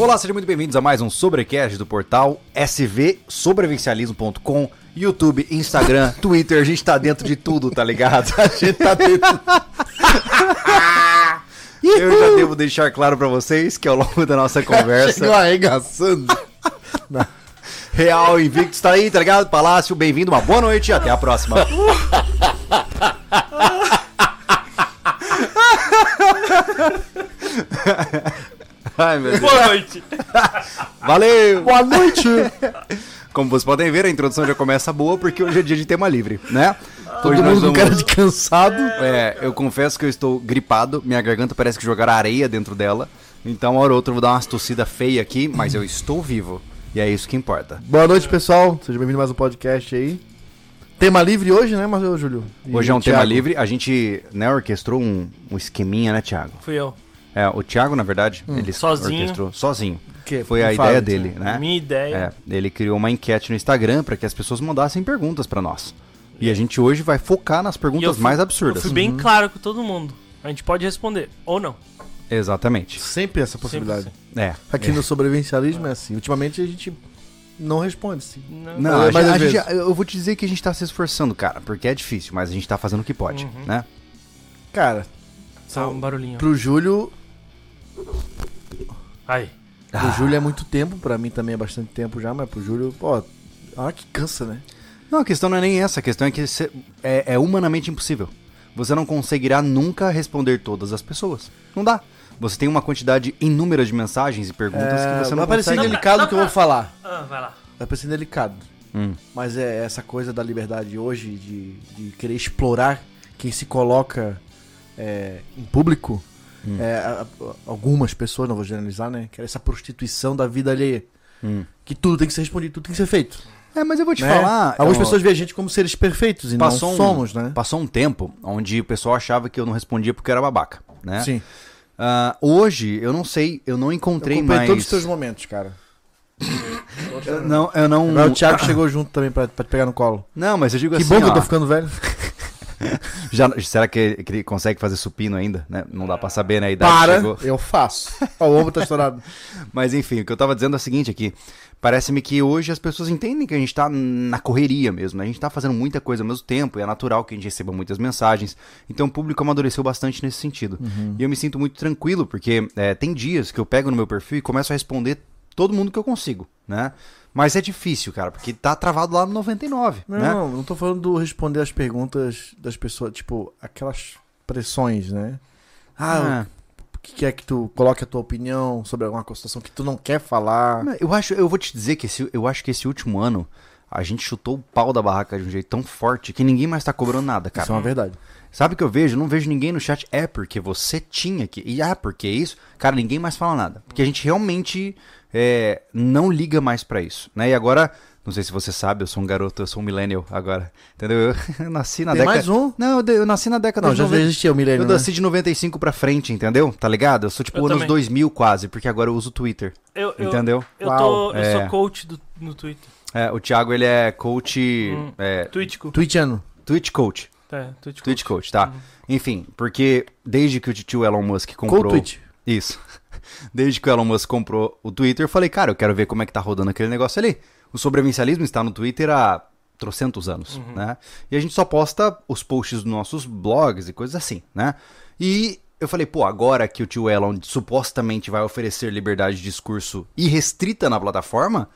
Olá, sejam muito bem-vindos a mais um Sobrecast do portal svsobrevivencialismo.com, YouTube, Instagram, Twitter, a gente tá dentro de tudo, tá ligado? A gente tá dentro. Eu já devo deixar claro pra vocês que ao longo da nossa conversa, Chegou arregaçando. Real Invictus tá aí, tá ligado? Palácio, bem-vindo, uma boa noite e até a próxima. Ai, meu Deus. Boa noite. Valeu! Boa noite. Como vocês podem ver, a introdução já começa boa porque hoje é dia de tema livre, né? Todo Hoje mundo com vamos- cara de cansado. É, eu confesso que eu estou gripado, minha garganta parece que jogaram areia dentro dela. Então, uma hora ou outra eu vou dar umas tossidas feias aqui, mas eu estou vivo. E é isso que importa. Boa noite, pessoal. Seja bem-vindo a mais um podcast aí. Tema livre hoje, né, Marcelo Júlio? E Hoje é um tema Thiago? livre, a gente né, orquestrou um, um esqueminha, né, Thiago? Fui eu. É, o Thiago, na verdade, ele Sozinho. orquestrou sozinho. Que- Foi a ideia então. dele, né? Minha ideia. É, ele criou uma enquete no Instagram para que as pessoas mandassem perguntas para nós. E a gente hoje vai focar nas perguntas fui- mais absurdas. Eu fui bem claro com todo mundo. A gente pode responder, ou não. Exatamente. Sempre essa Sempre possibilidade. assim. É. Aqui no sobrevivencialismo é assim. Ultimamente a gente não responde, sim. Não. Não, É, a mas a gente- eu vou te dizer que a gente tá se esforçando, cara, porque é difícil, mas a gente tá fazendo o que pode, Uhum. né? Cara, Só um barulhinho. pro Júlio, Aí. Ah. pro Júlio é muito tempo, pra mim também é bastante tempo já, mas pro Júlio, pô, ah, que cansa, né? Não, a questão não é nem essa, a questão é que cê- é, é humanamente impossível. Você não conseguirá nunca responder todas as pessoas. Não dá. Você tem uma quantidade inúmera de mensagens e perguntas que você não vai parecer consegue. delicado o que eu vou falar. Ah, vai lá. Vai parecer delicado. Hum. Mas é essa coisa da liberdade hoje, de, de querer explorar quem se coloca é, em público. Hum. É, algumas pessoas, não vou generalizar, né? Que é essa prostituição da vida alheia. Hum. Que tudo tem que ser respondido, tudo tem que ser feito. É, mas eu vou te né? falar. Algumas ó, pessoas veem a gente como seres perfeitos e passou não um- somos, né? Passou um tempo onde o pessoal achava que eu não respondia porque eu era babaca, né? Sim. Ah, hoje, eu não sei, eu não Eu encontrei comprei mais. todos os teus momentos, cara. Eu não, eu não. Agora o Thiago chegou junto também pra, pra te pegar no colo. Não, mas eu digo Que assim. bom que eu tô ficando velho. já, será que, ele consegue fazer supino ainda? Né? Não dá pra saber, né? A idade Para, chegou. eu faço. O ombro tá estourado. Mas enfim, o que eu tava dizendo é o seguinte aqui. Parece-me que hoje as pessoas entendem que a gente tá na correria mesmo, né? A gente tá fazendo muita coisa ao mesmo tempo, e é natural que a gente receba muitas mensagens. Então o público amadureceu bastante nesse sentido. E eu me sinto muito tranquilo, porque é, tem dias que eu pego no meu perfil e começo a responder todo mundo que eu consigo, né? Mas é difícil, cara, porque tá travado lá no 99, Não, né? não, não tô falando do responder as perguntas das pessoas, tipo, aquelas pressões, né? Ah, o que quer que tu coloque a tua opinião sobre alguma situação que tu não quer falar? Eu acho, eu vou te dizer que esse, eu acho que esse último ano a gente chutou o pau da barraca de um jeito tão forte que ninguém mais tá cobrando nada, cara. Isso é uma verdade. Sabe o que eu vejo? Não vejo ninguém no chat. É porque você tinha que. E ah, porque isso? Cara, ninguém mais fala nada. Porque a gente realmente é, não liga mais pra isso, né? E agora, não sei se você sabe, eu sou um garoto, eu sou um millennial agora. Entendeu? Eu, eu nasci na Tem década. mais um? Não, eu, de- eu nasci na década Não, de já 90. existia o milênio, Eu né? nasci de 95 pra frente, entendeu? Tá ligado? Eu sou tipo Eu anos também. 2000 quase, porque agora eu uso o Twitter. Eu, eu, Entendeu? Eu, Uau. tô, eu É. sou coach do, no Twitter. É, o Thiago, ele é coach. Hum. É, Twitchico. Twitchano. Twitch coach. É, Twitch Twitch coach, tá. Enfim, porque desde que o tio Elon Musk Com comprou. o Twitch. Isso. Desde que o Elon Musk comprou o Twitter, eu falei, cara, eu quero ver como é que tá rodando aquele negócio ali. O sobrevivencialismo está no Twitter há trocentos anos, né? E a gente só posta os posts dos nossos blogs e coisas assim, né? E eu falei, pô, agora que o tio Elon supostamente vai oferecer liberdade de discurso irrestrita na plataforma,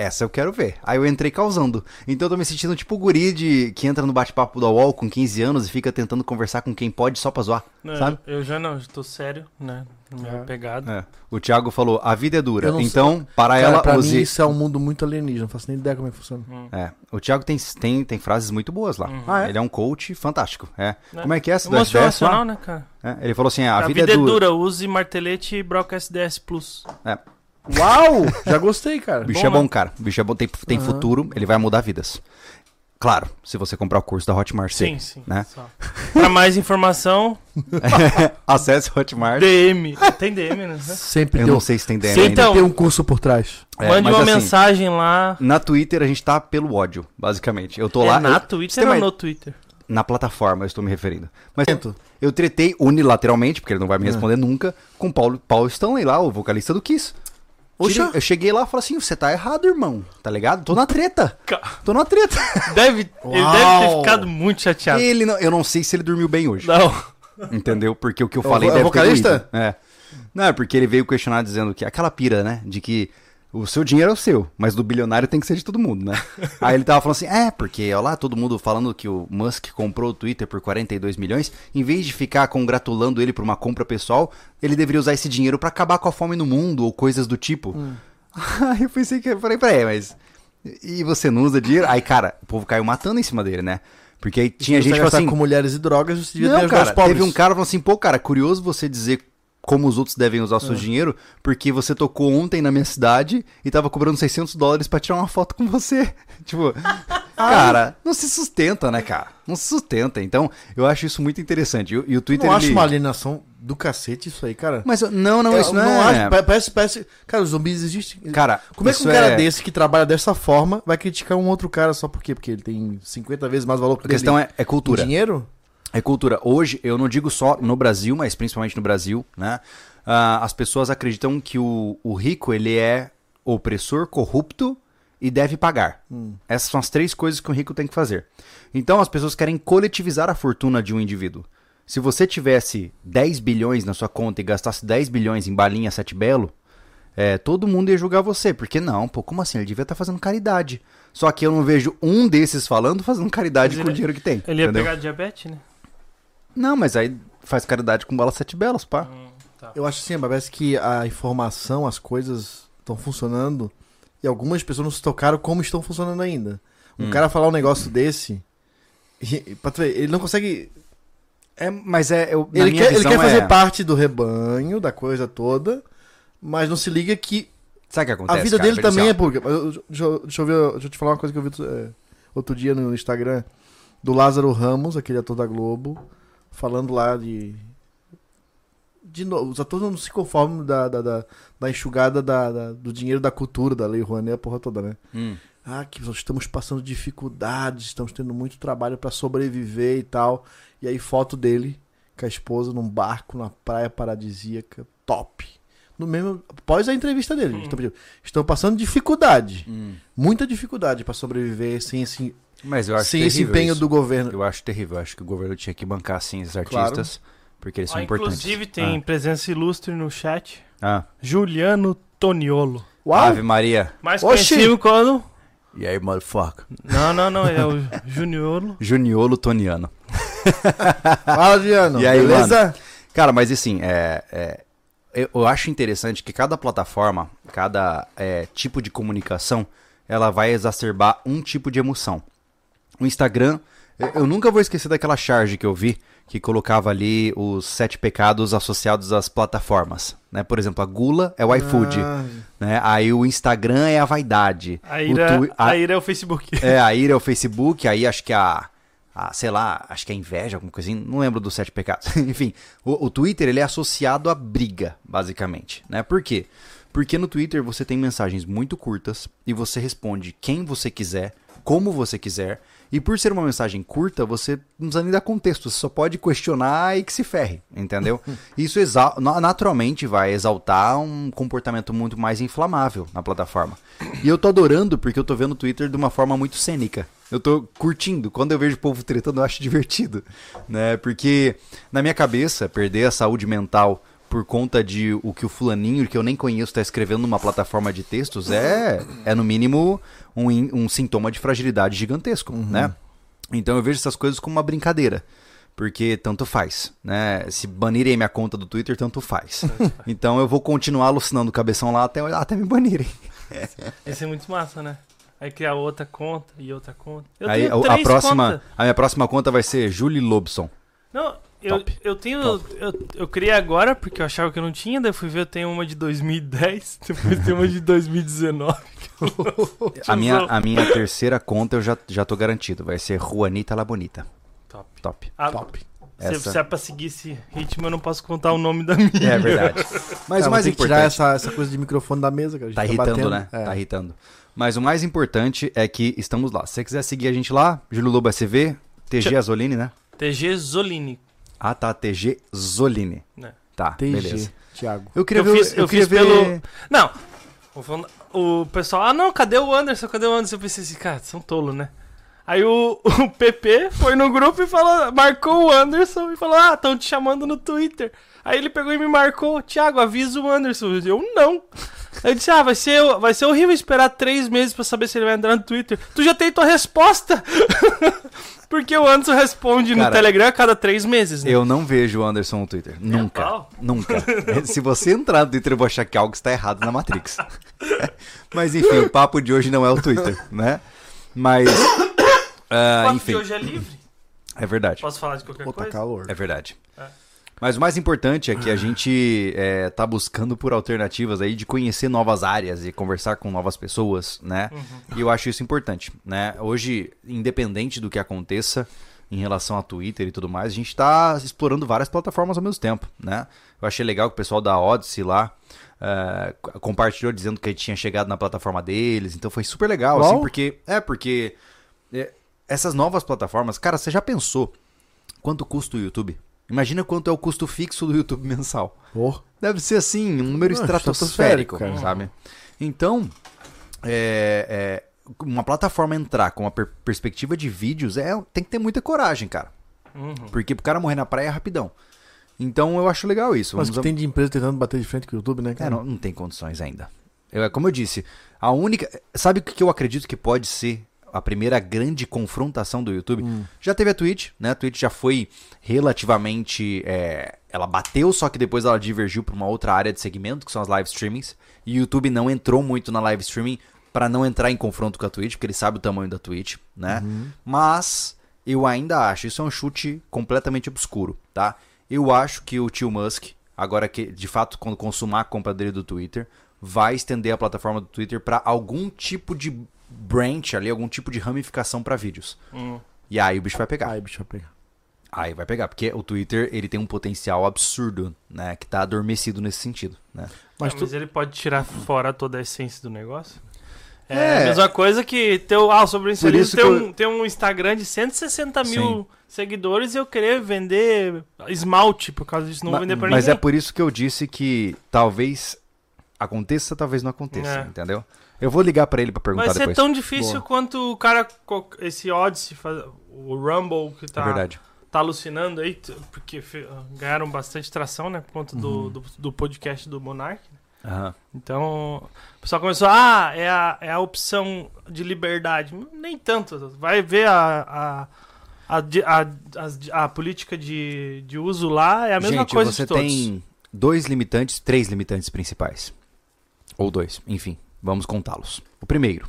essa eu quero ver. Aí eu entrei causando. Então eu tô me sentindo tipo o guri de, que entra no bate-papo da UOL com 15 anos e fica tentando conversar com quem pode só pra zoar, Não, sabe? Eu, eu já não, eu tô sério, né? Minha É. pegada. É. O Thiago falou, a vida é dura. Então, para Cara, ela, pra use... mim isso é um mundo muito alienígena. Não faço nem ideia como é que funciona. É, o Thiago tem, tem, tem frases muito boas lá. Ah, é? Ele é um coach fantástico. É. Né? Como é que é essa do Emocional, SDS lá? né, cara? É, ele falou assim, a, A, vida, é dura. use martelete e broca SDS Plus. É, Uau! Já gostei, cara. o bicho Bom, é bom, né? cara. O bicho é bom, tem, tem Aham. futuro, ele vai mudar vidas. Claro, se você comprar o curso da Hotmart. Sim, sim. sim. né? Pra mais informação, Acesse Hotmart. DM. Tem DM, né? Sempre Eu tem, não sei se tem DM ainda. então- tem um curso por trás. É, Mande uma assim, mensagem lá. Na Twitter a gente tá pelo ódio, basicamente. Eu tô é lá... na eu- Twitter ou uma- no Twitter? Na plataforma eu estou me referindo. Mas Tento. eu tretei unilateralmente, porque ele não vai me Ah. responder nunca, com Paulo, Paulo Stanley lá, o vocalista do Kiss. Oxa. Eu cheguei lá e falei assim, você tá errado, irmão. Tá ligado? Tô na treta. Tô na treta. Deve, ele deve ter ficado muito chateado. Ele não, eu não sei se ele dormiu bem hoje. Não. Entendeu? Porque o que eu É o falei é o deve vocalista? ter doído. É. Não, é porque ele veio questionar dizendo que aquela pira, né? De que o seu dinheiro é o seu, mas do bilionário tem que ser de todo mundo, né? Aí ele tava falando assim, é, porque olha lá, todo mundo falando que o Musk comprou o Twitter por 42 milhões, em vez de ficar congratulando ele por uma compra pessoal, ele deveria usar esse dinheiro pra acabar com a fome no mundo ou coisas do tipo. Aí eu pensei que eu falei, peraí, mas. E você não usa dinheiro? Aí, cara, o povo caiu matando em cima dele, né? Porque aí tinha gente que assim. com mulheres e drogas, você devia Não, ter cara, os pobres. teve um cara falando assim, pô, cara, curioso você dizer como os outros devem usar o É. seu dinheiro, porque você tocou ontem na minha cidade e tava cobrando 600 dólares pra tirar uma foto com você. tipo, cara, não se sustenta, né, cara? Não se sustenta. Então, eu acho isso muito interessante. E, o- e o Eu Twitter, não acho ele... uma alienação do cacete isso aí, cara. Mas, eu- não, não, Eu isso não, é... acho, pa- parece, parece... Cara, os zumbis existem. Cara, Como é que um cara é- desse que trabalha dessa forma vai criticar um outro cara só por quê? Porque ele tem 50 vezes mais valor que A questão é, é cultura. dinheiro? É cultura. Hoje, eu não digo só no Brasil, mas principalmente no Brasil, né? Ah, as pessoas acreditam que o, o rico, ele é opressor, corrupto e deve pagar. Essas são as três coisas que um rico tem que fazer. Então, as pessoas querem coletivizar a fortuna de um indivíduo. Se você tivesse 10 bilhões na sua conta e gastasse 10 bilhões em balinha sete belo, é, todo mundo ia julgar você. Porque não, pô, como assim? Ele devia estar fazendo caridade. Só que eu não vejo um desses falando fazendo caridade Mas com o dinheiro que tem. Ele ia entendeu? pegar diabetes, né? Não, mas aí faz caridade com bala sete belas, pá. Hum, tá. Eu acho assim, parece que a informação, as coisas estão funcionando e algumas pessoas não se tocaram como estão funcionando ainda. Um Hum. cara falar um negócio desse, e- pra tu ver, ele não consegue. É, mas é. Eu, na Ele minha quer, ele quer fazer é... parte do rebanho, da coisa toda, mas não se liga que Sabe o que acontece? a vida cara? dele também assim, é pública. Mas eu- Deixa, eu- deixa eu ver, deixa eu te falar uma coisa que eu vi é, outro dia no Instagram do Lázaro Ramos, aquele ator da Globo, falando lá de. De novo, os atores não se conformam da, da, da, da enxugada da, da- do dinheiro da cultura, da Lei Rouanet, a porra toda, né? Hum. Ah, que nós estamos passando dificuldades, estamos tendo muito trabalho pra sobreviver e tal. E aí, foto dele com a esposa num barco na praia paradisíaca, top. No mesmo, após a entrevista dele, Hum. estão, passando dificuldade, Hum. muita dificuldade pra sobreviver sem esse, Mas eu acho sem esse empenho isso. do governo. Eu acho terrível. Eu acho que o governo tinha que bancar assim esses Claro. artistas. Porque eles são Ó, importantes. inclusive tem presença ilustre no chat. Ah. Juliano Toniolo. Uau! Ave Maria. Mais Oxi! conhecido quando... E aí, motherfucker? Não, não, não. É o Juniolo. Juniolo Toniano. Fala, Adriano. E aí, beleza? Cara, mas assim, é, é, eu, eu acho interessante que cada plataforma, cada é, tipo de comunicação, ela vai exacerbar um tipo de emoção. O Instagram, eu, nunca vou esquecer daquela charge que eu vi que colocava ali os sete pecados associados às plataformas. Né? Por exemplo, a gula é o iFood. Ah, Né? Aí o Instagram é a vaidade. A O ira, Twi- a a- ira é o Facebook. é, a ira é o Facebook, aí acho que a, a, sei lá, acho que a inveja, alguma coisa assim, não lembro dos sete pecados. Enfim, o, o Twitter ele é associado à briga, basicamente, né? Por quê? Porque no Twitter você tem mensagens muito curtas e você responde quem você quiser, como você quiser, e por ser uma mensagem curta, você não precisa nem dar contexto, você só pode questionar e que se ferre, entendeu? Isso naturalmente vai exaltar um comportamento muito mais inflamável na plataforma. E eu tô adorando porque eu tô vendo o Twitter de uma forma muito cênica. Eu tô curtindo. Quando eu vejo o povo tretando, eu acho divertido, né? Porque na minha cabeça, perder a saúde mental por conta de o que o fulaninho, que eu nem conheço, tá escrevendo numa plataforma de textos é, é no mínimo um, um sintoma de fragilidade gigantesco, né? Então eu vejo essas coisas como uma brincadeira. Porque tanto faz, né? Se banirem minha conta do Twitter, tanto faz. Então eu vou continuar alucinando o cabeção lá até, até me banirem. Esse é muito massa, né? Aí criar outra conta e outra conta. Eu Aí tenho a, a próxima, contas. a minha próxima conta vai ser Julie Lobson. Não, eu, Top. eu tenho. Eu, eu criei agora porque eu achava que eu não tinha, daí fui ver, eu tenho uma de 2010, depois tem uma de 2019. A minha, a minha terceira conta eu já, já tô garantido. Vai ser Juanita La Bonita. Top. Top. Ah, top. Se, Essa- se é pra seguir esse ritmo, eu não posso contar o nome da minha. É verdade. Mas Cara, o mais que tirar importante. essa, essa coisa de microfone da mesa, cara. A gente Tá irritando, batendo. né? É. Tá irritando. Mas o mais importante é que estamos lá. Se você quiser seguir a gente lá, Júlio Lobo SV, TG. Azolini, né? TG Zolini. Ah, tá. TG Zolini. Né? Tá, TG, beleza. Thiago. Eu queria Eu ver. fiz- eu eu queria fiz ver. pelo- Não, O, pessoal, ah não, cadê o Anderson? Cadê o Anderson? Eu pensei assim, cara, são tolo, né? Aí o, o PP foi no grupo e falou, marcou o Anderson e falou, ah, estão te chamando no Twitter. Aí ele pegou e me marcou, Thiago, avisa o Anderson. Eu não. Aí eu disse, ah, vai ser, vai ser horrível esperar três meses pra saber se ele vai entrar no Twitter. Tu já tem tua resposta! Porque o Anderson responde no Cara, Telegram a cada três meses, né? Eu não vejo o Anderson no Twitter. Nunca. pau. Nunca. Se você entrar no Twitter, eu vou achar que algo está errado na Matrix. Mas enfim, o papo de hoje não é o Twitter, né? Mas. ah, O papo enfim, de hoje é livre? é verdade. Posso falar de qualquer Pô, tá coisa? calor. É verdade. É. Mas o mais importante é que a gente é, tá buscando por alternativas aí de conhecer novas áreas e conversar com novas pessoas, né? E eu acho isso importante, né? Hoje, independente do que aconteça em relação a Twitter e tudo mais, a gente tá explorando várias plataformas ao mesmo tempo, né? Eu achei legal que o pessoal da Odyssey lá é, compartilhou dizendo que tinha chegado na plataforma deles, então foi super legal, Qual? assim, porque... É, porque é, essas novas plataformas... Cara, você já pensou quanto custa o YouTube? Imagina quanto é o custo fixo do YouTube mensal. Pô, Deve ser assim, um número estratosférico, sabe? Então, é, é, uma plataforma entrar com uma per- perspectiva de vídeos é, tem que ter muita coragem, cara. Uhum. Porque pro cara morrer na praia é rapidão. Então eu acho legal isso. mas Vamos que tem de empresa tentando bater de frente com o YouTube, né, é, cara? não, não tem condições ainda. Eu, é como eu disse, a única. Sabe o que eu acredito que pode ser a primeira grande confrontação do YouTube? Hum. Já teve a Twitch, né? A Twitch já foi relativamente. é, ela bateu, só que depois ela divergiu para uma outra área de segmento, que são as live streamings. E o YouTube não entrou muito na live streaming para não entrar em confronto com a Twitch, porque ele sabe o tamanho da Twitch, né? Mas eu ainda acho, isso é um chute completamente obscuro, tá? Eu acho que o tio Musk, agora que de fato quando consumar a compra dele do Twitter, vai estender a plataforma do Twitter para algum tipo de branch ali, algum tipo de ramificação para vídeos. Hum. E aí o bicho vai pegar. Ai, bicho, vai pegar. Aí vai pegar, porque o Twitter ele tem um potencial absurdo, né, que tá adormecido nesse sentido, né? Mas tu... mas ele pode tirar fora toda a essência do negócio? É, É. a mesma coisa que teu, ah, sobre isso isso tem, um, tem um Instagram de 160 mil seguidores e eu querer vender esmalte por causa disso, não vou Ma- vender pra Mas ninguém. é por isso que eu disse que talvez aconteça, talvez não aconteça, É. entendeu? Eu vou ligar pra ele pra perguntar Vai ser depois. tão difícil Boa. quanto o cara, esse Odyssey, o Rumble que É tá, verdade. tá alucinando aí, porque ganharam bastante tração, né, por conta do, Uhum. do, do podcast do Monark. Aham. Então, o pessoal começou, ah, é a, é a opção de liberdade. Nem tanto. Vai ver a, a, a, a, a política de, de uso lá, é a mesma Gente, coisa você de todos. tem dois limitantes, três limitantes principais. Ou dois, enfim, vamos contá-los. O primeiro,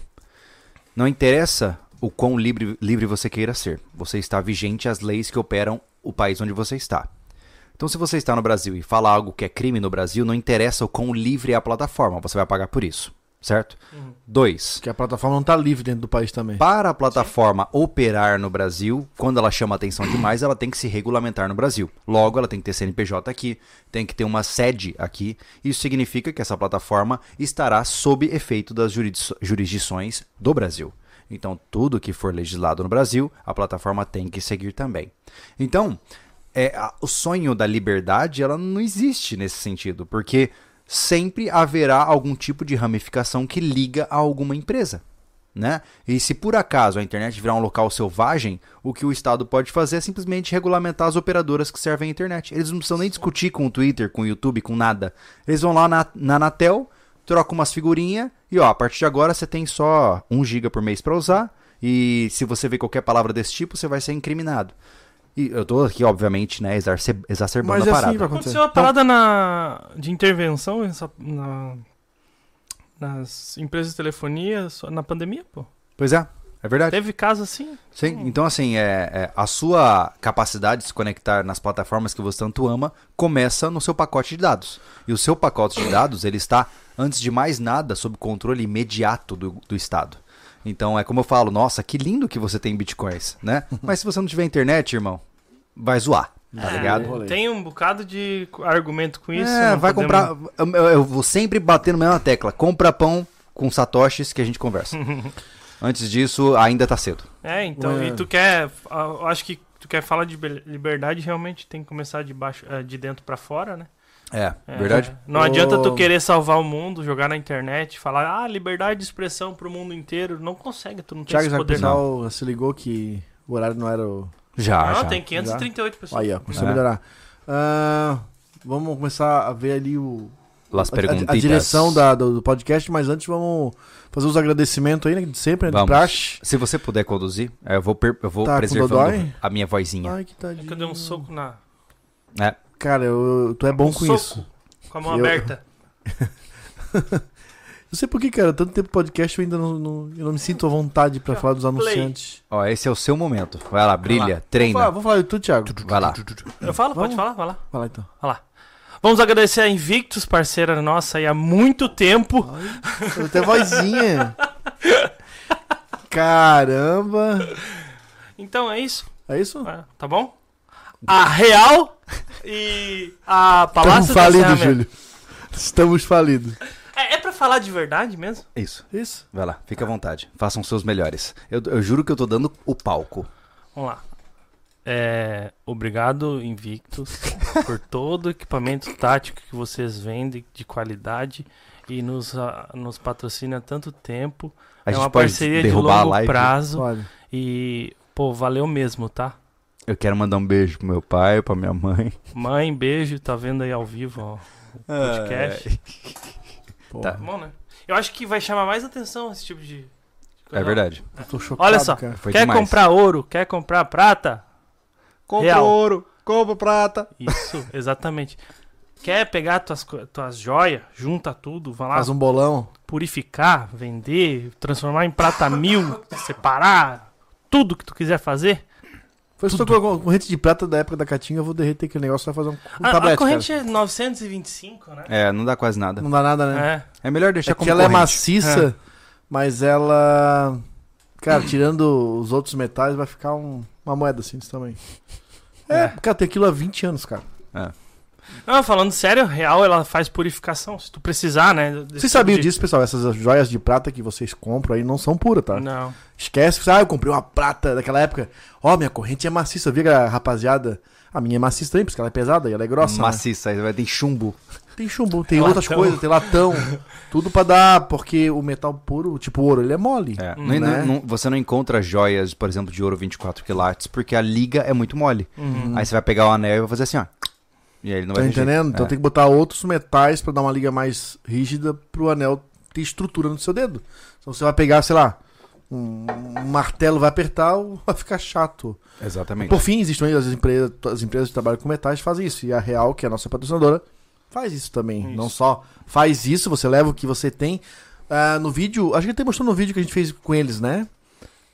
não interessa o quão livre, livre você queira ser. Você está vigente às leis que operam o país onde você está. Então, se você está no Brasil e fala algo que é crime no Brasil, não interessa o quão livre é a plataforma, você vai pagar por isso, certo? Uhum. Dois, Que a plataforma não tá livre dentro do país também. para a plataforma operar no Brasil, quando ela chama atenção demais, ela tem que se regulamentar no Brasil. Logo, ela tem que ter CNPJ aqui, tem que ter uma sede aqui. Isso significa que essa plataforma estará sob efeito das jurisdi- jurisdições do Brasil. Então, tudo que for legislado no Brasil, a plataforma tem que seguir também. Então, é, a- o sonho da liberdade ela não existe nesse sentido, porque sempre haverá algum tipo de ramificação que liga a alguma empresa. Né? E se por acaso a internet virar um local selvagem, o que o Estado pode fazer é simplesmente regulamentar as operadoras que servem a internet. Eles não precisam nem discutir com o Twitter, com o YouTube, com nada. Eles vão lá na, na Anatel, trocam umas figurinhas e ó, a partir de agora você tem só 1 GB por mês para usar. E se você ver qualquer palavra desse tipo, você vai ser incriminado. E eu tô aqui, obviamente, né, exacer- exacerbando Mas a é parada. assim, vai acontecer. Aconteceu uma parada na, de intervenção essa- na- nas empresas de telefonia só na pandemia, pô. Pois é, é verdade. Teve caso assim? Sim, então assim, é, é, a sua capacidade de se conectar nas plataformas que você tanto ama começa no seu pacote de dados. E o seu pacote de dados, ele está, antes de mais nada, sob controle imediato do, do Estado. Então é como eu falo, nossa, que lindo que você tem bitcoins, né? Mas se você não tiver internet, irmão, vai zoar, tá É, ligado? Tem um bocado de argumento com isso. é, vai podemos- comprar. Eu, eu- vou sempre bater na mesma tecla. Compra pão com satoshis que a gente conversa. Antes disso, ainda tá cedo. É, então, Ué. e tu quer. Eu acho que tu quer falar de be- liberdade, realmente tem que começar de baixo, eh, de dentro pra fora, né? É, É. verdade? Não adianta tu querer salvar o mundo, jogar na internet, falar, ah, liberdade de expressão pro mundo inteiro. Não consegue, tu não tem Thiago, esse já poder. Se ligou que o horário não era o. Já, não já. tem 538 pessoas. Aí, ó, começou a É. melhorar. Ah, vamos começar a ver ali o, Las a- a, a direção da- do, do podcast, mas antes vamos fazer os agradecimentos aí, né? De sempre, né? De Vamos. praxe. Se você puder conduzir, é, eu vou, per- eu vou Tá preservando a minha vozinha. Ai, que tadinho. É que eu dei um soco na. É, Cara, eu, eu- tu é bom um com soco isso. Com a mão Eu- aberta. Não sei por que, cara, tanto tempo podcast eu ainda não, não- eu não me sinto à vontade pra falar dos anunciantes. ó, esse é o seu momento. Vai lá, brilha, Vamos falar, treina. vamos falar de tu, Thiago. Vai lá. Eu falo? Pode Vamos. falar? Vai lá. Vai lá então. Vai lá. Vamos agradecer a Invictus, parceira nossa aí há muito tempo. Eu tenho vozinha. Caramba. Então é isso. É isso? É, tá bom? A Real e a Palácio Estamos falidos. Júlio. Estamos falidos. É, é pra falar de verdade mesmo? Isso, Isso. vai lá, fica à vontade. Façam seus melhores. Eu, eu juro que eu tô dando o palco. Vamos lá. É, obrigado, Invictus, por todo o equipamento tático que vocês vendem de qualidade e nos, ah, nos patrocina há tanto tempo. A é gente uma pode parceria de a longo prazo Olha. e, pô, valeu mesmo, tá? Eu quero mandar um beijo pro meu pai, pra minha mãe. Mãe, beijo, tá vendo aí ao vivo, ó, o podcast. Porra, Tá. Bom, né? Eu acho que vai chamar mais atenção esse tipo de. É verdade. eu tô chocado, Olha só. cara. Quer demais. comprar ouro? Quer comprar prata? Compra ouro, compra prata. Isso, exatamente. Quer pegar tuas, tuas joias, junta tudo, vai lá, Faz um bolão. purificar, vender, transformar em prata mil, separar, tudo que tu quiser fazer. Foi se tocou com corrente de prata da época da Catinga, eu vou derreter aquele negócio e vai fazer um, um A, a tablete, corrente é 925, né? É, não dá quase cara. nada. Não dá nada, né? É. É melhor deixar É como que ela é corrente. maciça, mas ela... Cara, tirando os outros metais, vai ficar um- uma moeda assim desse tamanho. É, É. cara, tem aquilo há 20 anos, cara. Não, falando sério, real ela faz purificação, se tu precisar, né? Vocês tipo sabiam de- disso, pessoal? Essas joias de prata que vocês compram aí não são puras, tá? Não. Esquece, ah, eu comprei uma prata daquela época. Ó, minha corrente é maciça. Eu vi a rapaziada. A minha é maciça também, porque ela é pesada e ela é grossa. né? Maciça, aí vai ter chumbo. Tem chumbo, tem Latão. outras coisas, tem latão. tudo pra dar, porque o metal puro, tipo o ouro, ele é mole. É, Hum, não- né? não- você não encontra joias, por exemplo, de ouro 24 quilates, porque a liga é muito mole. Uhum. Aí você vai pegar o anel e vai fazer assim, ó. E aí ele não Tá vai entendendo? Então É. tem que botar outros metais pra dar uma liga mais rígida pro anel ter estrutura no seu dedo. Então você vai pegar, sei lá, um, um martelo, vai apertar, vai ficar chato. Exatamente. Por fim, existem aí as empresas, as empresas que trabalham com metais fazem isso. E a Real, que é a nossa patrocinadora, faz isso também. Isso. Não só faz isso, você leva o que você tem. Ah, no vídeo, acho que até mostrou no vídeo que a gente fez com eles, né?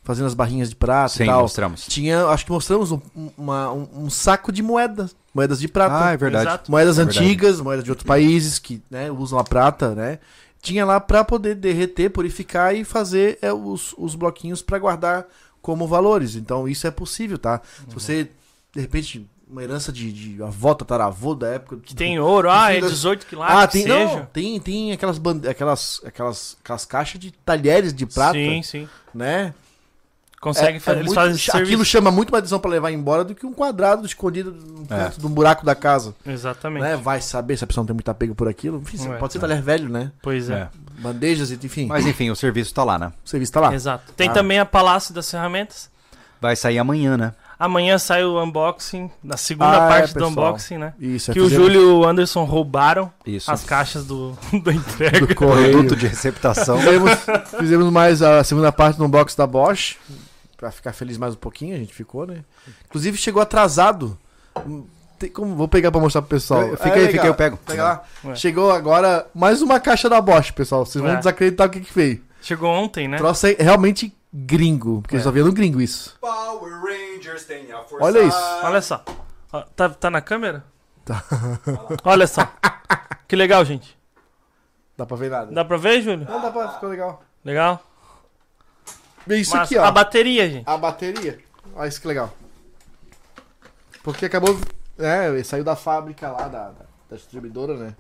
Fazendo as barrinhas de prata Sim, e tal. mostramos. Tinha, acho que mostramos um, uma- um- um saco de moedas. Moedas de prata. Ah, é verdade. Exato. Moedas É verdade. antigas, moedas de outros países que né, usam a prata, né? Tinha lá pra poder derreter, purificar e fazer é, os, os bloquinhos pra guardar como valores. Então isso é possível, tá? Se você, de repente, uma herança de, de avó, tataravô da época. Que tem ouro, ah, é Filho- 18 quilates, Ah, que tem, seja. não, tem, tem aquelas, bande- aquelas, aquelas, aquelas caixas de talheres de prata, Sim, sim. né? Consegue É- fa- é eles muito- fazem Aquilo serviço. chama muito mais atenção pra levar embora do que um quadrado escondido no É. de um buraco da casa. Exatamente. Né? Vai saber se a pessoa não tem muito apego por aquilo. Enfim, Ué. pode ser talher velho, né? Pois é. É. Bandejas, enfim. Mas enfim, o serviço tá lá, né? O serviço tá lá. Exato. Tem Ah. também a Palácio das Ferramentas. Vai sair amanhã, né? Amanhã sai o unboxing, na segunda Ah, é, parte do pessoal. unboxing, né? Isso, é que o Júlio e o Anderson roubaram Isso. as caixas do, do entrega. do. Produto de receptação. Fizemos, fizemos mais a segunda parte do unboxing da Bosch. Pra ficar feliz mais um pouquinho, a gente ficou, né? Inclusive chegou atrasado. Tem como, vou pegar pra mostrar pro pessoal. Fica É aí, legal. fica aí, eu pego. Pega lá. Ué. Chegou agora mais uma caixa da Bosch, pessoal. Vocês vão É. desacreditar o que que veio. Chegou ontem, né? Troço é realmente gringo, porque É. só via no gringo isso. Power Rangers tem a força. Olha isso. Olha só. Ó, Tá, tá na câmera? Tá. Olha só. Que legal, gente. Dá pra ver nada. Dá pra ver, Júlio? Não dá pra, ficou legal. Legal? Bem, isso Mas aqui, ó. A bateria, gente. A bateria. Olha isso que legal. Porque acabou. É, saiu da fábrica lá, da, da, da distribuidora, né?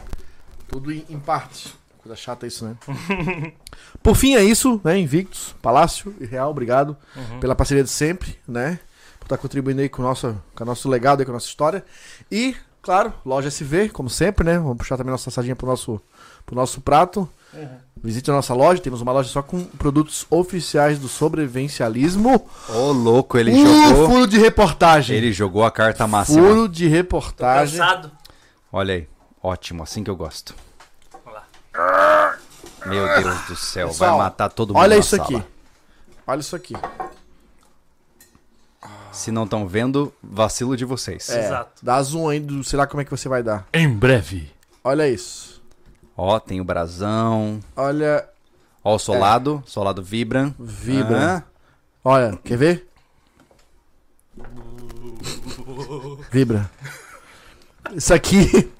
Tudo em, em parte. Coisa chata isso, né? Por fim, é isso, né? Invictus, Palácio e Real, obrigado Uhum. pela parceria de sempre, né? Por estar contribuindo aí com o nosso, com o nosso legado e com a nossa história. E, Claro, loja SV, como sempre, né? Vamos puxar também nossa sardinha pro nosso, pro nosso prato. Visite a nossa loja, temos uma loja só com produtos oficiais do sobrevivencialismo. Ô, louco, ele Uh, jogou. furo de reportagem. Ele jogou a carta máxima. Furo de reportagem. Cansado. Olha aí. Ótimo, assim que eu gosto. Meu Deus do céu, Pessoal, vai matar todo mundo. Olha na isso sala. aqui. Olha isso aqui. Se não estão vendo, vacilo de vocês. É, Exato. Dá zoom aí, do, sei lá como é que você vai dar. Em breve. Olha isso. Ó, tem o brasão. Olha, Ó, o solado. Solado vibra. vibra. Aham. Olha, quer ver? Vibra. Isso aqui.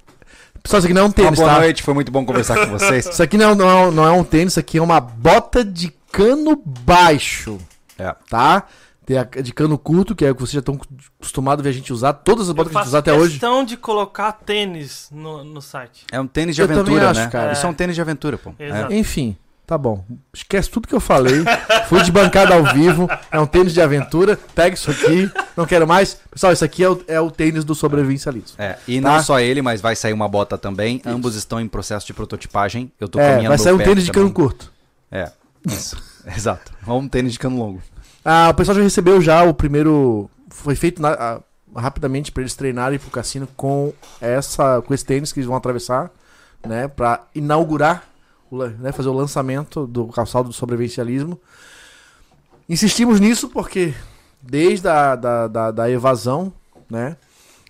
Pessoal, isso aqui não é um Uma tênis, boa tá? noite, foi muito bom conversar com vocês. Isso aqui não, é- não, é- não é um tênis, isso aqui é uma bota de cano baixo, É. tá? Tem a de cano curto, que é o que vocês já estão acostumados a ver a gente usar. Todas as botas que a gente usa até hoje. questão de colocar tênis no, no site. É um tênis de Eu aventura, acho, né? cara. Isso é um tênis de aventura, pô. Exato. Enfim, tá bom. Esquece tudo que eu falei. Fui de bancada ao vivo. É um tênis de aventura. Pega isso aqui. Não quero mais. Pessoal, isso aqui é o, é o tênis do sobrevivencialismo. É. E Tá. não só ele, mas vai sair uma bota também. Ambos estão em processo de prototipagem. Eu tô É, caminhando vai sair um tênis de cano também. curto. É, isso. Exato. Ou um tênis de cano longo. Ah, o pessoal já recebeu já o primeiro. Foi feito na- ah, rapidamente para eles treinarem pro cassino com essa, com esse tênis que eles vão atravessar, né, para inaugurar, né, fazer o lançamento do calçado do sobrevivencialismo. Insistimos nisso porque desde a da, da, da evasão, né,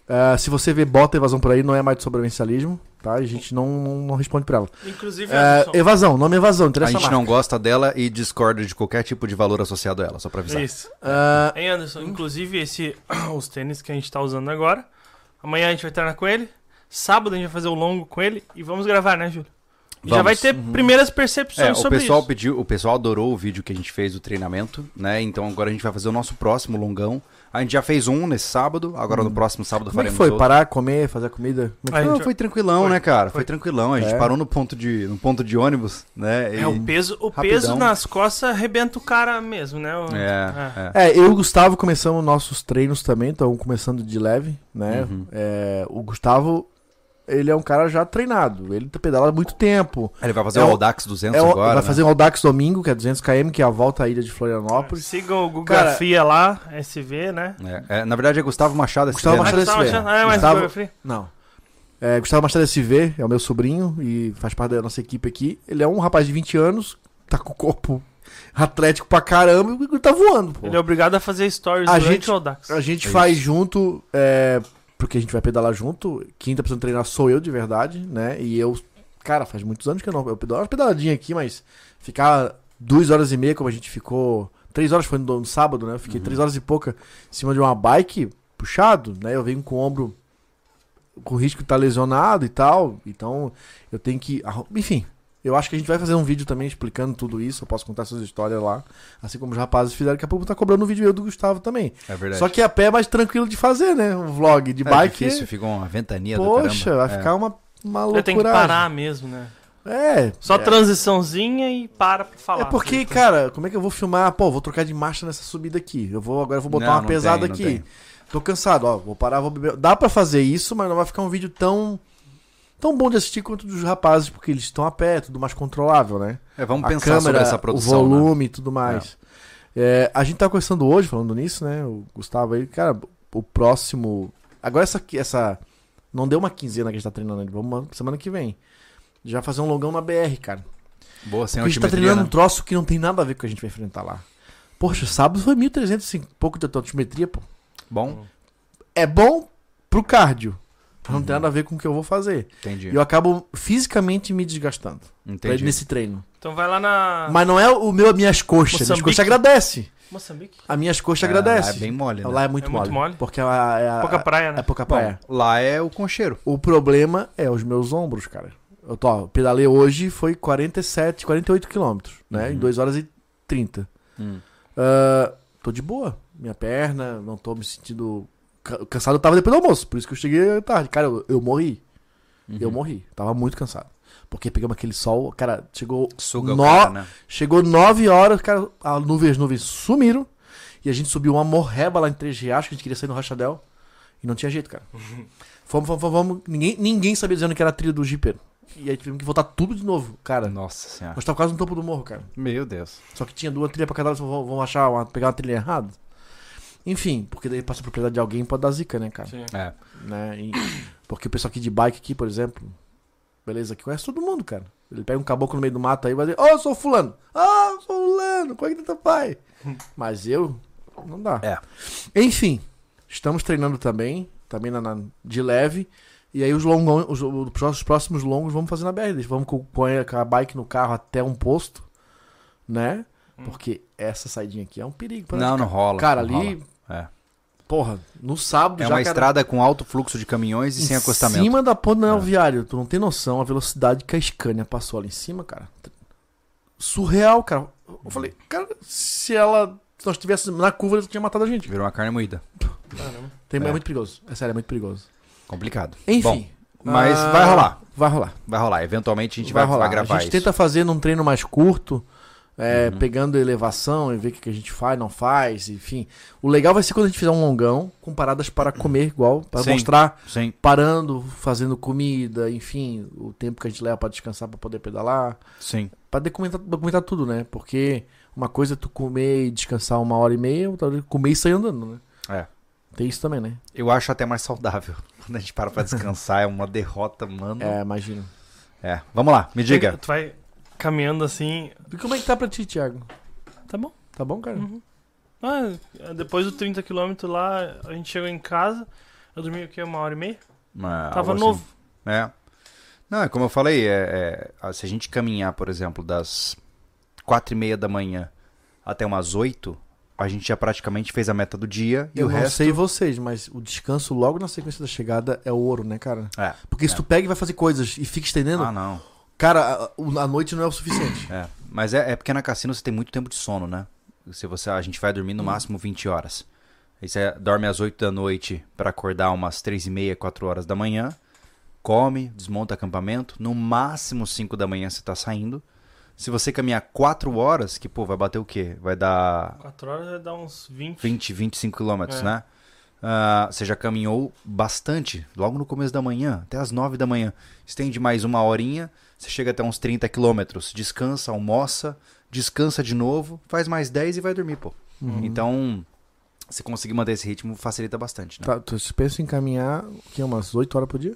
ah, se você vê bota evasão por aí, não é mais de sobrevivencialismo, tá? A gente não, não, não responde pra ela. Inclusive, Anderson, evasão, nome evasão, A interessa gente mais. não gosta dela e discorda de qualquer tipo de valor associado a ela, só pra avisar. Isso. Ah, Hein, Anderson? Inclusive, esse, os tênis que a gente tá usando agora. Amanhã a gente vai treinar com ele. Sábado a gente vai fazer o longo com ele. E vamos gravar, né, Júlio? E já Vamos. vai ter primeiras percepções É, o sobre pessoal isso. pediu, o pessoal adorou o vídeo que a gente fez do treinamento, né? Então agora a gente vai fazer o nosso próximo longão. A gente já fez um nesse sábado, agora no próximo sábado como é que faremos foi? outro. Parar, comer, fazer a comida? É A foi? Não, gente- foi tranquilão, Foi, né, cara? Foi, foi. tranquilão. A gente É. parou no ponto de, no ponto de ônibus, né? É, E- o peso, o Rapidão. peso nas costas arrebenta o cara mesmo, né? O- É, é. É, eu e o Gustavo começamos nossos treinos também, então começando de leve, né? Uhum. É, o Gustavo, ele é um cara já treinado, ele pedala há muito tempo. Ele vai fazer É o o- Audax 200 É o- agora, vai né? fazer um Audax domingo, que é 200 km, que é a volta à ilha de Florianópolis. Sigam o Gugafia lá, SV, né? É, é, na verdade é Gustavo Machado. Gustavo né? Machado Gustavo SV. Machado. Ah, é, Gustavo-. Não. É, Gustavo Machado SV é o meu sobrinho e faz parte da nossa equipe aqui. Ele é um rapaz de 20 anos, tá com o corpo atlético pra caramba e tá voando, pô. Ele é obrigado a fazer stories A durante gente- o Audax. A gente É faz junto, é, porque a gente vai pedalar junto. Quem tá precisando treinar sou eu de verdade, né? E eu, cara, faz muitos anos que eu não. Eu pedalo uma pedaladinha aqui, mas ficar duas horas e meia, como a gente ficou. Três horas foi no, no sábado, né? Eu fiquei três horas e pouca em cima de uma bike, puxado, né? Eu venho com o ombro com risco de estar lesionado e tal. Então, eu tenho que. Enfim. Eu acho que a gente vai fazer um vídeo também explicando tudo isso. Eu posso contar essas histórias lá. Assim como os rapazes fizeram. Daqui a pouco tá cobrando um vídeo eu do Gustavo também. É verdade. Só que a pé é mais tranquilo de fazer, né? Um vlog de é bike. difícil, ficou uma ventania Poxa, do vai. É. ficar uma, uma Eu loucura. tenho que parar mesmo, né? É. Só é. transiçãozinha e para pra falar. É porque, cara, como é que eu vou filmar? Pô, vou trocar de marcha nessa subida aqui. Eu vou agora eu vou botar Não, uma não pesada tem, não aqui. tem. Tô cansado, ó. Vou parar, vou beber. Dá pra fazer isso, mas não vai ficar um vídeo tão tão bom de assistir quanto dos rapazes, porque eles estão a pé, tudo mais controlável, né? É, vamos a pensar sobre essa produção. o né? volume e tudo mais. É, a gente tá conversando hoje, falando nisso, né? O Gustavo aí, cara, o próximo. Agora essa essa. Não deu uma quinzena que a gente tá treinando, né? vamos semana que vem. Já fazer um longão na BR, cara. Boa, sem Porque a gente tá treinando um né? troço que não tem nada a ver com o que a gente vai enfrentar lá. Poxa, sábado foi 1.300 e pouco de altimetria, pô. Bom, É bom pro cardio. Mas Não Uhum. tem nada a ver com o que eu vou fazer. entendi. E eu acabo fisicamente me desgastando Entendi. nesse treino. Então vai lá na Mas não é o meu, minhas coxas. Minhas Moçambique? coxas agradecem. Moçambique. As minhas coxas É, lá é bem mole, né? Lá é muito, É mole, muito mole? Porque é a, é a- Pouca praia, né? é pouca Bom, praia. lá é o concheiro. O problema é os meus ombros, cara. Eu tô, ó, pedalei hoje foi 47, 48 quilômetros, né? Em Uhum. 2 horas e 30. Hum. Ah, tô de boa. Minha perna, não tô me sentindo. Ca- Cansado eu tava depois do almoço, por isso que eu cheguei tarde. Cara, eu, eu morri. Uhum. Eu morri. Tava muito cansado. Porque pegamos aquele sol, cara, chegou. Suga no- cara, né? Chegou 9 horas, cara, a nuvem, as nuvens sumiram. E a gente subiu uma morreba lá em Três Riachos, que a gente queria sair no Rachadel. E não tinha jeito, cara. Fomos, fomos, fomos, vamos. Ninguém, ninguém sabia dizendo que era a trilha do Jipeiro. E aí tivemos que voltar tudo de novo, cara. Nossa senhora. Nós tava quase no topo do morro, cara. Meu Deus. Só que tinha duas trilhas pra cada lado, vão achar, uma, pegar uma trilha errada. Enfim, porque daí passa a propriedade de alguém pode dar zica, né, cara? Sim. É. Né? E- porque o pessoal aqui de bike aqui, por exemplo, beleza, que conhece todo mundo, cara. Ele pega um caboclo no meio do mato aí e vai dizer, ô, eu sou fulano. Ah, eu sou fulano, como é que tá teu pai? Mas eu, não dá. É. Enfim, estamos treinando também, também na, na- de leve. E aí os longos, os, os próximos longos vamos fazer na BR. Vamos com, com a com a bike no carro até um posto, né? Porque essa saidinha aqui é um perigo. pra Não, não rola. Cara, não ali, rola. É. porra, no sábado É já uma cara, estrada com alto fluxo de caminhões e sem em acostamento. cima da ponte do É. viário. Tu não tem noção a velocidade que a Scania passou ali em cima, cara. Surreal, cara. Eu falei, cara, se ela. Se nós estivéssemos na curva, ela tinha matado a gente. Virou uma carne moída. Caramba. Tem, É. é. muito perigoso. É sério, é muito perigoso. Complicado. Enfim. Bom, mas ah, vai rolar. Vai rolar. Vai rolar. Eventualmente a gente vai, vai rolar. vai gravar a gente isso. tenta fazer num treino mais curto, é, Uhum. pegando elevação e ver o que a gente faz, não faz, enfim. O legal vai ser quando a gente fizer um longão com paradas para comer igual, para Sim. mostrar Sim. parando, fazendo comida, enfim, o tempo que a gente leva para descansar para poder pedalar, Sim. para documentar, documentar tudo, né? Porque uma coisa é tu comer e descansar uma hora e meia, outra é comer e sair andando, né? É. Tem isso também, né? Eu acho até mais saudável. Quando a gente para pra descansar, é uma derrota, mano. É, imagino. É. Vamos lá, me diga. Tu vai caminhando assim. E como é que tá pra ti, Thiago? Tá bom. Tá bom, cara? Uhum. Ah, depois dos 30km lá, a gente chegou em casa. Eu dormi o quê? Uma hora e meia? Uma- Tava assim. novo. É. Não, é como eu falei, é, é, se a gente caminhar, por exemplo, das quatro e meia da manhã até umas oito, a gente já praticamente fez a meta do dia e Eu o não resto... sei vocês, mas o descanso logo na sequência da chegada é o ouro, né, cara? É. Porque se É. tu pega e vai fazer coisas e fica estendendo, Ah, não. Cara, a, a noite não é o suficiente. É. Mas é, é porque na cassino você tem muito tempo de sono, né? Se você, a gente vai dormir Hum. no máximo 20 horas. Aí você dorme às 8 da noite pra acordar umas 3 e meia, 4 horas da manhã. Come, desmonta acampamento. No máximo 5 da manhã você tá saindo. Se você caminhar 4 horas, que pô, vai bater o quê? Vai dar 4 horas vai dar uns 20. 20, 25 quilômetros, É. né? Ah, você já caminhou bastante, logo no começo da manhã, até as 9 da manhã. Estende mais uma horinha, você chega até uns 30 quilômetros. Descansa, almoça, descansa de novo, faz mais 10 e vai dormir, pô. Uhum. Então, se conseguir manter esse ritmo, facilita bastante, né? Tá, tu pensa em caminhar o quê? Umas 8 horas por dia?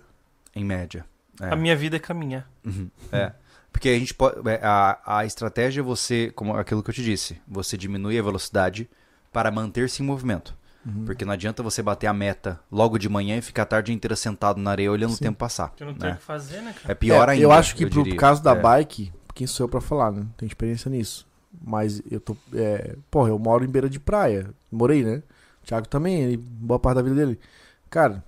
Em média. É. A minha vida é caminhar. Uhum. É. Porque a gente pode. é, A, a estratégia é você, como aquilo que eu te disse, você diminui a velocidade para manter-se em movimento. Uhum. Porque não adianta você bater a meta logo de manhã e ficar a tarde inteira sentado na areia olhando o Sim. tempo passar. Porque não tem o né? que fazer, né, cara? É pior É, ainda. Eu acho que pro diria. caso da É. bike, quem sou eu pra falar, né? Tenho experiência nisso. Mas eu tô. É, porra, eu moro em beira de praia. Morei, né? O Thiago também, ele, boa parte da vida dele. Cara,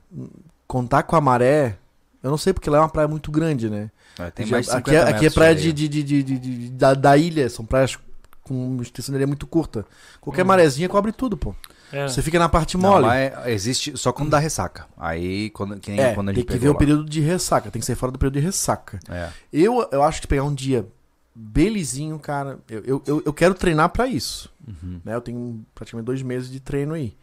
contar com a maré. Eu não sei porque lá é uma praia muito grande, né? É, tem Já- mais de aqui, 50 é, aqui é praia de de, areia. de, de, de- de- de- da, da ilha, são praias com uma extensão de areia muito curta. Qualquer Hum. marezinha cobre tudo, pô. É. Você fica na parte Não, mole. lá é- existe só quando dá ressaca. Aí, quando, que nem é, quando a tem gente que ver pegou o lá. período de ressaca, tem que ser fora do período de ressaca. É. Eu, eu acho que pegar um dia belizinho, cara, eu, eu, eu, eu quero treinar pra isso. Uhum. Né? Eu tenho praticamente dois meses de treino aí.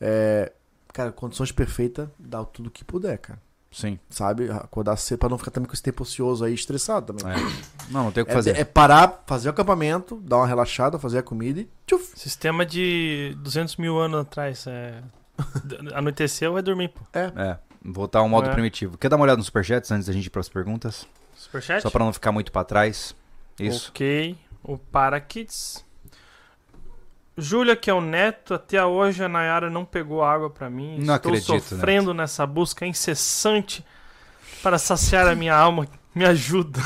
É, cara, condições perfeitas, dá tudo que puder, cara. Sim. Sabe? Acordar cedo pra não ficar também com esse tempo ocioso aí, estressado também. É. Não, não tem o que É, fazer. é parar, fazer o acampamento, dar uma relaxada, fazer a comida e tchuf. Sistema de 200 mil anos atrás. É... Anoiteceu, vai dormir, pô. É. Voltar ao modo É. primitivo. Quer dar uma olhada nos superchats antes da gente ir pras perguntas? Superchat? Só pra não ficar muito pra trás. Isso. Ok. O Parakids. Júlia, que é o neto, até hoje a Nayara não pegou água pra mim. Não Estou acredito, sofrendo nessa busca incessante para saciar a minha alma. Me ajuda.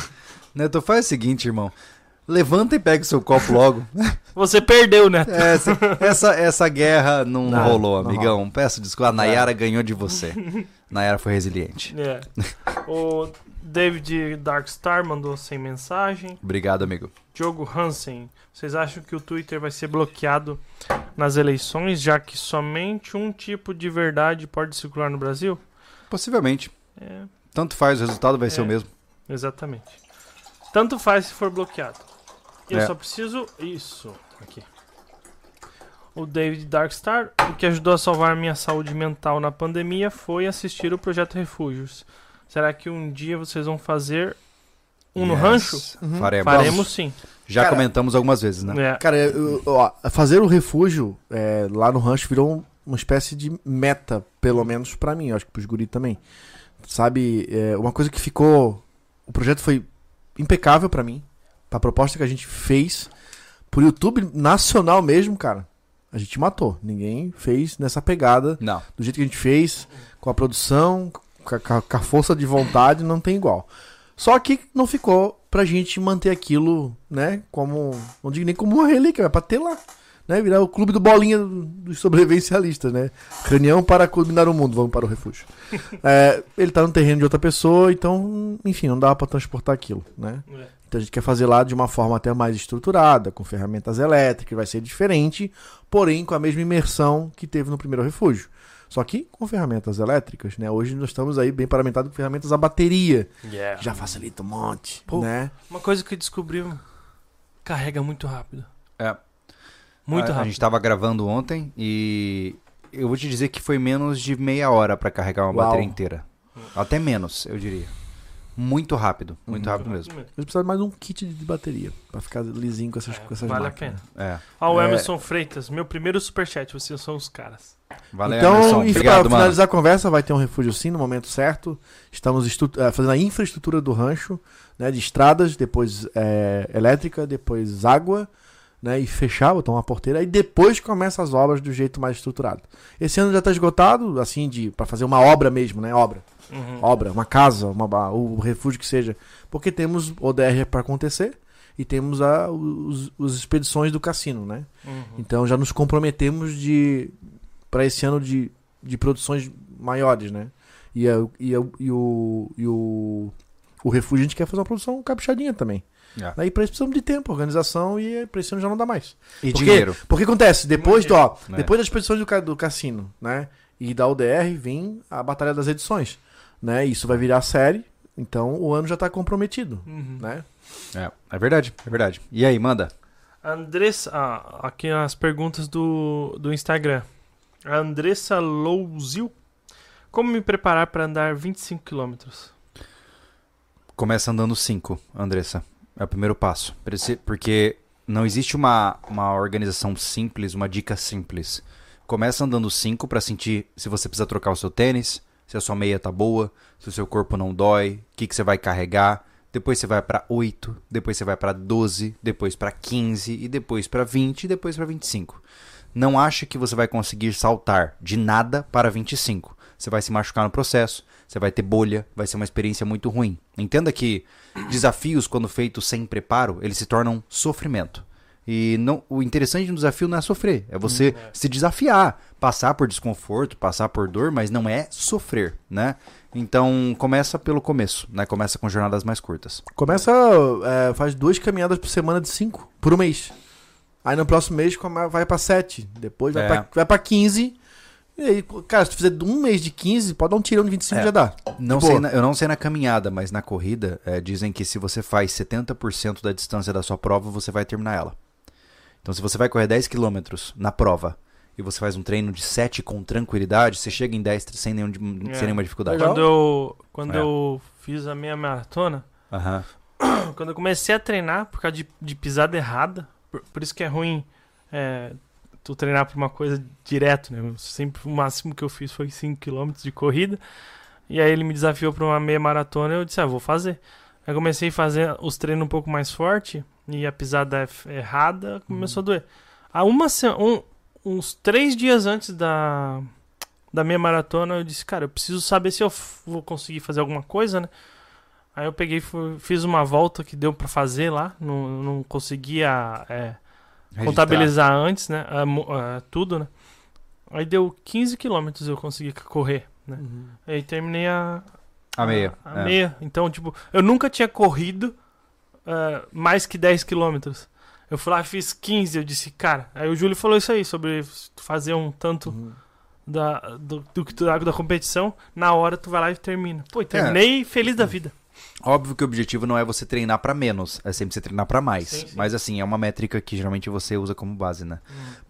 Neto, faz o seguinte, irmão. Levanta e pega o seu copo logo. Você perdeu, Neto. Essa, essa, essa guerra não, Não, rolou, não amigão. Peço desculpa. A Nayara ganhou de você. Nayara foi resiliente. É. O David Darkstar mandou sem mensagem. Obrigado, amigo. Diogo Hansen, vocês acham que o Twitter vai ser bloqueado nas eleições, já que somente um tipo de verdade pode circular no Brasil? Possivelmente. É, Tanto faz, o resultado vai ser É. o mesmo. exatamente. Tanto faz se for bloqueado. Eu É. só preciso. Isso. Aqui. O David Darkstar, o que ajudou a salvar minha saúde mental na pandemia foi assistir o Projeto Refúgios. Será que um dia vocês vão fazer um no Yes. rancho? Uhum. Faremos. Faremos sim. Já Cara- comentamos algumas vezes, né? É. Cara, eu- ó, fazer o refúgio é, lá no rancho virou um- uma espécie de meta, pelo menos pra mim, eu acho que pros guri também. Sabe, é, uma coisa que ficou. O projeto foi impecável pra mim. Pra proposta que a gente fez. Pro YouTube nacional mesmo, cara. A gente matou. Ninguém fez nessa pegada. Não. Do jeito que a gente fez, com a produção, com a, força de vontade, não tem igual. Só que não ficou pra gente manter aquilo, né, como. Não digo nem como uma relíquia, é pra ter lá. Né, virar o clube do bolinha do- dos sobrevivencialistas, né? Reunião para culminar o mundo, vamos para o refúgio. É, ele tá no terreno de outra pessoa, então, enfim, não dá pra transportar aquilo, né? É. Então a gente quer fazer lá de uma forma até mais estruturada, com ferramentas elétricas, vai ser diferente, porém com a mesma imersão que teve no primeiro refúgio. Só que com ferramentas elétricas, né? Hoje nós estamos aí bem paramentados com ferramentas a bateria, que já facilita um monte, Pô. né? Uma coisa que descobri, carrega muito rápido. É. Muito a, rápido. A gente tava gravando ontem e eu vou te dizer que foi menos de meia hora pra carregar uma Uau. bateria inteira. Até menos, eu diria. Muito rápido, muito Uhum. rápido mesmo. A gente precisa de mais um kit de bateria pra ficar lisinho com essas, É, com essas vale a máquinas. pena. É. O É. Emerson Freitas, meu primeiro superchat, vocês são os caras. Valeu, então, Emerson. e Obrigado, pra mano. finalizar a conversa, vai ter um refúgio sim no momento certo. Estamos eh, fazendo a infraestrutura do rancho, né, de estradas, depois eh, elétrica, depois água, né, e fechar, botar uma porteira, e depois começa as obras do jeito mais estruturado. Esse ano já está esgotado, assim, de para fazer uma obra mesmo, né, obra, Uhum. obra, uma casa, uma, o refúgio que seja, porque temos ODR para acontecer e temos a, os, os expedições do cassino, né? Uhum. Então já nos comprometemos de para esse ano de, de produções maiores, né? E, a- e, a- e o, e o, o refúgio a gente quer fazer uma produção caprichadinha também. É. Aí para isso precisamos de tempo, organização e para esse ano já não dá mais. E Porque- dinheiro. Porque acontece, depois do, ó, É. depois das expedições do, do cassino, né? E da UDR vem a batalha das edições, né? Isso vai virar série, então o ano já tá comprometido, Uhum. né? É, é verdade, é verdade. E aí, manda. Andressa, ah, aqui as perguntas do, do Instagram. A Andressa Louzil. Como me preparar para andar 25 km? Começa andando 5, Andressa. É o primeiro passo. Porque não existe uma, uma organização simples, uma dica simples. Começa andando 5 pra sentir se você precisa trocar o seu tênis, se a sua meia tá boa, se o seu corpo não dói, o que, que você vai carregar. Depois você vai pra 8, depois você vai pra 12, depois pra 15 e depois pra 20 e depois pra 25. Não acha que você vai conseguir saltar de nada para 25. Você vai se machucar no processo, você vai ter bolha, vai ser uma experiência muito ruim. Entenda que desafios, quando feitos sem preparo, eles se tornam sofrimento. E não, o interessante de um desafio não é sofrer, é você se desafiar, passar por desconforto, passar por dor, mas não é sofrer, né? Então começa pelo começo, né? Começa com jornadas mais curtas. Começa, é, faz duas caminhadas por semana de cinco, por um mês. Aí no próximo mês vai pra sete, depois vai, É. pra, vai pra 15. E aí, cara, se tu fizer um mês de 15, pode dar um tirão de 25 É. já dá. Não sei na- eu não sei na caminhada, mas na corrida, é, dizem que se você faz 70% da distância da sua prova, você vai terminar ela. Então, se você vai correr 10 km na prova e você faz um treino de 7 com tranquilidade, você chega em 10 sem, nenhum, É. sem nenhuma dificuldade. Quando eu, quando É. eu fiz a minha maratona, Aham. quando eu comecei a treinar por causa de, de pisada errada, por, por isso que é ruim é, tu treinar por uma coisa direto, né? Eu sempre o máximo que eu fiz foi 5km de corrida. E aí ele me desafiou para uma meia maratona eu disse, ah, vou fazer. Aí comecei a fazer os treinos um pouco mais forte e a pisada f- errada começou a doer. Há uma um- uns três dias antes da, da meia maratona eu disse, cara, eu preciso saber se eu vou conseguir fazer alguma coisa, né? Aí eu peguei, fui- fiz uma volta que deu pra fazer lá, não, não conseguia é, contabilizar antes, né? a mo- a tudo, né? Aí deu 15 quilômetros eu consegui correr, né? Aí terminei a, A meia. a é. meia. Então, tipo, eu nunca tinha corrido ah, mais que 10 quilômetros. Eu fui lá, fiz 15, eu disse, cara. Aí o Júlio falou isso aí, sobre fazer um tanto Uhum. da, do, do que tu dá da competição, na hora tu vai lá e termina. Pô, e É. terminei feliz da vida. Óbvio que o objetivo não é você treinar pra menos, é sempre você treinar pra mais. Sim, sim. Mas assim, é uma métrica que geralmente você usa como base, né?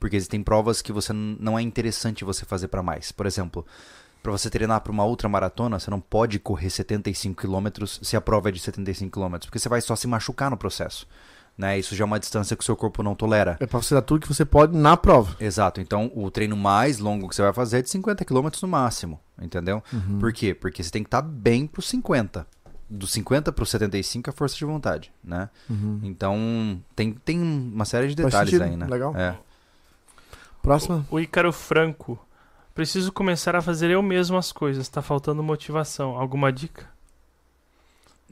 Porque existem provas que você não é interessante você fazer pra mais. Por exemplo, pra você treinar pra uma outra maratona, você não pode correr 75 km se a prova é de 75 km, porque você vai só se machucar no processo. Né? Isso já é uma distância que o seu corpo não tolera. É pra você dar tudo que você pode na prova. Exato. Então, o treino mais longo que você vai fazer é de 50 km no máximo, entendeu? Por quê? Porque você tem que estar bem pro 50. Do 50 pro 75 é força de vontade, né? Então, tem, tem uma série de detalhes aí, né? Legal. É. Próxima. O Ícaro Franco. Preciso começar a fazer eu mesmo as coisas. Tá faltando motivação. Alguma dica?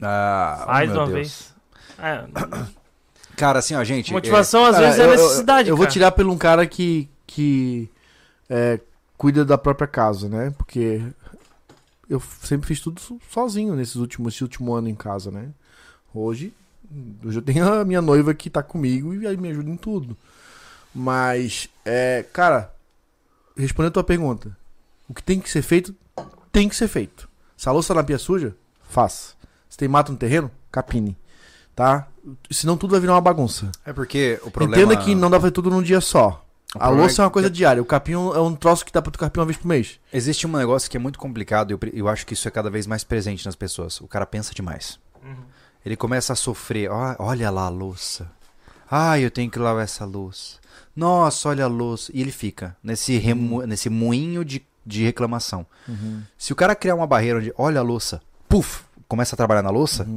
Ah, Faz oh, meu uma Deus. vez. É, Cara, assim, ó, gente. motivação às Cara, vezes é eu- eu- necessidade. Eu, vou cara. tirar pelo um cara que, que é, cuida da própria casa, né? Porque eu sempre fiz tudo so- sozinho nesses últimos, esse último ano em casa, né? Hoje, hoje eu tenho a minha noiva que tá comigo e aí me ajuda em tudo. Mas, é, cara, respondendo a tua pergunta, o que tem que ser feito, tem que ser feito. Se a louça na pia suja, faça. Se tem mato no terreno, capine. Tá? Senão tudo vai virar uma bagunça. É porque o problema. Entenda que não dá pra fazer tudo num dia só. A louça é uma que- coisa diária. O capim é um troço que dá pra tu carpir uma vez por mês. Existe um negócio que é muito complicado e eu, eu acho que isso é cada vez mais presente nas pessoas. O cara pensa demais. Uhum. Ele começa a sofrer. Ó, olha lá a louça. Ai, eu tenho que lavar essa louça. Nossa, olha a louça. E ele fica nesse, remo, nesse moinho de, de reclamação. Se o cara criar uma barreira onde, olha a louça, puf, começa a trabalhar na louça,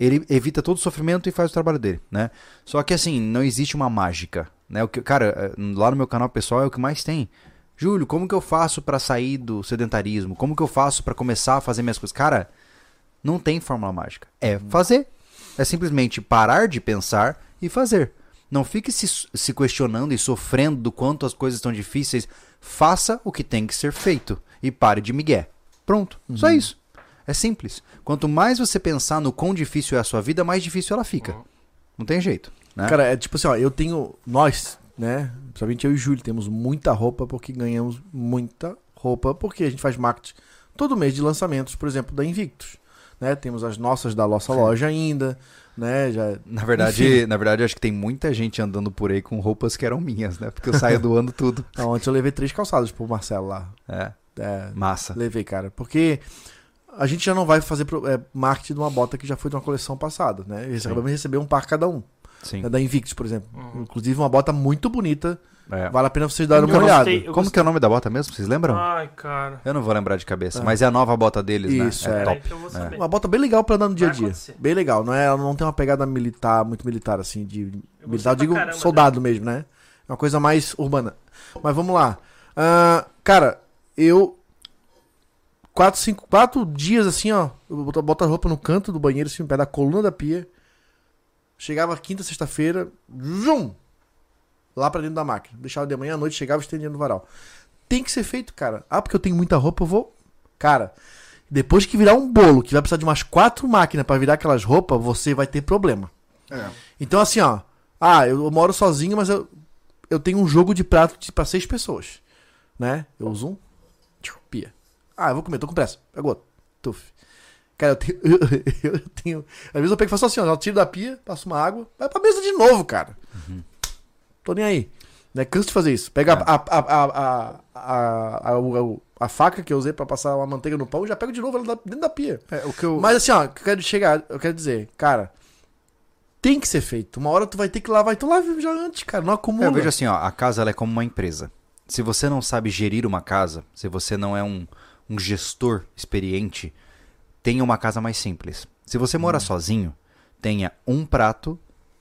ele evita todo o sofrimento e faz o trabalho dele, né? Só que assim, não existe uma mágica, né? O que, cara, eh, lá no meu canal pessoal é o que mais tem. Júlio, como que eu faço pra sair do sedentarismo? Como que eu faço pra começar a fazer minhas coisas? Cara, não tem fórmula mágica. É fazer. É simplesmente parar de pensar e fazer. Não fique se, se questionando e sofrendo do quanto as coisas estão difíceis. Faça o que tem que ser feito e pare de migué. Pronto. Só isso. É simples. Quanto mais você pensar no quão difícil é a sua vida, mais difícil ela fica. Não tem jeito. Né? Cara, é tipo assim, ó, eu tenho. Nós, né? Principalmente eu e o Júlio, temos muita roupa porque ganhamos muita roupa porque a gente faz marketing todo mês de lançamentos, por exemplo, da Invictus. Né? Temos as nossas da nossa loja ainda, né? Já, Na verdade, Enfim. na verdade, acho que tem muita gente andando por aí com roupas que eram minhas, né? Porque eu saio doando tudo. Não, ontem eu levei três calçados pro Marcelo lá. É, É, massa. levei, cara. Porque a gente já não vai fazer pro- é, marketing de uma bota que já foi de uma coleção passada, né? Acabamos de receber um par cada um. Sim. né, Da Invictus, por exemplo. Uhum. Inclusive uma bota muito bonita. É. Vale a pena vocês darem uma olhada. gostei, Como que é o nome da bota mesmo? Vocês lembram? Ai, cara. Eu não vou lembrar de cabeça, Ah. mas é a nova bota deles, Isso, né? é. Peraí top. eu vou saber. Uma bota bem legal pra andar no dia a dia. acontecer. Bem legal, não é? Ela não tem uma pegada militar, muito militar, assim, de. Eu Militar, eu gostei digo caramba soldado mesmo, né? É uma coisa mais urbana. Mas vamos lá. Ah, cara, eu. Quatro, cinco, quatro dias assim, ó. Eu boto, boto a roupa no canto do banheiro, assim, no pé da coluna da pia. Chegava quinta, sexta-feira, zum! Lá pra dentro da máquina. Deixava de manhã à noite, chegava e estendia no varal. Tem que ser feito, cara. Ah, porque eu tenho muita roupa, eu vou. Cara, depois que virar um bolo, que vai precisar de umas quatro máquinas pra virar aquelas roupas, você vai ter problema. É. Então, assim, ó. Ah, eu, moro sozinho, mas eu, eu tenho um jogo de prato de, pra seis pessoas. Né? Eu uso um. Pia. Ah, eu vou comer, tô com pressa. Pega outro. Tuf. Cara, eu tenho. Eu, eu tenho. Às vezes eu pego e faço assim, ó. Eu tiro da pia, passo uma água, vai pra mesa de novo, cara. Tô nem aí. Né? Canso de fazer isso. Pega É. a, a, a, a, a, a, a faca que eu usei pra passar uma manteiga no pão e já pego de novo ela dentro da pia. É, o que eu... Mas assim, ó, eu quero chegar, eu quero dizer, cara, tem que ser feito. Uma hora tu vai ter que lavar, então lave já antes, cara, não acumula. É, eu vejo assim, ó, a casa ela é como uma empresa. Se você não sabe gerir uma casa, se você não é um, um gestor experiente, tenha uma casa mais simples. Se você mora sozinho, tenha um prato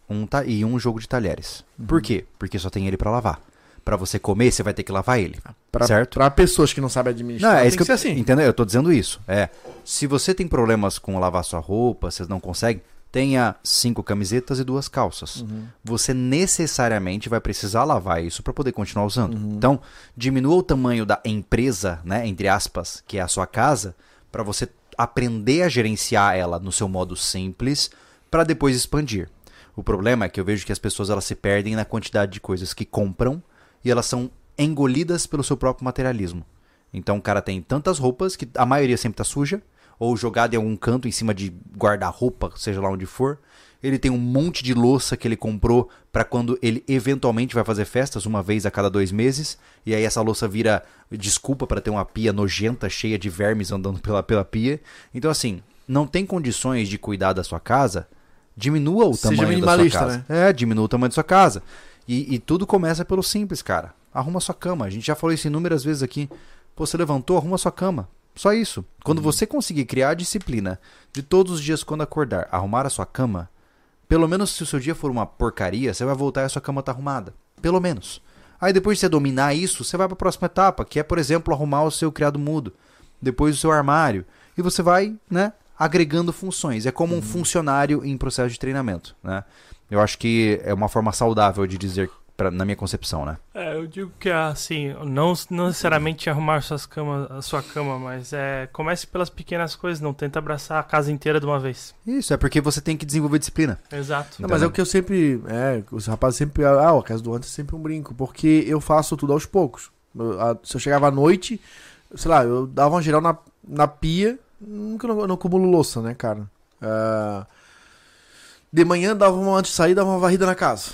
um ta e um jogo de talheres. Por quê? Porque só tem ele pra lavar. Pra você comer, você vai ter que lavar ele. pra, certo? Pra pessoas que não sabem administrar, Não, é isso que, que, eu, assim. Entendeu? Eu tô dizendo isso. É. Se você tem problemas com lavar sua roupa, vocês não conseguem, tenha cinco camisetas e duas calças. Uhum. Você necessariamente vai precisar lavar isso para poder continuar usando. Uhum. Então, diminua o tamanho da empresa, né, entre aspas, que é a sua casa, para você aprender a gerenciar ela no seu modo simples, para depois expandir. O problema é que eu vejo que as pessoas elas se perdem na quantidade de coisas que compram e elas são engolidas pelo seu próprio materialismo. Então o cara tem tantas roupas que a maioria sempre tá suja, ou jogado em algum canto em cima de guarda-roupa, seja lá onde for. Ele tem um monte de louça que ele comprou para quando ele eventualmente vai fazer festas uma vez a cada dois meses. E aí essa louça vira desculpa para ter uma pia nojenta, cheia de vermes andando pela, pela pia. Então, assim, não tem condições de cuidar da sua casa, diminua o Seja tamanho da sua casa. né? É, diminua o tamanho da sua casa. E, e tudo começa pelo simples, cara. Arruma sua cama. A gente já falou isso inúmeras vezes aqui. Pô, você levantou, arruma sua cama. Só isso. Quando você conseguir criar a disciplina de todos os dias quando acordar, arrumar a sua cama, pelo menos se o seu dia for uma porcaria, você vai voltar e a sua cama tá arrumada. Pelo menos. Aí depois de você dominar isso, você vai para a próxima etapa, que é, por exemplo, arrumar o seu criado mudo, depois o seu armário, e você vai, né, agregando funções. É como um funcionário em processo de treinamento, né? Eu acho que é uma forma saudável de dizer pra, na minha concepção, né? É, eu digo que assim, não, não necessariamente arrumar suas camas, a sua cama, mas é comece pelas pequenas coisas, não tenta abraçar a casa inteira de uma vez. Isso é porque você tem que desenvolver disciplina. Exato. Não, mas é o que eu sempre. É, os rapazes sempre. Ah, a casa do Anderson é sempre um brinco, porque eu faço tudo aos poucos. Eu- a- se eu chegava à noite, sei lá, eu dava uma geral na, na pia, nunca não, não acumulo louça, né, cara? Ah, de manhã dava uma antes de sair, dava uma varrida na casa.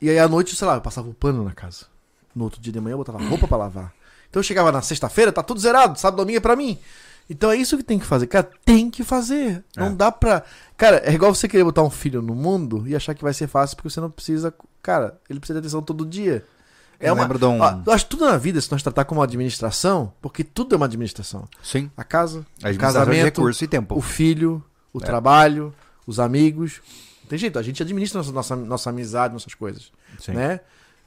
E aí à noite, sei lá, eu passava o pano na casa. No outro dia de manhã eu botava roupa pra lavar. Então eu chegava na sexta-feira, tá tudo zerado, sábado domingo é pra mim. Então é isso que tem que fazer. Cara, tem que fazer. Não É. dá pra. Cara, é igual você querer botar um filho no mundo e achar que vai ser fácil porque você não precisa. Cara, ele precisa de atenção todo dia. É Eu uma. lembro de um- Ó, eu acho que tudo na vida, se nós tratar como administração, porque tudo é uma administração. Sim. A casa, A o casamento, recurso e tempo. o filho, o É. trabalho, os amigos. Tem jeito, a gente administra nossa, nossa, nossa amizade, nossas coisas. Sim. Né?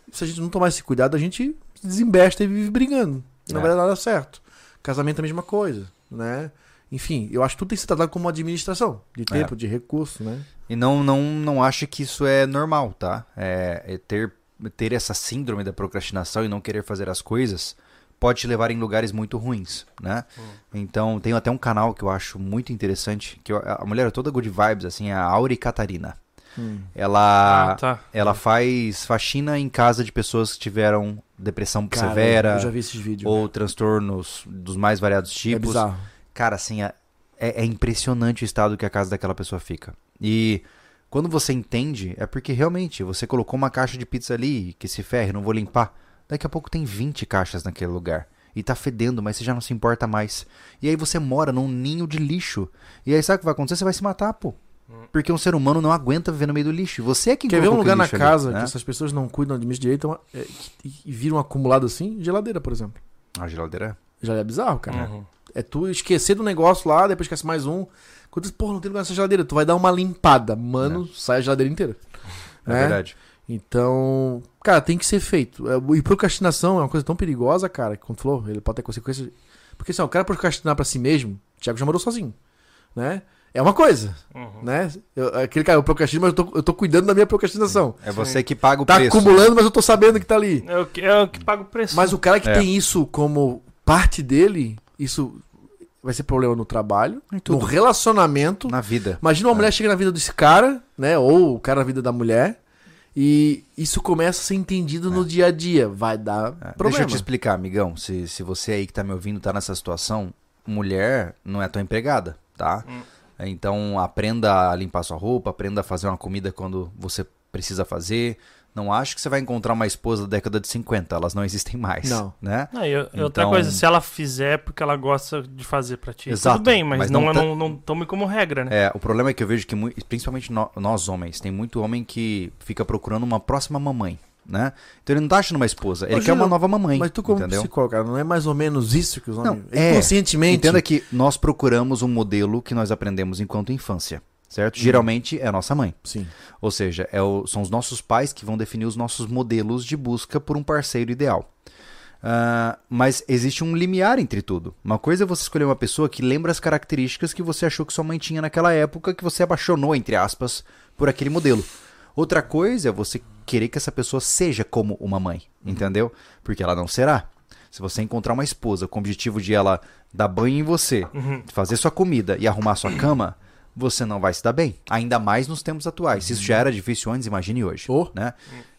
Se a gente não tomar esse cuidado, a gente desembesta e vive brigando. Não É. vai dar nada certo. Casamento é a mesma coisa, né? Enfim, eu acho que tudo tem que ser tratado como administração. De tempo, de recurso, né? E não, não, não acho que isso é normal, tá? É, é ter, ter essa síndrome da procrastinação e não querer fazer as coisas pode te levar em lugares muito ruins, né? Então, tem até um canal que eu acho muito interessante, que eu- a mulher é toda good vibes, assim, é a Auri Catarina. Ela, Ah, tá. ela faz faxina em casa de pessoas que tiveram depressão Cara, severa Eu já vi esses vídeos. ou transtornos dos mais variados é tipos. bizarro. Cara, assim, é, é é impressionante o estado que a casa daquela pessoa fica. E quando você entende, é porque realmente você colocou uma caixa de pizza ali, que se ferre, não vou limpar. Daqui a pouco tem 20 caixas naquele lugar. E tá fedendo, mas você já não se importa mais. E aí você mora num ninho de lixo. E aí sabe o que vai acontecer? Você vai se matar, pô. Porque um ser humano não aguenta viver no meio do lixo. E Você é quem Quer ver um lugar na ali, casa né? que essas pessoas não cuidam de direito é é, e, e viram acumulado assim? Geladeira, por exemplo. A geladeira? Já é bizarro, cara. Uhum. É tu esquecer do negócio lá, depois esquece mais um. Quando tu, porra, não tem lugar nessa geladeira, tu vai dar uma limpada. Mano, sai a geladeira inteira. É, Né? verdade. Então, cara, tem que ser feito. É, E procrastinação é uma coisa tão perigosa, cara, que quando tu falou, ele pode ter consequências. Porque assim, ó, o cara procrastinar pra si mesmo, o Thiago já morou sozinho, né? É uma coisa, Uhum. né? Eu- aquele cara, eu procrastino, mas eu tô, eu tô cuidando da minha procrastinação. É você que paga o Tá preço. acumulando, mas eu tô sabendo que tá ali. É o que, é o que paga o preço. Mas o cara que É. tem isso como parte dele, isso vai ser problema no trabalho, no relacionamento. Na vida. Imagina uma É. mulher chega na vida desse cara, né? Ou o cara na vida da mulher. E isso começa a ser entendido no dia a dia. Vai dar É, Deixa problema. eu te explicar, amigão. Se, se você aí que tá me ouvindo tá nessa situação, mulher não é tua empregada, tá? Hum. Então aprenda a limpar sua roupa, aprenda a fazer uma comida quando você precisa fazer. Não acho que você vai encontrar uma esposa da década de 50, elas não existem mais. Não. Né? Não, e, e outra Então- coisa, se ela fizer porque ela gosta de fazer pra ti, Exato, tudo bem, mas, mas não, não não, tá- não, tome como regra, né? É, o problema é que eu vejo que, principalmente nó- nós homens, tem muito homem que fica procurando uma próxima mamãe, né? Então ele não tá achando uma esposa, ele Ô, quer uma nova mamãe, Mas tu como entendeu? psicólogo, cara, não é mais ou menos isso que os homens... Não, é. Inconscientemente... Entenda que nós procuramos um modelo que nós aprendemos enquanto infância, certo? Geralmente é a nossa mãe. Sim. Ou seja, é o- são os nossos pais que vão definir os nossos modelos de busca por um parceiro ideal. Ah, mas existe um limiar entre tudo. Uma coisa é você escolher uma pessoa que lembra as características que você achou que sua mãe tinha naquela época, que você apaixonou, entre aspas, por aquele modelo. Outra coisa é você querer que essa pessoa seja como uma mãe, entendeu? Porque ela não será. Se você encontrar uma esposa com o objetivo de ela dar banho em você, Uhum. fazer sua comida e arrumar sua cama, você não vai se dar bem. Ainda mais nos tempos atuais. Se isso já era difícil antes, imagine hoje. Oh. Né?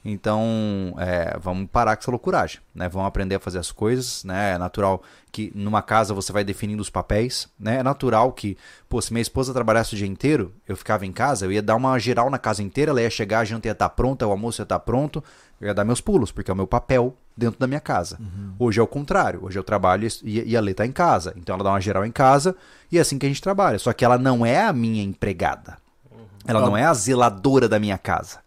Então, é, vamos parar com essa loucuragem. Né? Vamos aprender a fazer as coisas. Né? É natural que numa casa você vai definindo os papéis. Né? É natural que, pô, se minha esposa trabalhasse o dia inteiro, eu ficava em casa, eu ia dar uma geral na casa inteira, ela ia chegar, a janta ia estar pronta, o almoço ia estar pronto, eu ia dar meus pulos, porque é o meu papel dentro da minha casa. Hoje é o contrário. Hoje eu trabalho e, e a Lê tá em casa. Então ela dá uma geral em casa e é assim que a gente trabalha. Só que ela não é a minha empregada. Ela não é a zeladora da minha casa.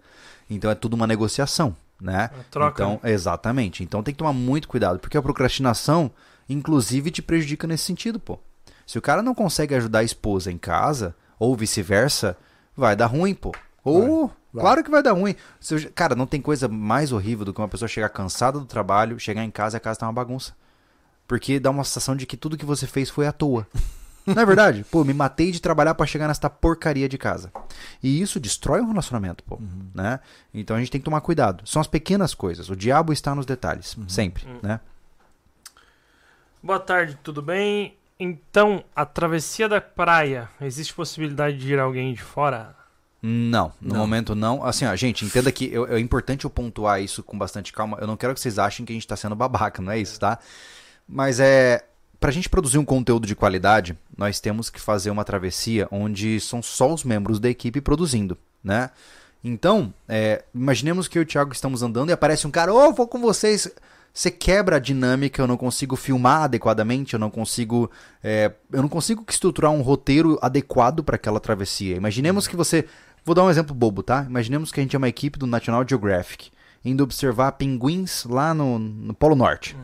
Então é tudo uma negociação, né? Uma troca, Então, exatamente. Então tem que tomar muito cuidado, porque a procrastinação, inclusive, te prejudica nesse sentido, pô. Se o cara não consegue ajudar a esposa em casa, ou vice-versa, vai dar ruim, pô. Ou, vai. claro que vai dar ruim. Se eu- cara, não tem coisa mais horrível do que uma pessoa chegar cansada do trabalho, chegar em casa e a casa tá uma bagunça. Porque dá uma sensação de que tudo que você fez foi à toa. Não é verdade? Pô, me matei de trabalhar pra chegar nesta porcaria de casa. E isso destrói um relacionamento, pô, né? Então a gente tem que tomar cuidado. São as pequenas coisas. O diabo está nos detalhes, sempre, né? Boa tarde, tudo bem? Então, a travessia da praia, existe possibilidade de ir alguém de fora? Não, no Não. momento não. Assim, ó, gente, entenda que eu- é importante eu pontuar isso com bastante calma. Eu não quero que vocês achem que a gente tá sendo babaca, não é isso, tá? Mas é. Pra gente produzir um conteúdo de qualidade, nós temos que fazer uma travessia onde são só os membros da equipe produzindo, né? Então, é, imaginemos que eu e o Thiago estamos andando e aparece um cara, ô, vou com vocês. Você quebra a dinâmica, eu não consigo filmar adequadamente, eu não consigo. é, eu não consigo estruturar um roteiro adequado para aquela travessia. Imaginemos que você. Vou dar um exemplo bobo, tá? Imaginemos que a gente é uma equipe do National Geographic, indo observar pinguins lá no, no Polo Norte.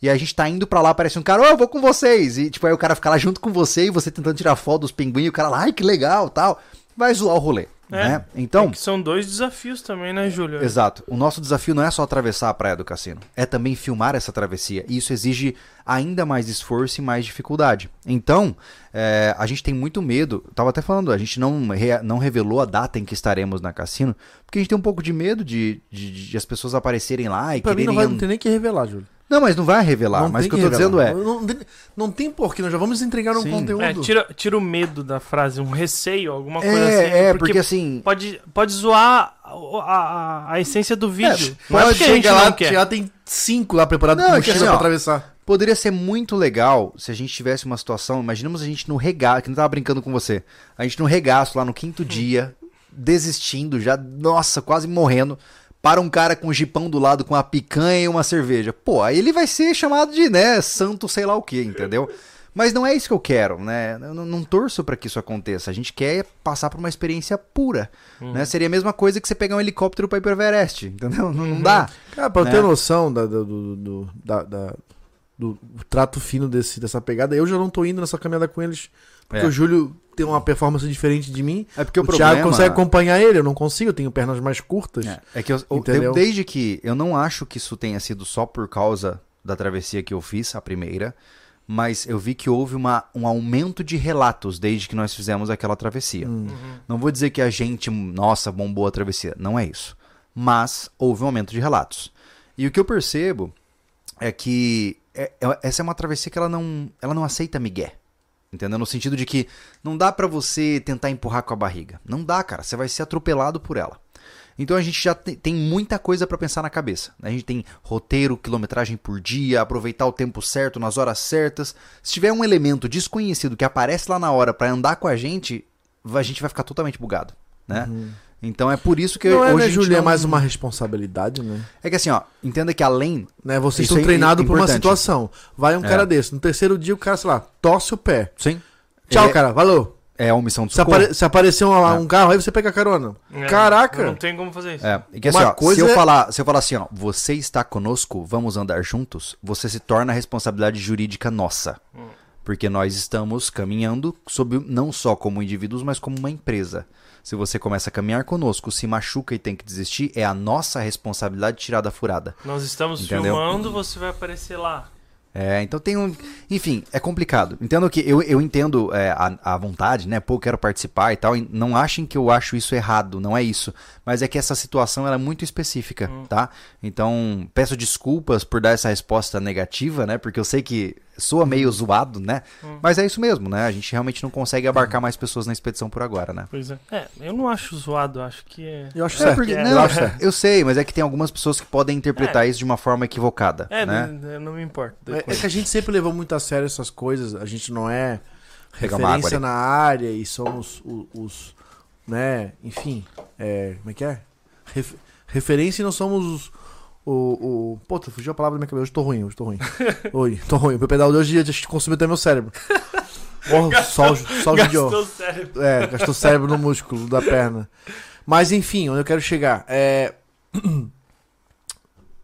E a gente tá indo pra lá, aparece um cara, ô, eu vou com vocês. E tipo, aí o cara fica lá junto com você e você tentando tirar foto dos pinguins, e o cara lá, ai, que legal, tal. Vai zoar o rolê, É. né? Então, É que são dois desafios também, né, Júlio? Exato. O nosso desafio não é só atravessar a praia do cassino, é também filmar essa travessia. E isso exige ainda mais esforço e mais dificuldade. Então, é, a gente tem muito medo. Tava até falando, a gente não, re- não revelou a data em que estaremos na cassino, porque a gente tem um pouco de medo de, de, de as pessoas aparecerem lá e Pra mim quererem. não, vai, não tem nem que revelar, Júlio. Não, mas não vai revelar. Não mas o tem que eu tô dizendo revelar. é. Não, tem- não tem porquê, nós já vamos entregar um Sim. conteúdo. É, tira, tira o medo da frase, um receio, alguma É, coisa assim. é, porque assim. Pode, pode zoar a, a- a essência do vídeo. não é Pode porque a gente chegar lá, não quer. já tem cinco lá preparados Não, com é mochila assim, pra ó, atravessar. Poderia ser muito legal se a gente tivesse uma situação. Imaginemos a gente no regaço, que não tava brincando com você. A gente no regaço lá no quinto dia, desistindo, já, nossa, quase morrendo. Para um cara com um jipão do lado com uma picanha e uma cerveja. Pô, aí ele vai ser chamado de, né, santo sei lá o que, entendeu? Mas não é isso que eu quero, né? Eu não, não torço para que isso aconteça. A gente quer passar por uma experiência pura, né? Seria a mesma coisa que você pegar um helicóptero para ir pro Everest, entendeu? Não, não dá. Cara, pra eu né? ter noção da, do, do, do- da- da- do trato fino desse, dessa pegada, eu já não tô indo nessa caminhada com eles. Porque É. o Júlio tem uma performance diferente de mim. É porque o, o problema... Thiago consegue acompanhar ele, eu não consigo, eu tenho pernas mais curtas. É, é que eu, eu- desde que eu não acho que isso tenha sido só por causa da travessia que eu fiz, a primeira, mas eu vi que houve uma, um aumento de relatos desde que nós fizemos aquela travessia. Hum. Não vou dizer que a gente, nossa, bombou a travessia, não é isso. Mas houve um aumento de relatos. E o que eu percebo é que é- é- essa é uma travessia que ela não, ela não aceita migué. Entendeu? No sentido de que não dá pra você tentar empurrar com a barriga. Não dá, cara. Você vai ser atropelado por ela. Então a gente já te- tem muita coisa pra pensar na cabeça. né? A gente tem roteiro, quilometragem por dia, aproveitar o tempo certo nas horas certas. Se tiver um elemento desconhecido que aparece lá na hora pra andar com a gente, a gente vai ficar totalmente bugado, né? Então é por isso que Não é, hoje né, a gente Júlio? É não- mais uma responsabilidade, né? É que assim, ó, entenda que além né? Vocês estão é treinados por uma situação. Vai um É. cara desse. No terceiro dia, o cara, sei lá, torce o pé. Sim. Tchau, É- cara. Valeu. É a omissão de Se, socorro. apare- se aparecer um, É. um carro, aí você pega a carona. É, Caraca! Não tem como fazer isso. É, e que assim, Uma ó, coisa se eu é- falar, se eu falar assim, ó, você está conosco, vamos andar juntos, você se torna a responsabilidade jurídica nossa. Porque nós estamos caminhando sob não só como indivíduos, mas como uma empresa. Se você começa a caminhar conosco, se machuca e tem que desistir, é a nossa responsabilidade tirar da furada. Nós estamos Entendeu? filmando, você vai aparecer lá. É, então tem um. Enfim, é complicado. Entendo que eu, eu entendo é, a, a vontade, né? Pô, eu quero participar e tal. e Não achem que eu acho isso errado, não é isso. Mas é que essa situação ela é muito específica, tá? Então, peço desculpas por dar essa resposta negativa, né? Porque eu sei que soa meio zoado, né? Hum. Mas é isso mesmo, né? A gente realmente não consegue abarcar mais pessoas na expedição por agora, né? Pois é. É, eu não acho zoado, eu acho que é. Eu acho É, certo. porque, é, não, eu acho eu sei, mas é que tem algumas pessoas que podem interpretar isso de uma forma equivocada, É, né? não, não me importa. É, é que a gente sempre levou muito a sério essas coisas. A gente não é Pegar uma água referência na área e somos o- os, né, enfim, é, como é que é? Ref- referência e não somos os, o, o... Pô, fugiu a palavra da minha cabeça. Hoje tô ruim, hoje tô ruim. Oi, tô ruim. O meu pedal de hoje já consumiu até meu cérebro. Oh, o- só o. Gastou o cérebro. É, gastou cérebro no músculo da perna. Mas enfim, onde eu quero chegar? É...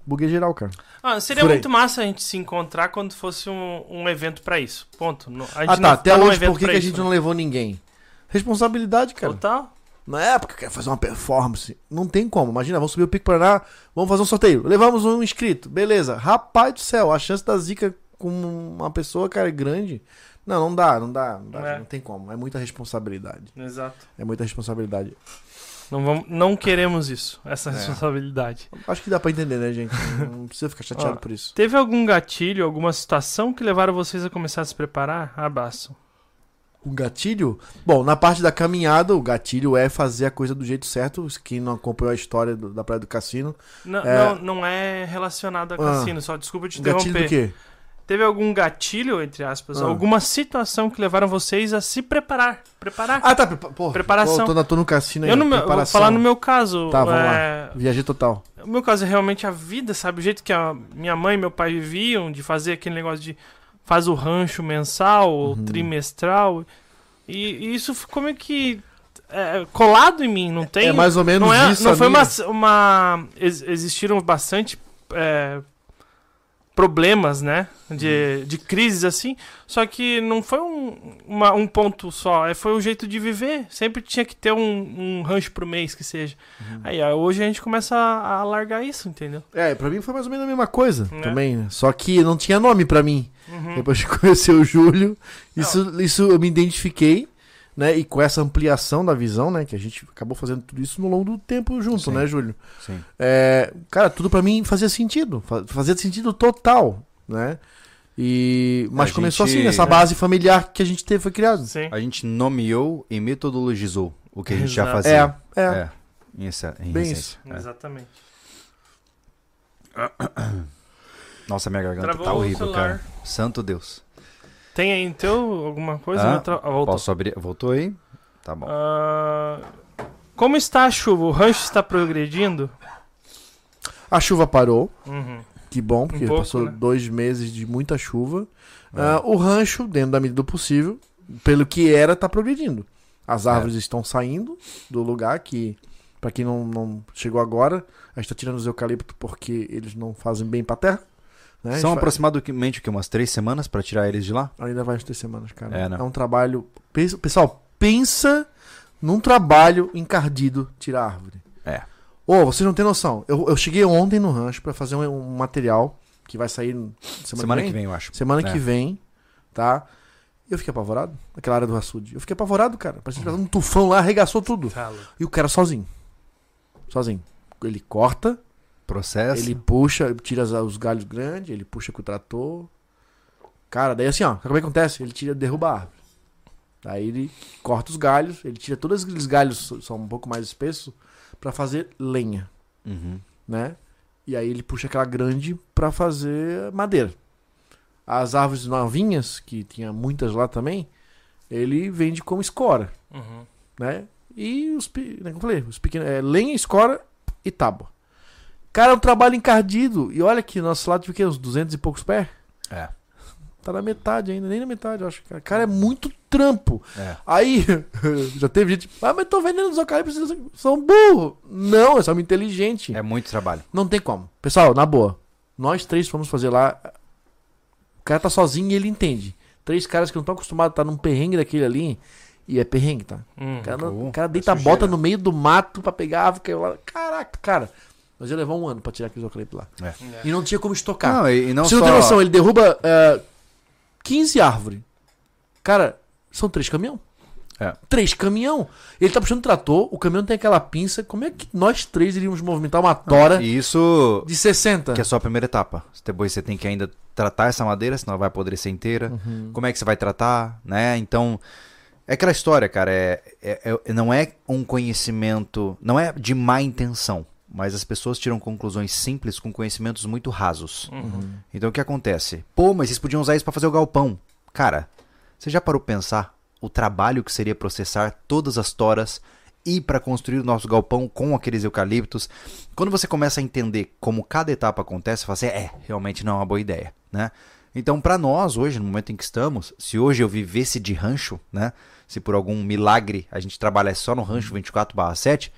Buguei geral, cara. Ah, seria Furei. muito massa a gente se encontrar quando fosse um, um evento pra isso. Ponto. A gente Ah tá, até num hoje por que, que a gente né? não levou ninguém? Responsabilidade, cara. Total. Na época, quer fazer uma performance. Não tem como. Imagina, vamos subir o Pico Paraná, vamos fazer um sorteio. Levamos um inscrito. Beleza. Rapaz do céu, a chance da zica com uma pessoa, cara, é grande. Não, não dá, não dá. Não, dá, É. não tem como. É muita responsabilidade. Exato. É muita responsabilidade. Não, vamos, não queremos isso, essa É. responsabilidade. Acho que dá pra entender, né, gente? Não precisa ficar chateado Ó, por isso. Teve algum gatilho, alguma situação que levaram vocês a começar a se preparar? Abraço. O gatilho? Bom, na parte da caminhada, o gatilho é fazer a coisa do jeito certo. Quem não acompanhou a história do- da Praia do Cassino. Não É. não, não é relacionado a Ah. cassino, só desculpa te O gatilho interromper. do quê? Teve algum gatilho, entre aspas, Ah. alguma situação que levaram vocês a se preparar? Preparar? Ah, tá. prepa- Pô, Preparação. Tô, tô, no cassino aí. eu, no meu, eu vou preparação. falar no meu caso. Tá, vamos é, Viajei total. O meu caso é realmente a vida, sabe? O jeito que a minha mãe e meu pai viviam, de fazer aquele negócio de faz o rancho mensal ou Uhum. trimestral. E, e isso ficou meio que é, colado em mim, não tem? é mais ou menos não é, isso. não foi minha. uma, uma ex- existiram bastante é, problemas, né, de, de crises assim. Só que não foi um, uma- um ponto só, é, foi o jeito de viver. Sempre tinha que ter um, um rancho por mês que seja. Uhum. Aí hoje a gente começa a, a largar isso, entendeu? É, pra mim foi mais ou menos a mesma coisa É. também. né? Só que não tinha nome pra mim. Uhum. Depois de conhecer o Júlio, isso, isso eu me identifiquei, né? E com essa ampliação da visão, né? Que a gente acabou fazendo tudo isso no longo do tempo junto, Sim. né, Júlio? Sim. É, cara, tudo pra mim fazia sentido. fa- Fazia sentido total, né? E, mas A começou gente- assim, essa base familiar que a gente teve foi criado. Sim. A gente nomeou e metodologizou o que a gente já Exato. fazia. É, é. É, em, essa, em Bem essência. É. Exatamente. Nossa, minha garganta Travou tá horrível, celular. cara. Santo Deus. Tem aí teu alguma coisa? Ah, tra- ah, voltou. Posso abrir? Voltou aí? Tá bom. Ah, como está a chuva? O rancho está progredindo? A chuva parou, Uhum. que bom, porque Um pouco, passou né? dois meses de muita chuva. É. Ah, o rancho, dentro da medida do possível, pelo que era, tá progredindo. As árvores estão saindo do lugar que, pra quem não, não chegou agora, a gente tá tirando os eucaliptos porque eles não fazem bem pra terra. Né? São aproximadamente o quê? umas três semanas pra tirar eles de lá? Ainda vai umas três semanas, cara. É, né? um trabalho. Pensa- Pessoal, pensa num trabalho encardido tirar árvore. É. Ô, vocês não têm noção. Eu, eu cheguei ontem no rancho pra fazer um, um material que vai sair semana, Semana, que vem, eu acho. Semana É. que vem, tá? Eu fiquei apavorado, naquela área do açude. Eu fiquei apavorado, cara. Parecia que tava um tufão lá, arregaçou tudo. Fala. E o cara sozinho. Sozinho. Ele corta, Processo. ele puxa, tira os galhos grandes, ele puxa com o trator. Cara, daí assim, ó, sabe como é que acontece? Ele tira, derruba a árvore. Daí ele corta os galhos, ele tira todos aqueles galhos, são um pouco mais espessos, pra fazer lenha, Uhum. né? E aí ele puxa aquela grande pra fazer madeira. As árvores novinhas, que tinha muitas lá também, ele vende como escora, Uhum. né? E os, né, como eu falei, os pequenos, é, lenha, escora e tábua. Cara, é um trabalho encardido. E olha que nosso lado fica uns 200 e poucos pés. É. Tá na metade ainda, nem na metade, eu acho. Cara, cara é muito trampo. É. Aí, já teve gente, ah, mas tô vendendo os eucaliptos, são burro. Não, é só inteligente. É muito trabalho. Não tem como. Pessoal, na boa, nós três fomos fazer lá. O cara tá sozinho e ele entende. Três caras que não estão acostumados a estar num perrengue daquele ali. E é perrengue, tá? Hum. O cara, o cara deita a é bota no meio do mato pra pegar a lá. Caraca, cara. Nós ia levar um ano pra tirar aqueles eucaliptos lá. É. E não tinha como estocar. Não, e, não Você só... não tem noção, ele derruba é, 15 árvores. Cara, são três caminhão. É. Três caminhão. Ele tá puxando trator, o caminhão tem aquela pinça. Como é que nós três iríamos movimentar uma tora E isso de 60? que é só a primeira etapa. Depois você tem que ainda tratar essa madeira, senão ela vai apodrecer inteira. Uhum. Como é que você vai tratar, né? Então, é aquela história, cara. É, é- é- não é um conhecimento, não é de má intenção, mas as pessoas tiram conclusões simples com conhecimentos muito rasos. Uhum. Então, o que acontece? Pô, mas vocês podiam usar isso pra fazer o galpão. Cara, você já parou pensar o trabalho que seria processar todas as toras e para construir o nosso galpão com aqueles eucaliptos? Quando você começa a entender como cada etapa acontece, você fala assim, é, realmente não é uma boa ideia, né? Então, para nós hoje, no momento em que estamos, se hoje eu vivesse de rancho, né? Se por algum milagre a gente trabalhasse só no rancho 24/7,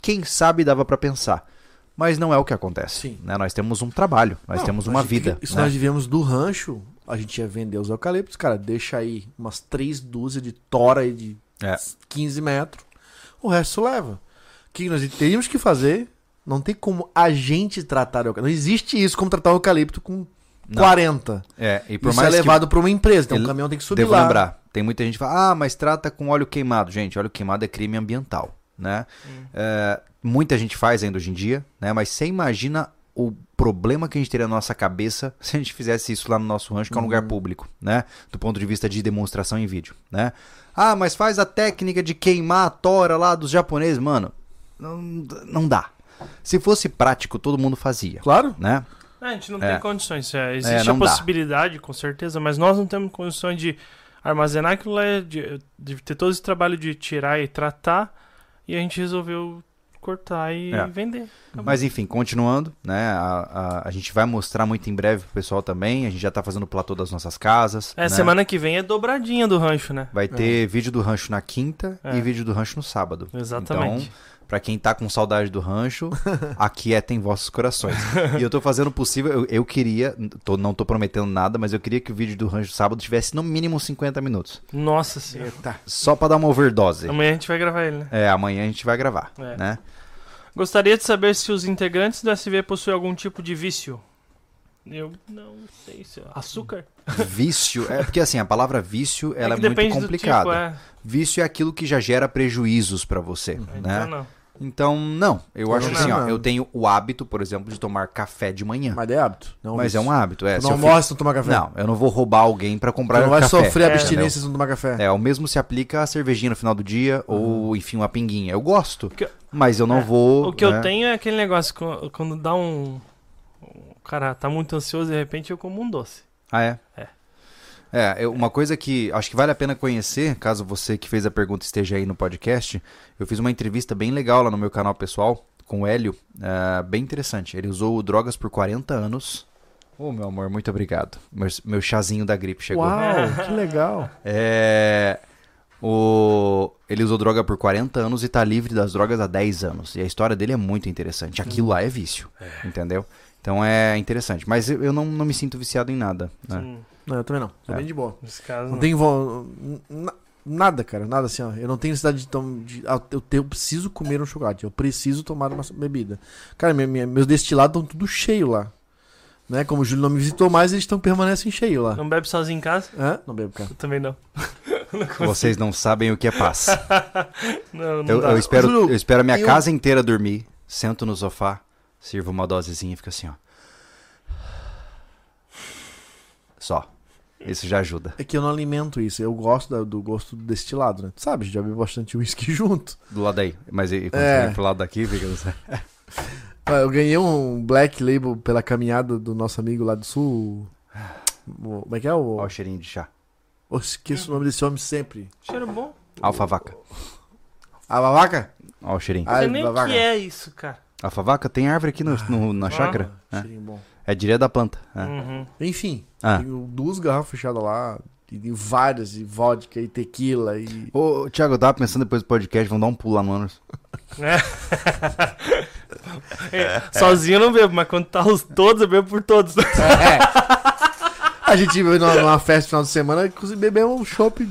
quem sabe dava para pensar. Mas não é o que acontece. Né? Nós temos um trabalho, nós Não, temos uma gente- vida. Se né? nós vivemos do rancho, a gente ia vender os eucaliptos, cara, deixa aí umas três dúzias de tora aí de É. 15 metros, o resto leva. O que nós teríamos que fazer? Não tem como a gente tratar o eucalipto. Não existe isso como tratar o eucalipto com Não. 40. É, e por Isso é mais que levado para uma empresa, então o caminhão tem que subir Devo lá. lembrar. Tem muita gente que fala, ah, mas trata com óleo queimado. Gente, óleo queimado é crime ambiental, né? É, muita gente faz ainda hoje em dia, né? Mas você imagina o problema que a gente teria na nossa cabeça se a gente fizesse isso lá no nosso rancho, que é um lugar público, né? Do ponto de vista de demonstração em vídeo, né? Ah, mas faz a técnica de queimar a tora lá dos japoneses. Mano, não, não dá. Se fosse prático, todo mundo fazia, Claro. né? A gente não É. tem condições. é, existe não a dá. possibilidade, com certeza, mas nós não temos condições de armazenar aquilo lá, de, de ter todo esse trabalho de tirar e tratar, e a gente resolveu cortar e É. vender. Mas enfim, continuando, né? A, a, a gente vai mostrar muito em breve pro pessoal também. A gente já tá fazendo o platô das nossas casas. É, né? semana que vem é dobradinha do rancho, né? Vai ter vídeo do rancho na quinta É. e vídeo do rancho no sábado. Exatamente. Então, pra quem tá com saudade do rancho, aquietem vossos corações. E eu tô fazendo o possível, eu, eu queria, tô, não tô prometendo nada, mas eu queria que o vídeo do rancho sábado tivesse no mínimo 50 minutos. Nossa senhora. Eita. Só pra dar uma overdose. Amanhã a gente vai gravar ele, né? É, amanhã a gente vai gravar, É. né? Gostaria de saber se os integrantes do SV possuem algum tipo de vício. Eu não sei se. Açúcar? Vício, é porque assim, a palavra vício, ela é, que muito depende complicada. Tipo, é. Vício é aquilo que já gera prejuízos pra você, Então né? não. Então, não. Eu acho não, assim, ó, não. eu tenho o hábito, por exemplo, de tomar café de manhã. Mas é hábito. Não Mas é um hábito, é. Tu não eu almoça se não tomar café. Não, eu não vou roubar alguém pra Tu comprar não vai café. sofrer É, abstinência se não tomar café. É, o mesmo se aplica a cervejinha no final do dia ou, enfim, uma pinguinha. Eu gosto, que- mas eu não é, vou... O que eu né? tenho é aquele negócio, quando dá um. O cara tá muito ansioso de repente eu como um doce. Ah, é? É. É, eu- uma coisa que acho que vale a pena conhecer, caso você que fez a pergunta esteja aí no podcast, eu fiz uma entrevista bem legal lá no meu canal pessoal com o Hélio, é, bem interessante. Ele usou drogas por 40 anos. Ô, meu amor, muito obrigado. Meu, meu chazinho da gripe chegou. Uau, que legal. É, o, ele usou droga por 40 anos e tá livre das drogas há 10 anos. E a história dele é muito interessante. Aquilo lá é vício, entendeu? Então é interessante. Mas eu, eu não, não me sinto viciado em nada. Né? Sim, Não, eu também não. Tô É. bem de boa. nesse caso. Não não. tenho nada, cara. Nada assim, ó. Eu não tenho necessidade de, tom- de ah, eu, te- eu preciso comer um chocolate. Eu preciso tomar uma bebida. Cara, minha- minha- meus destilados estão tudo cheio lá. Né? Como o Júlio não me visitou mais, eles estão permanecem cheio lá. Não bebe sozinho em casa? Hã? Não bebo, cara. Eu também não. Vocês não sabem o que é paz. Não, não Eu, dá. eu espero, Júlio, eu espero a minha eu- casa inteira dormir, sento no sofá, sirvo uma dosezinha e fica assim, ó. Só. Isso já ajuda. É que eu não alimento isso. Eu gosto da- do gosto do destilado, né? Tu sabe, a gente já bebe bastante uísque junto. Do lado aí. Mas e, e quando É. você vem pro lado daqui, fica. Ah, Eu ganhei um Black Label pela caminhada do nosso amigo lá do sul. O- Como é que é o. Ó o cheirinho de chá. Eu esqueço o nome desse homem sempre. Cheiro bom. Alfa vaca. A vaca? Ó o cheirinho. Ah, nem o que é isso, cara. Alfa vaca tem árvore aqui no, no- na chácara. É. Cheirinho bom. É direto da planta. é. Uhum. Enfim, Ah. duas garrafas fechadas lá. E várias, e vodka, e tequila, e. Ô, Thiago, eu tava pensando depois do podcast, vamos dar um pulo lá no Anos. É, Sozinho eu não bebo, mas quando tá os todos, eu bebo por todos. A gente veio numa, numa festa no final de semana, inclusive bebemos um chopp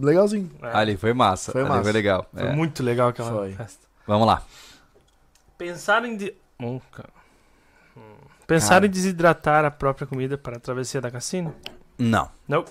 legalzinho. É, Ali foi massa. Foi ali massa. foi legal. Foi É. muito legal aquela Foi. festa. Vamos lá. Pensar em. de- Hum, cara. Hum. Pensar Cara. em desidratar a própria comida para a travessia da cassina? Não. Não.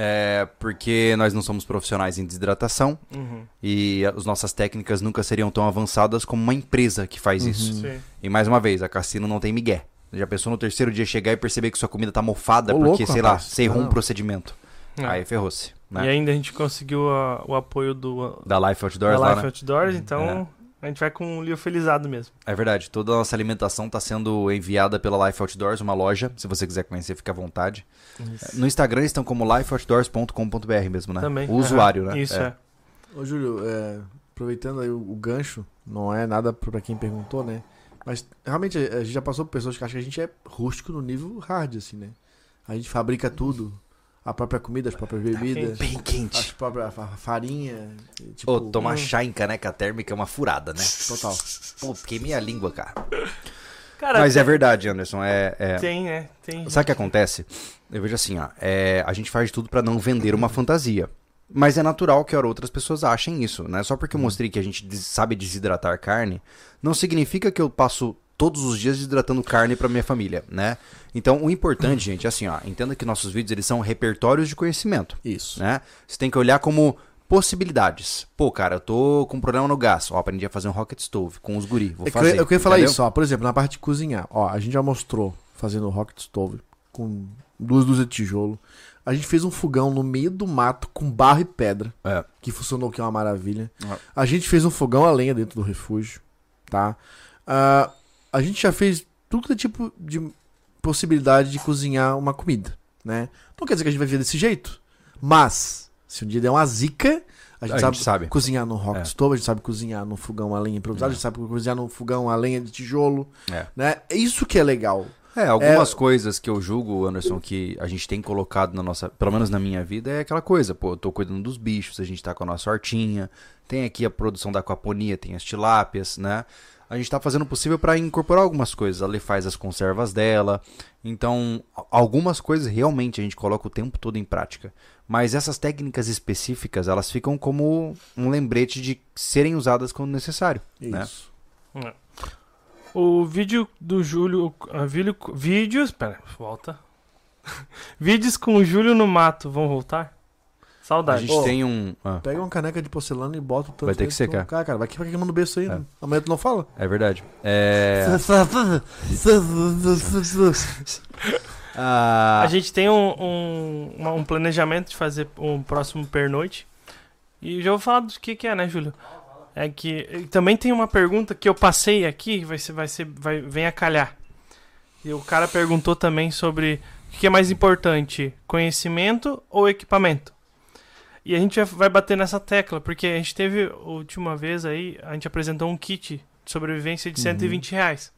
É porque nós não somos profissionais em desidratação Uhum. e as nossas técnicas nunca seriam tão avançadas como uma empresa que faz isso. Sim. E mais uma vez, a Cassino não tem migué. Já pensou no terceiro dia chegar e perceber que sua comida tá mofada Ô, porque, louco, sei rapaz. lá, você errou um Não. procedimento. É. Aí ferrou-se. E Né? ainda a gente conseguiu a- o apoio do Da Life Outdoors da lá, Life né? Outdoors, então a gente vai com o Lio felizado mesmo. É verdade, toda a nossa alimentação está sendo enviada pela Life Outdoors, uma loja. Se você quiser conhecer, fica à vontade. No Instagram estão como lifeoutdoors.com.br mesmo, né? Também. O usuário, Aham. né? Isso, é. Ô, Júlio, é, aproveitando aí o, o gancho, não é nada pra quem perguntou, né? Mas realmente a gente já passou por pessoas que acham que a gente é rústico no nível hard, assim, né? A gente fabrica tudo. A própria comida, as próprias bebidas, Bem as quente. próprias fa- farinha. Tipo, Ô, tomar hum. chá em caneca térmica é uma furada, né? Total. Pô, queimei a língua, cara. Cara, Mas tem, é verdade, Anderson. É, é... tem, né? Tem. Sabe o que acontece? Eu vejo assim, ó. é, a gente faz de tudo pra não vender uma fantasia. Mas é natural que outras pessoas achem isso, né? Só porque eu mostrei que a gente sabe desidratar carne, não significa que eu passo todos os dias desidratando carne pra minha família, né? Então, o importante, gente, é assim, ó. Entenda que nossos vídeos, eles são repertórios de conhecimento, Isso. né? Você tem que olhar como possibilidades. Pô, cara, eu tô com um problema no gás. Ó, aprendi a fazer um rocket stove com os guri. Vou É que eu, fazer. eu queria falar entendeu? isso, ó. Por exemplo, na parte de cozinhar. Ó, a gente já mostrou fazendo rocket stove com duas dúzias de tijolo. A gente fez um fogão no meio do mato com barro e pedra, É. que funcionou que é uma maravilha. É. A gente fez um fogão a lenha dentro do refúgio, tá? Ah, a gente já fez tudo é tipo de possibilidade de cozinhar uma comida, né? Não quer dizer que a gente vai ver desse jeito, mas se um dia der uma zica, a gente, A sabe, gente sabe. cozinhar no rocket É. stove, a gente sabe cozinhar no fogão a lenha improvisado, a gente sabe cozinhar no fogão a lenha de tijolo, É. né? É isso que é legal. É, algumas coisas que eu julgo, Anderson, que a gente tem colocado na nossa, pelo menos na minha vida, é aquela coisa, pô, eu tô cuidando dos bichos, a gente tá com a nossa hortinha, tem aqui a produção da aquaponia, tem as tilápias, né? A gente tá fazendo o possível para incorporar algumas coisas. Ali faz as conservas dela. Então, a- algumas coisas realmente a gente coloca o tempo todo em prática. Mas essas técnicas específicas, elas ficam como um lembrete de serem usadas quando necessário. Né? Isso. O vídeo do Júlio. ah, vídeo, vídeos. Pera, volta. Vídeos com o Júlio no mato vão voltar? A Saudade. gente Ô. tem um. ah, Pega uma caneca de porcelana e bota o tanto Vai ter que secar. Cara, cara, vai ficar queimando o berço aí. É. né? Amanhã tu não fala? é verdade. É. Ah, A gente tem um, um, um planejamento de fazer um próximo pernoite. E já vou falar do que, que é, né, Júlio? É que também tem uma pergunta que eu passei aqui, vai ser, vai ser, vai, vem a calhar. E o cara perguntou também sobre o que é mais importante, conhecimento ou equipamento? E a gente vai bater nessa tecla, porque a gente teve, a última vez aí, a gente apresentou um kit de sobrevivência de 120 reais.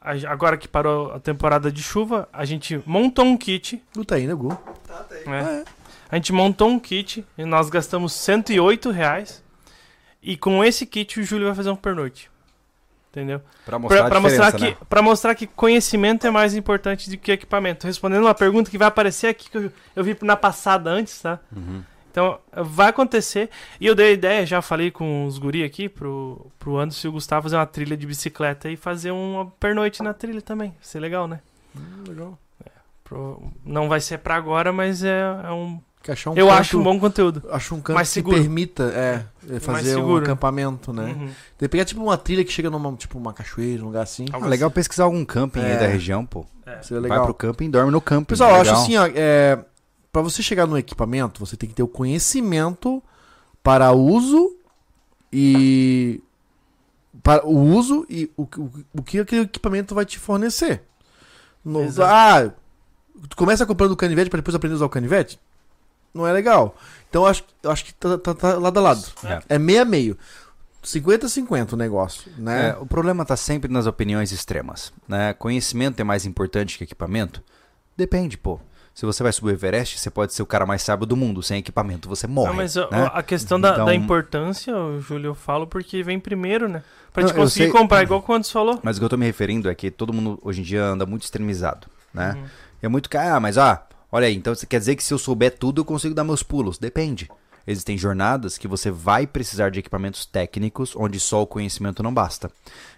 A- Agora que parou a temporada de chuva, a gente montou um kit, Luta aí, né, Gu? né? A gente montou um kit e nós gastamos 108 reais. E com esse kit o Júlio vai fazer um pernoite. Entendeu? pra mostrar, Pra, mostrar que, né? pra mostrar que conhecimento é mais importante do que equipamento. Respondendo uma pergunta que vai aparecer aqui, que eu, eu vi na passada antes, tá? Uhum. Então, vai acontecer. E eu dei a ideia, já falei com os guri aqui, pro, pro Anderson e o Gustavo fazer uma trilha de bicicleta e fazer uma pernoite na trilha também. Vai ser legal, né? Hum, legal. Pro- não vai ser pra agora, mas é, é um. Que achar um eu canto- acho um bom conteúdo. Acho um canto mais que seguro. permita é, é, fazer um acampamento, né? Uhum. Tem que pegar tipo uma trilha que chega numa tipo uma cachoeira, um lugar assim. Ah, legal pesquisar algum camping aí É. da região, pô. Seria Vai legal. pro camping, dorme no camping. Pessoal, eu acho assim, ó, é, para você chegar no equipamento, você tem que ter o conhecimento para uso e para o uso e o, o, o que aquele equipamento vai te fornecer. No- ah, tu começa comprando o canivete para depois aprender a usar o canivete? Não é legal. Então eu acho, eu acho que tá, tá- tá lado a lado. É. É meio a meio. 50-50 o negócio, né? É, o problema tá sempre nas opiniões extremas, né? Conhecimento é mais importante que equipamento? Depende, pô. Se você vai subir o Everest, você pode ser o cara mais sábio do mundo. Sem equipamento, você morre. Não, mas né? a questão da, Então- da importância, o Júlio, eu falo porque vem primeiro, né? Pra eu conseguir sei- comprar, igual quando você falou. Mas o que eu tô me referindo é que todo mundo hoje em dia anda muito extremizado, né? Uhum. É muito cara, ah, mas ah, olha aí, então você quer dizer que se eu souber tudo eu consigo dar meus pulos? Depende. Existem jornadas que você vai precisar de equipamentos técnicos onde só o conhecimento não basta.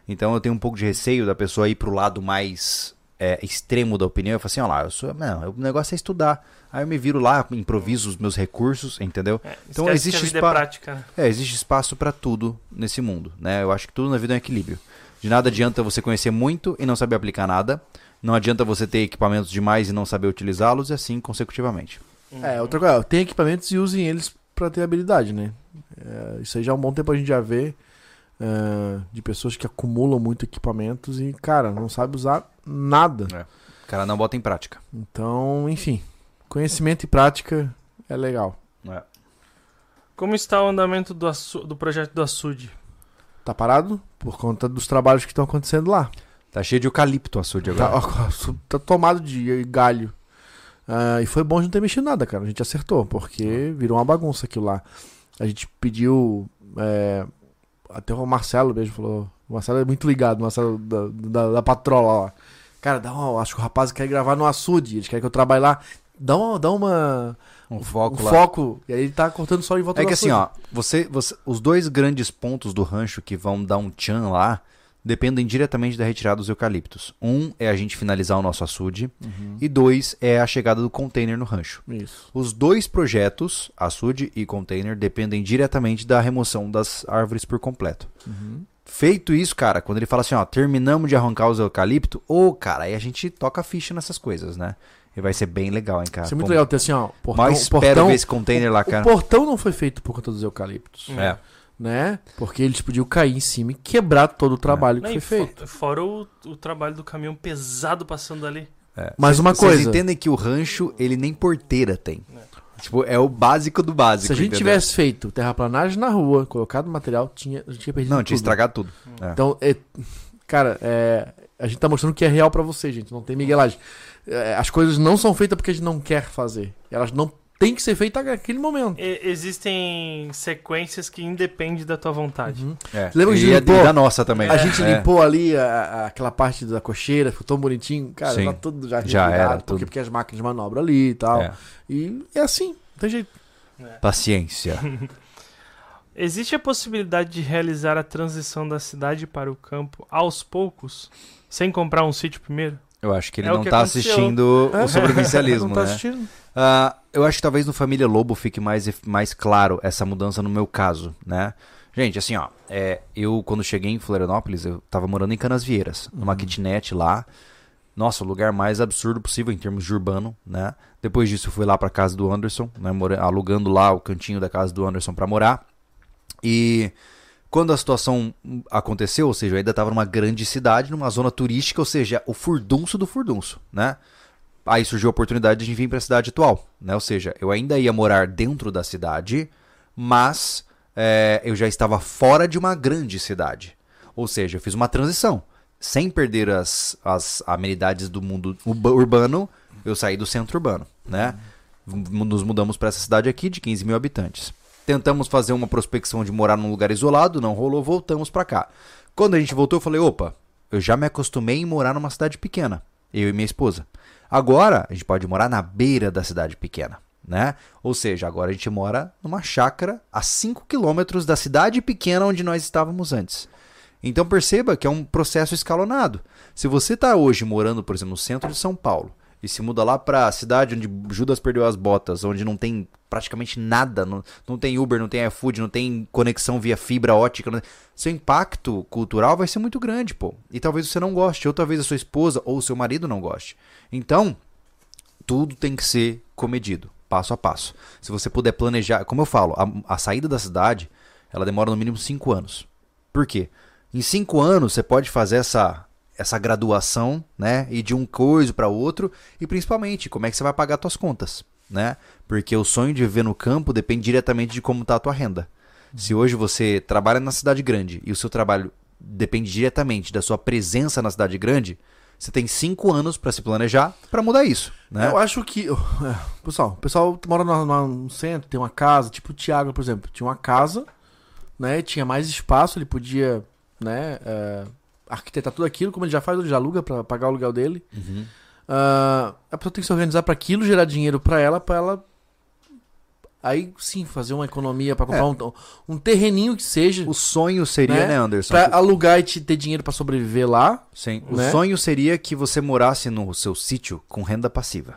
Então eu tenho um pouco de receio da pessoa ir pro lado mais é, extremo da opinião, eu falo assim, ó lá, eu sou, não, o negócio é estudar. Aí eu me viro lá, improviso os meus recursos, entendeu? É, Então existe é prática, né? É, existe espaço pra tudo nesse mundo, né? Eu acho que tudo na vida é um equilíbrio. De nada adianta você conhecer muito e não saber aplicar nada. Não adianta você ter equipamentos demais e não saber utilizá-los, e assim consecutivamente. É, outra coisa, tem equipamentos e usem eles pra ter habilidade, né? É, isso aí já há um bom tempo a gente já vê é, de pessoas que acumulam muito equipamentos e, cara, não sabe usar nada. O cara não bota em prática. Então, enfim, conhecimento e prática é legal. Como está o andamento do, do projeto do açude? Tá parado por conta dos trabalhos que estão acontecendo lá. Tá cheio de eucalipto o açude Tá, agora. ó, tá tomado de galho. Ah, e foi bom a gente não ter mexido nada, cara. A gente acertou, porque virou uma bagunça aquilo lá. A gente pediu. é, até o Marcelo mesmo falou. O Marcelo é muito ligado, o Marcelo da, da, da patrola lá. Cara, dá uma, acho que o rapaz quer gravar no açude. Eles querem que eu trabalhe lá. Dá uma. Dá uma Um foco um lá. foco. E aí ele tá cortando só em volta É que assim, açude. ó, você, você, os dois grandes pontos do rancho que vão dar um tchan lá dependem diretamente da retirada dos eucaliptos. Um é a gente finalizar o nosso açude Uhum. e dois é a chegada do container no rancho. Isso. Os dois projetos, açude e container, dependem diretamente da remoção das árvores por completo. Uhum. Feito isso, cara, quando ele fala assim, ó, terminamos de arrancar os eucalipto, ô, cara, aí a gente toca ficha nessas coisas, né? E vai ser bem legal, hein, cara. Isso é muito legal ter assim, ó. Portão, Mas espero portão, ver esse container lá, o cara. portão não foi feito por conta dos eucaliptos. É. né? Porque eles podiam cair em cima e quebrar todo o trabalho Não, que e foi fo- feito. Fora o, o trabalho do caminhão pesado passando ali. Mas uma Vocês coisa, entendem que o rancho, ele nem porteira tem. Tipo, é o básico do básico. se a gente entendeu? tivesse feito terraplanagem na rua, colocado material, tinha, a gente tinha perdido Não, tinha tudo. estragado tudo. É. Então, é- cara, é, a gente tá mostrando que é real pra você, gente. Não tem miguelagem. É, as coisas não são feitas porque a gente não quer fazer. Elas não têm que ser feitas naquele momento. E- existem sequências que independem da tua vontade. Uhum. É. Lembra que e, a gente e limpou- da nossa também. A gente É. limpou ali a- a- aquela parte da cocheira, ficou tão bonitinho. Cara, Sim. tá tudo já Já era, porque, tudo. porque as máquinas de manobra ali e tal. É. E é assim, não tem jeito. Paciência. Existe a possibilidade de realizar a transição da cidade para o campo aos poucos, sem comprar um sítio primeiro? Eu acho que ele É não tá aconteceu. assistindo É. o sobrevivencialismo, não tá né? assistindo. Ah, eu acho que talvez no Família Lobo fique mais, mais claro essa mudança no meu caso, né? Gente, assim, ó, é, eu quando cheguei em Florianópolis, eu tava morando em Canasvieiras, numa kitnet lá. Nossa, o lugar mais absurdo possível em termos de urbano, né? Depois disso, eu fui lá pra casa do Anderson, né? alugando lá o cantinho da casa do Anderson pra morar. E quando a situação aconteceu, ou seja, eu ainda estava numa grande cidade, numa zona turística, ou seja, o furdunço do furdunço, né? Aí surgiu a oportunidade de vir para a cidade atual, né? Ou seja, eu ainda ia morar dentro da cidade, mas é, eu já estava fora de uma grande cidade. Ou seja, eu fiz uma transição. Sem perder as, as amenidades do mundo urba- urbano, eu saí do centro urbano, né? Nos mudamos para essa cidade aqui de 15 mil habitantes. Tentamos fazer uma prospecção de morar num lugar isolado, não rolou, voltamos para cá. Quando a gente voltou, eu falei: opa, eu já me acostumei em morar numa cidade pequena, eu e minha esposa. Agora a gente pode morar na beira da cidade pequena, né? Ou seja, agora a gente mora numa chácara a 5 quilômetros da cidade pequena onde nós estávamos antes. Então perceba que é um processo escalonado. Se você está hoje morando, por exemplo, no centro de São Paulo e se muda lá para a cidade onde Judas perdeu as botas, onde não tem praticamente nada, não, não tem Uber, não tem iFood, não tem conexão via fibra ótica, não- seu impacto cultural vai ser muito grande, pô. E talvez você não goste, ou talvez a sua esposa ou o seu marido não goste. Então, tudo tem que ser comedido, passo a passo. Se você puder planejar, como eu falo, a, a saída da cidade, ela demora no mínimo 5 anos. Por quê? Em 5 anos você pode fazer essa essa graduação, né, e de um coisa para outro, e principalmente como é que você vai pagar suas contas, né? Porque o sonho de viver no campo depende diretamente de como está a tua renda. Se hoje você trabalha na cidade grande e o seu trabalho depende diretamente da sua presença na cidade grande, você tem cinco anos para se planejar para mudar isso, né? Eu acho que. pessoal, o pessoal mora no, centro, tem uma casa, tipo o Thiago, por exemplo, tinha uma casa, né? Tinha mais espaço, ele podia, né? é, arquitetar tudo aquilo, como ele já faz, ele já aluga pra pagar o aluguel dele. Ah, a pessoa tem que se organizar para aquilo, gerar dinheiro para ela, para ela aí sim fazer uma economia pra comprar um, um terreninho que seja O sonho seria, Né? né, Anderson? pra alugar e te ter dinheiro pra sobreviver lá. Sim. O né? sonho seria que você morasse no seu sítio com renda passiva.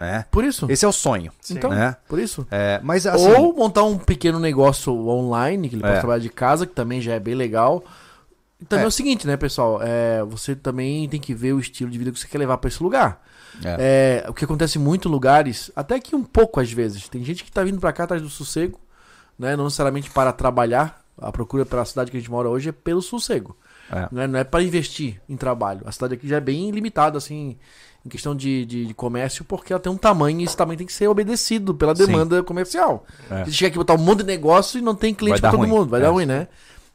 Né? Por isso. Esse é o sonho. Então, Né? por isso. É, mas assim. Ou montar um pequeno negócio online, que ele pode É. trabalhar de casa, que também já é bem legal. Também é, É. o seguinte, né, pessoal? É, você também tem que ver o estilo de vida que você quer levar pra esse lugar. É. É, o que acontece em muitos lugares, até que um pouco às vezes. Tem gente que tá vindo pra cá atrás do sossego, né? Não necessariamente para trabalhar. A procura pela cidade que a gente mora hoje é pelo sossego. É. Não é, não é para investir em trabalho. A cidade aqui já é bem limitada, assim, em questão de, de, de comércio, porque ela tem um tamanho e esse tamanho tem que ser obedecido pela Sim. demanda comercial. É. Se chegar aqui botar um monte de negócio e não tem cliente dar todo ruim. mundo, vai É. dar ruim, né?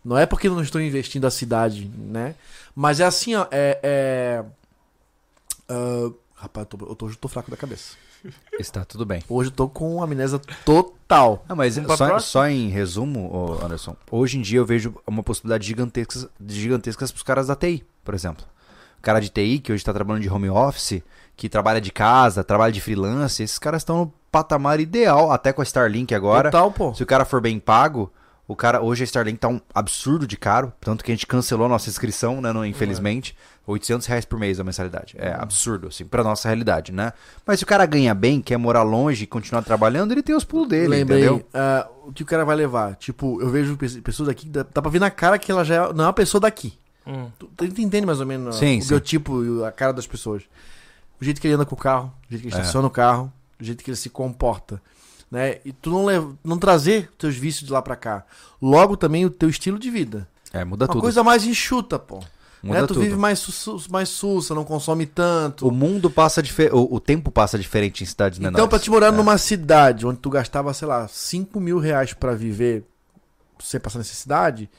Não é porque eu não estou investindo a cidade, né? Mas é assim, ó, é. é... ah, rapaz, eu tô, eu tô- eu tô fraco da cabeça. Está tudo bem. Hoje eu tô com amnésia total. Ah, mas só, só em resumo, Anderson, hoje em dia eu vejo uma possibilidade gigantesca, gigantescas pros caras da TI, por exemplo. O cara de TI, que hoje tá trabalhando de home office, que trabalha de casa, trabalha de freelance, esses caras estão no patamar ideal, até com a Starlink agora. Total, pô. Se o cara for bem pago, o cara hoje a Starlink tá um absurdo de caro, tanto que a gente cancelou a nossa inscrição, né, no- infelizmente, 800 reais por mês a mensalidade. É absurdo, assim, pra nossa realidade, né? Mas se o cara ganha bem, quer morar longe e continuar trabalhando, ele tem os pulos dele, Lembrei, entendeu? ah, o que o cara vai levar. Tipo, eu vejo pe- pessoas aqui, dá, dá pra ver na cara que ela já é- não é uma pessoa daqui. Hum. Tu, tu entende mais ou menos Sim, o sim. biotipo e a cara das pessoas. O jeito que ele anda com o carro, o jeito que ele É. estaciona o carro, o jeito que ele se comporta. Né? E tu não, leva, não trazer teus vícios de lá pra cá. Logo também o teu estilo de vida. É, muda Uma tudo. coisa mais enxuta, pô. muda né? Tu tudo. vive mais, su mais sussa, não consome tanto. O mundo passa diferente. O, o tempo passa diferente em cidades menores. Então, pra te morar É. numa cidade onde tu gastava, sei lá, 5 mil reais pra viver sem passar necessidade,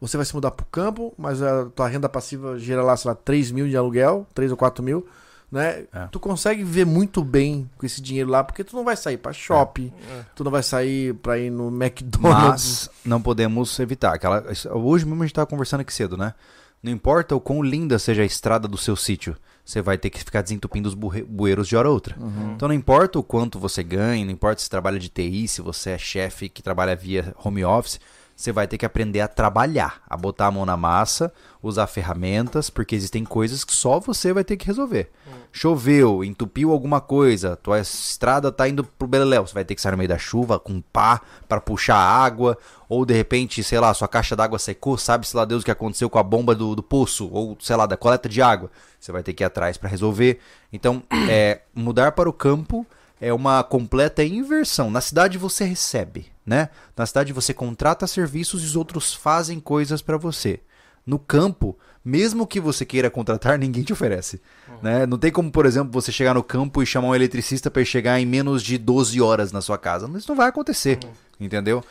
você vai se mudar pro campo, mas a tua renda passiva gera lá, sei lá, 3 mil de aluguel, 3 ou 4 mil, né? É. Tu consegue viver muito bem com esse dinheiro lá, porque tu não vai sair pra shopping, É. tu não vai sair pra ir no McDonald's. Mas não podemos evitar. Aquela, hoje mesmo a gente tava conversando aqui cedo, né? Não importa o quão linda seja a estrada do seu sítio, você vai ter que ficar desentupindo os bueiros de hora ou outra. Então não importa o quanto você ganha, não importa se trabalha de TI, se você é chefe que trabalha via home office, você vai ter que aprender a trabalhar, a botar a mão na massa, usar ferramentas, porque existem coisas que só você vai ter que resolver. Choveu, entupiu alguma coisa, tua estrada tá indo pro beleléu, você vai ter que sair no meio da chuva com pá para puxar água, ou de repente, sei lá, sua caixa d'água secou, sabe-se lá Deus o que aconteceu com a bomba do, do poço, ou sei lá, da coleta de água. Você vai ter que ir atrás para resolver. Então, é, mudar para o campo é uma completa inversão. Na cidade você recebe, né? Na cidade você contrata serviços e os outros fazem coisas para você. No campo, mesmo que você queira contratar, ninguém te oferece. Né? Não tem como, por exemplo, você chegar no campo e chamar um eletricista para chegar em menos de 12 horas na sua casa. Isso não vai acontecer, entendeu?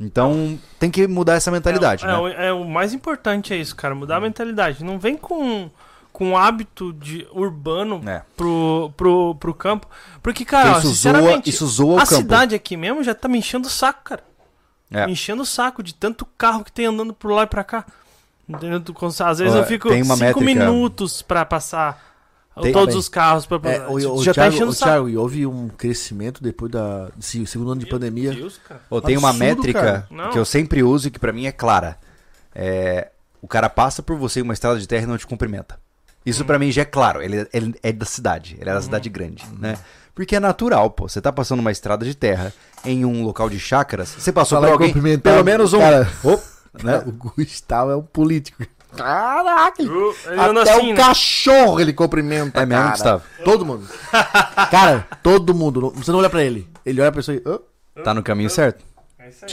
Então tem que mudar essa mentalidade. É, né? o- é, o mais importante é isso, cara, mudar a mentalidade. Não vem com com hábito de urbano É. pro, pro, pro campo. Porque, cara, ó, Isso zoa- sinceramente, isso zoa o a campo. cidade aqui mesmo já tá me enchendo o saco, cara. É. Me enchendo o saco de tanto carro que tem andando por lá e pra cá. Às vezes eu fico cinco métrica- minutos pra passar Tem- todos Bem, os carros. Pra, pra- É, o, o, já tá Thiago, enchendo o o saco. Thiago, e houve um crescimento depois da, desse segundo ano de Meu pandemia. Deus. Ou tem uma métrica que eu sempre uso e que pra mim é clara. É, o cara passa por você em uma estrada de terra e não te cumprimenta. Isso pra mim já é claro. Ele, ele é da cidade, ele é da cidade grande, né? Porque é natural, pô. Você tá passando uma estrada de terra em um local de chácaras, você passou Falar por alguém, pelo menos um, cara. Op, né? O Gustavo é um político. Caraca! Eu- anda até assim, o né? cachorro ele cumprimenta, É mesmo, cara. Gustavo? Todo mundo. cara, todo mundo. Você não olha pra ele. Ele olha pra pessoa e... "Hã?" Tá no caminho certo. É isso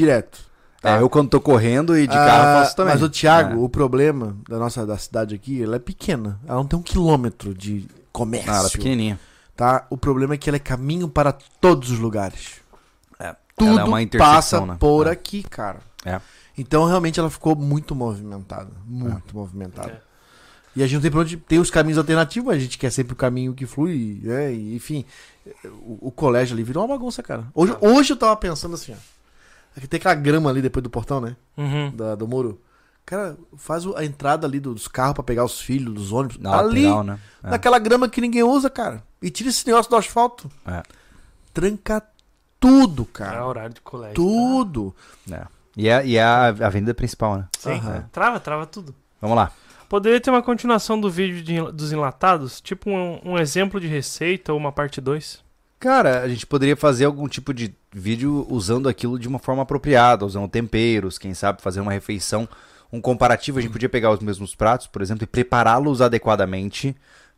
aí. direto. É, eu quando tô correndo e de carro Ah, faço também. Mas o Thiago, É. o problema da nossa da cidade aqui, ela é pequena. Ela não tem um quilômetro de comércio. Ah, ela é pequenininha. Tá? O problema é que ela é caminho para todos os lugares. É. Tudo ela é uma passa né? por É. aqui, cara. É. Então, realmente, ela ficou muito movimentada. Muito movimentada. É. E a gente não tem pra onde. Tem os caminhos alternativos, a gente quer sempre o caminho que flui, né? Enfim, o, o colégio ali virou uma bagunça, cara. Hoje, hoje eu tava pensando assim, ó. Aqui tem aquela grama ali depois do portão, né? Uhum. Da- do muro. Cara, faz a entrada ali dos carros pra pegar os filhos, dos ônibus. Na ali, lateral, né? naquela grama que ninguém usa, cara. E tira esse negócio do asfalto. É. Tranca tudo, É cara. horário de colégio. Tudo. É. E é, e é a avenida principal, né? Tá? Sim, Aham. trava, trava tudo. Vamos lá. Poderia ter uma continuação do vídeo de- dos enlatados? Tipo um, um exemplo de receita ou uma parte 2? Cara, a gente poderia fazer algum tipo de vídeo usando aquilo de uma forma apropriada, usando temperos, quem sabe fazer uma refeição, um comparativo. A gente podia pegar os mesmos pratos, por exemplo, e prepará-los adequadamente.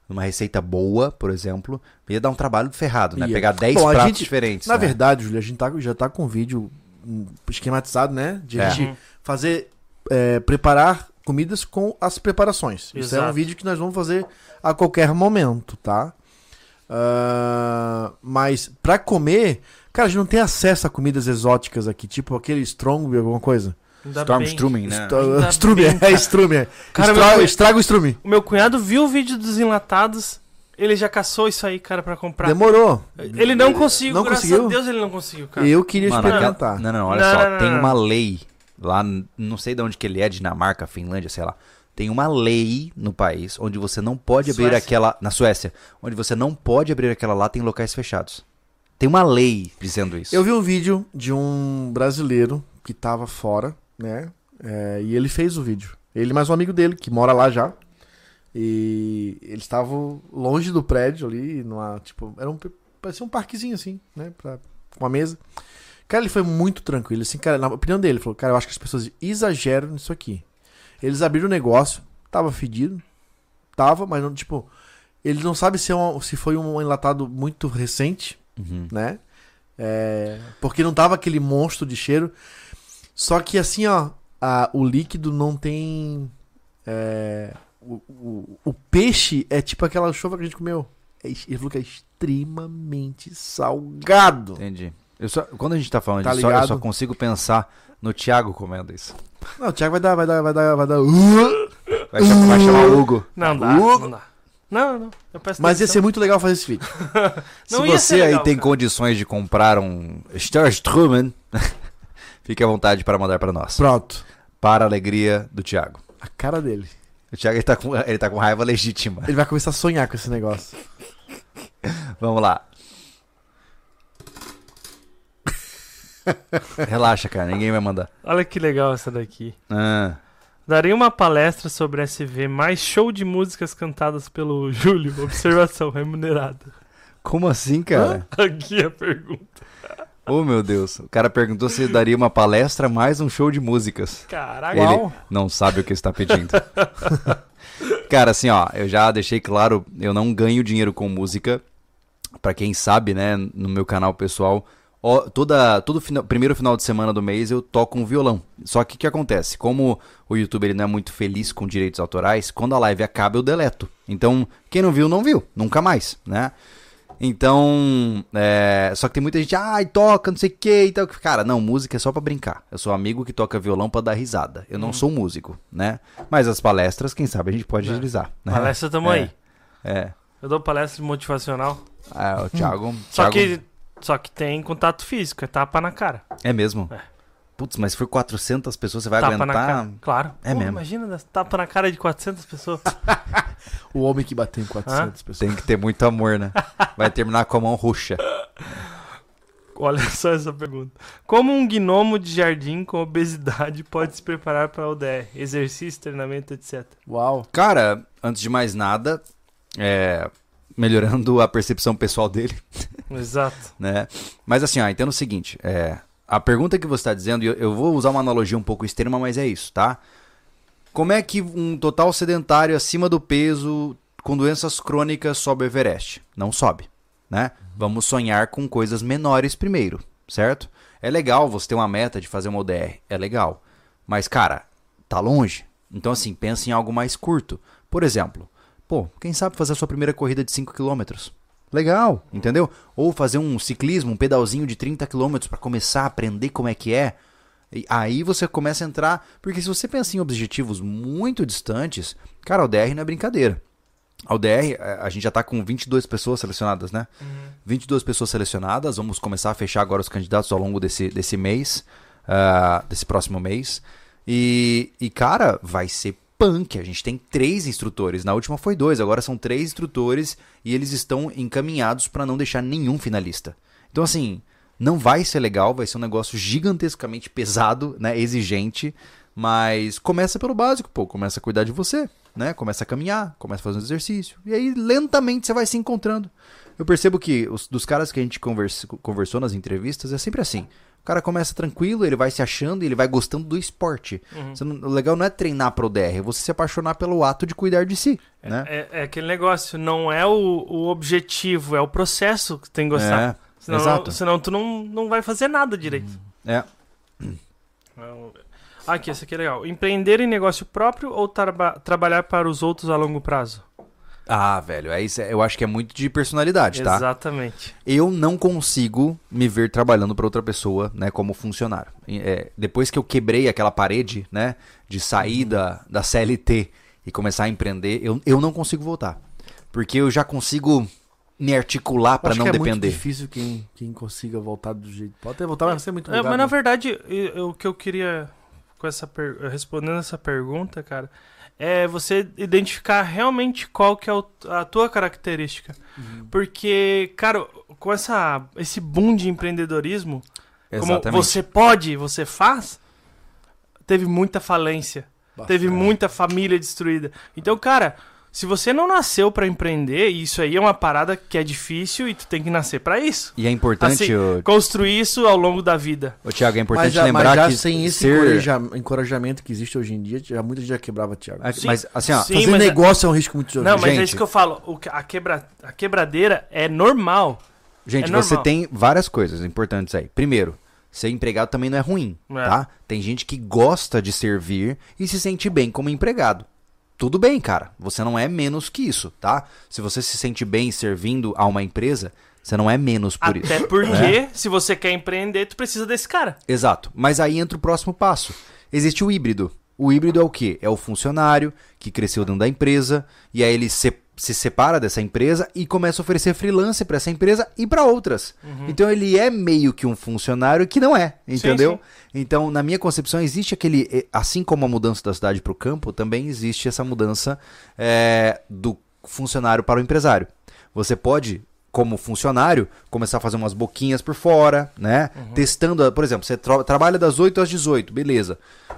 Numa receita boa, por exemplo, ia dar um trabalho ferrado, né? Ia. Pegar 10 Bom, a pratos gente- diferentes. Na né? verdade, Júlio, a gente tá, já tá com o vídeo hum, esquematizado, né? De a É. gente fazer, é, preparar comidas com as preparações. Isso é um Exato. vídeo que nós vamos fazer a qualquer momento, tá? Ah, mas pra comer, cara, a gente não tem acesso a comidas exóticas aqui, tipo aquele strong, alguma coisa. Stormstrumming, né? É strume. é. Cara, Estra- meu- Estraga o strume. O meu cunhado viu o vídeo dos enlatados, ele já caçou isso aí, cara, pra comprar. Demorou. Ele não conseguiu, Não graças conseguiu? a Deus ele não conseguiu, cara. Eu queria Mano, experimentar. Não, não, olha Não, só. não, não, tem não. uma lei lá, não sei de onde que ele é, Dinamarca, Finlândia, sei lá. Tem uma lei no país onde você não pode abrir Suécia. aquela. Na Suécia, onde você não pode abrir aquela lata em locais fechados. Tem uma lei dizendo isso. Eu vi um vídeo de um brasileiro que tava fora, né? É, e ele fez o vídeo. Ele mais um amigo dele, que mora lá já. E eles estavam longe do prédio ali, numa, tipo, era um, parecia um parquezinho assim, né? Pra, com uma mesa. Cara, ele foi muito tranquilo, assim, cara, na opinião dele, ele falou, cara, eu acho que as pessoas exageram nisso aqui. Eles abriram o negócio, tava fedido, tava, mas não, tipo, eles não sabem se, é um- se foi um enlatado muito recente, Uhum. né? É, porque não tava aquele monstro de cheiro. Só que assim, ó, a- o líquido não tem. é, o, o, o peixe é tipo aquela chuva que a gente comeu. É ele falou que é extremamente salgado. Entendi. Eu só, quando a gente tá falando Tá disso, eu só ligado? consigo pensar no Thiago comendo isso. Não, o Thiago vai dar, vai dar, vai dar, vai dar. Vai, chamar- vai chamar o Hugo. Não dá, Hugo. não dá. Não, não. Eu peço Mas ia ser muito legal fazer esse vídeo. Não Se ia você ser aí legal, tem cara. condições de comprar um Starstrumen, fique à vontade para mandar para nós. Pronto. Para a alegria do Thiago. A cara dele. O Thiago ele tá, com, ele tá com raiva legítima. Ele vai começar a sonhar com esse negócio. Vamos lá. Relaxa, cara, ninguém vai mandar. Olha que legal essa daqui. Ah, Darei uma palestra sobre SV mais show de músicas cantadas pelo Júlio. Observação remunerada. como assim, cara? Aqui a pergunta. Oh, meu Deus. O cara perguntou se daria uma palestra mais um show de músicas. Caraca. Ele não sabe o que está pedindo. Cara, assim, ó, eu já deixei claro, eu não ganho dinheiro com música. Pra quem sabe, né, no meu canal pessoal, toda, todo final, primeiro final de semana do mês eu toco um violão. Só que o que acontece? Como o YouTube ele não é muito feliz com direitos autorais, quando a live acaba eu deleto. Então, quem não viu, não viu. Nunca mais, né? Então, é, só que tem muita gente, ai, toca, não sei o que e tal. Cara, não, música é só pra brincar. Eu sou amigo que toca violão pra dar risada. Eu não sou músico, né? Mas as palestras, quem sabe a gente pode É. utilizar. Né? Palestra tamo É. aí. É. Eu dou palestra motivacional. Ah, o Thiago. Só Thiago- que, só que tem contato físico, é tapa na cara. É mesmo? É. Putz, mas se for 400 pessoas, você vai tapa na aguentar? cara. Claro. É mesmo. Imagina, dar tapa na cara de 400 pessoas. O homem que bateu em 400 pessoas. Tem que ter muito amor, né? Vai terminar com a mão roxa. Olha só essa pergunta. Como um gnomo de jardim com obesidade pode se preparar para o ODR? Exercício, treinamento, etc. Uau. Cara, antes de mais nada, é, melhorando a percepção pessoal dele, Exato. né? Mas assim, ó, o seguinte, é, a pergunta que você está dizendo, eu, eu vou usar uma analogia um pouco extrema, mas é isso, tá? Como é que um total sedentário acima do peso, com doenças crônicas, sobe o Everest? Não sobe, né? Vamos sonhar com coisas menores primeiro, certo? É legal você ter uma meta de fazer uma ODR, é legal. Mas, cara, tá longe. Então, assim, pensa em algo mais curto. Por exemplo, pô, quem sabe fazer a sua primeira corrida de 5 km? Legal, entendeu? Ou fazer um ciclismo, um pedalzinho de 30 km para começar a aprender como é que é. E aí você começa a entrar, porque se você pensa em objetivos muito distantes, cara, o DR não é brincadeira. A ODR, eh, a gente já tá com 22 pessoas selecionadas, né? 22 pessoas selecionadas, vamos começar a fechar agora os candidatos ao longo desse, desse mês, ah, desse próximo mês. E, e, cara, vai ser punk. A gente tem três instrutores. Na última foi dois, agora são três instrutores e eles estão encaminhados para não deixar nenhum finalista. Então, assim, Não vai ser legal, vai ser um negócio gigantescamente pesado, né? Exigente. Mas começa pelo básico, pô. Começa a cuidar de você, né? Começa a caminhar, começa a fazer um exercício. E aí, lentamente, você vai se encontrando. Eu percebo que os, dos caras que a gente conversa, conversou nas entrevistas, é sempre assim. O cara começa tranquilo, ele vai se achando e ele vai gostando do esporte. Não- o legal não é treinar pro DR, é você se apaixonar pelo ato de cuidar de si, né? É, é aquele negócio, não é o, o objetivo, é o processo que tem que gostar. É, senão, exato. senão tu não, não vai fazer nada direito. É. Não. Aqui, esse aqui é legal. Empreender em negócio próprio ou traba- trabalhar para os outros a longo prazo? Ah, velho, é isso, é- eu acho que é muito de personalidade, tá? Exatamente. Eu não consigo me ver trabalhando para outra pessoa, né, como funcionário. É, depois que eu quebrei aquela parede, né, de sair da, da CLT e começar a empreender, eu, eu não consigo voltar. Porque eu já consigo me articular para não que é muito depender. difícil quem, quem consiga voltar do jeito. Pode até voltar, mas vai ser muito É, legal. mas na né? verdade, eu- o que eu queria com essa per- respondendo essa pergunta, cara, é você identificar realmente qual que é a tua característica. Uhum. Porque, cara, com essa esse boom de empreendedorismo, como Exatamente. você pode, você faz, teve muita falência, teve Bastante. muita família destruída. Então, cara, se você não nasceu pra empreender, e isso aí é uma parada que é difícil e tu tem que nascer pra isso. E é importante, Assim, ô, Construir isso ao longo da vida. ô, Thiago, é Mas importante já, lembrar mas já que sem esse ser... encoraja- encorajamento que existe hoje em dia, já, muita gente já quebrava, Thiago. Sim. Mas assim, ó, Sim, Fazer mas é- negócio é... um risco muito Não, mas é Gente. isso que eu falo. O que- a, quebra, a quebradeira é normal. Gente, É você normal. tem várias coisas importantes aí. Primeiro, ser empregado também não é ruim, É. tá? Tem gente que gosta de servir e se sente bem como empregado. Tudo bem, cara. Você não é menos que isso, tá? Se você se sente bem servindo a uma empresa, você não é menos por Até isso. porque, né? se você quer empreender, tu precisa desse cara. Exato. Mas aí entra o próximo passo. Existe o híbrido. O híbrido é o quê? É o funcionário que cresceu dentro da empresa e aí ele se, se separa dessa empresa e começa a oferecer freelance para essa empresa e para outras. Então ele é meio que um funcionário que não é, entendeu? sim. Então, na minha concepção, existe aquele. Assim como a mudança da cidade para o campo, também existe essa mudança eh, do funcionário para o empresário. Você pode, como funcionário, começar a fazer umas boquinhas por fora, né? Testando, a- por exemplo, você tra- trabalha das 8 às 18, beleza.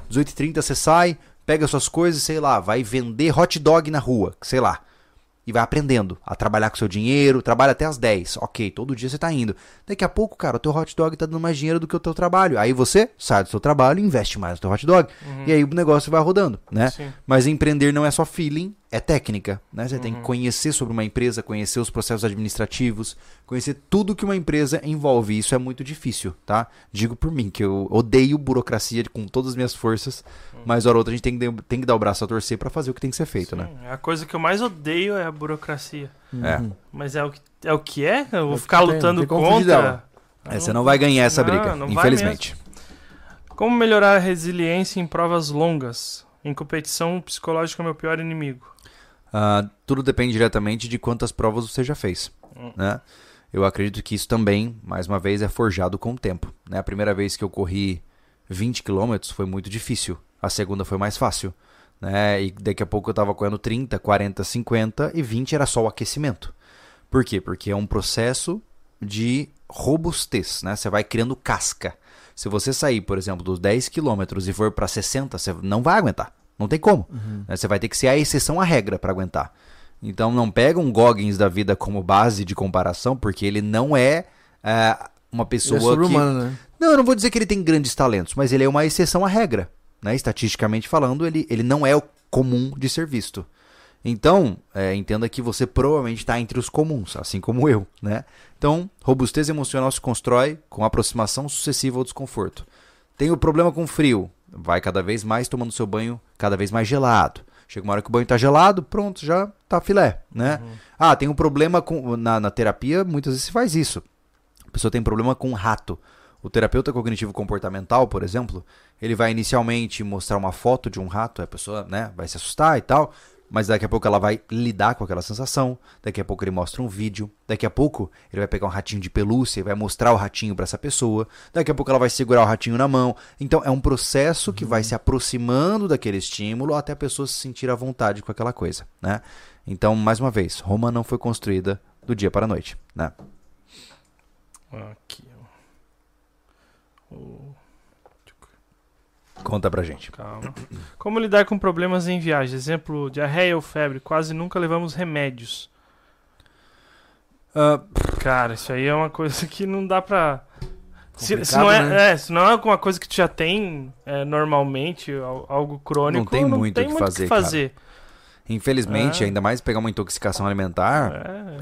18h30 você sai, pega suas coisas, sei lá, vai vender hot dog na rua, sei lá. E vai aprendendo a trabalhar com seu dinheiro, trabalha até as 10. Ok, todo dia você tá indo. Daqui a pouco, cara, o teu hot dog tá dando mais dinheiro do que o teu trabalho. Aí você sai do seu trabalho e investe mais no teu hot dog. E aí o negócio vai rodando, né? Sim. Mas empreender não é só feeling, é técnica, né? Você tem que conhecer sobre uma empresa, conhecer os processos administrativos, conhecer tudo que uma empresa envolve. E Isso é muito difícil, tá? Digo por mim, que eu odeio burocracia com todas as minhas forças, mas hora ou outra a gente tem que, tem que dar o braço a torcer pra fazer o que tem que ser feito, né? Sim, A coisa que eu mais odeio é a burocracia. É. Mas é o que é? O que é? Eu vou É ficar lutando contra. É, você não vai ganhar essa Não, briga, não infelizmente. Como melhorar a resiliência em provas longas? Em competição, o psicológico é meu pior inimigo. Ah, tudo depende diretamente de quantas provas você já fez. Hum. Né? Eu acredito que isso também, mais uma vez, é forjado com o tempo. Né? A primeira vez que eu corri 20 km foi muito difícil. A segunda foi mais fácil. Né? E daqui a pouco eu estava correndo 30, 40, 50 e 20 era só o aquecimento. Por quê? Porque é um processo de robustez. Né? Você vai criando casca. Se você sair, por exemplo, dos 10 km e for para 60, você não vai aguentar. Não tem como. né? Você vai ter que ser a exceção à regra para aguentar. Então não pega um Goggins da vida como base de comparação, porque ele não é, é, uma Ele é pessoa que. né? Não, eu não vou dizer que ele tem grandes talentos, mas ele é uma exceção à regra. Né? Estatisticamente falando, ele, ele não é o comum de ser visto. Então, é, entenda que você provavelmente está entre os comuns, assim como eu. Né? Então, robustez emocional se constrói com aproximação sucessiva ao desconforto. Tem o problema com frio, vai cada vez mais tomando seu banho cada vez mais gelado. Chega uma hora que o banho está gelado, pronto, já tá filé, né? Ah, tem um problema com na, na terapia, muitas vezes se faz isso. A pessoa tem problema com rato. O terapeuta cognitivo comportamental, por exemplo, ele vai inicialmente mostrar uma foto de um rato, a pessoa, né, vai se assustar e tal, mas daqui a pouco ela vai lidar com aquela sensação, daqui a pouco ele mostra um vídeo, daqui a pouco ele vai pegar um ratinho de pelúcia e vai mostrar o ratinho para essa pessoa, daqui a pouco ela vai segurar o ratinho na mão. Então é um processo que vai se aproximando daquele estímulo até a pessoa se sentir à vontade com aquela coisa, né? Então, mais uma vez, Roma não foi construída do dia para a noite, né? Aqui, ó. Conta pra gente. Calma. Como lidar com problemas em viagem? Exemplo, diarreia ou febre. Quase nunca levamos remédios. Ah, Cara, isso aí é uma coisa que não dá pra. Se, se não é, né? é, se não é alguma coisa que tu já tem é, normalmente, al- algo crônico, Não tem muito o que fazer, cara. fazer. infelizmente, Ah. ainda mais pegar uma intoxicação alimentar,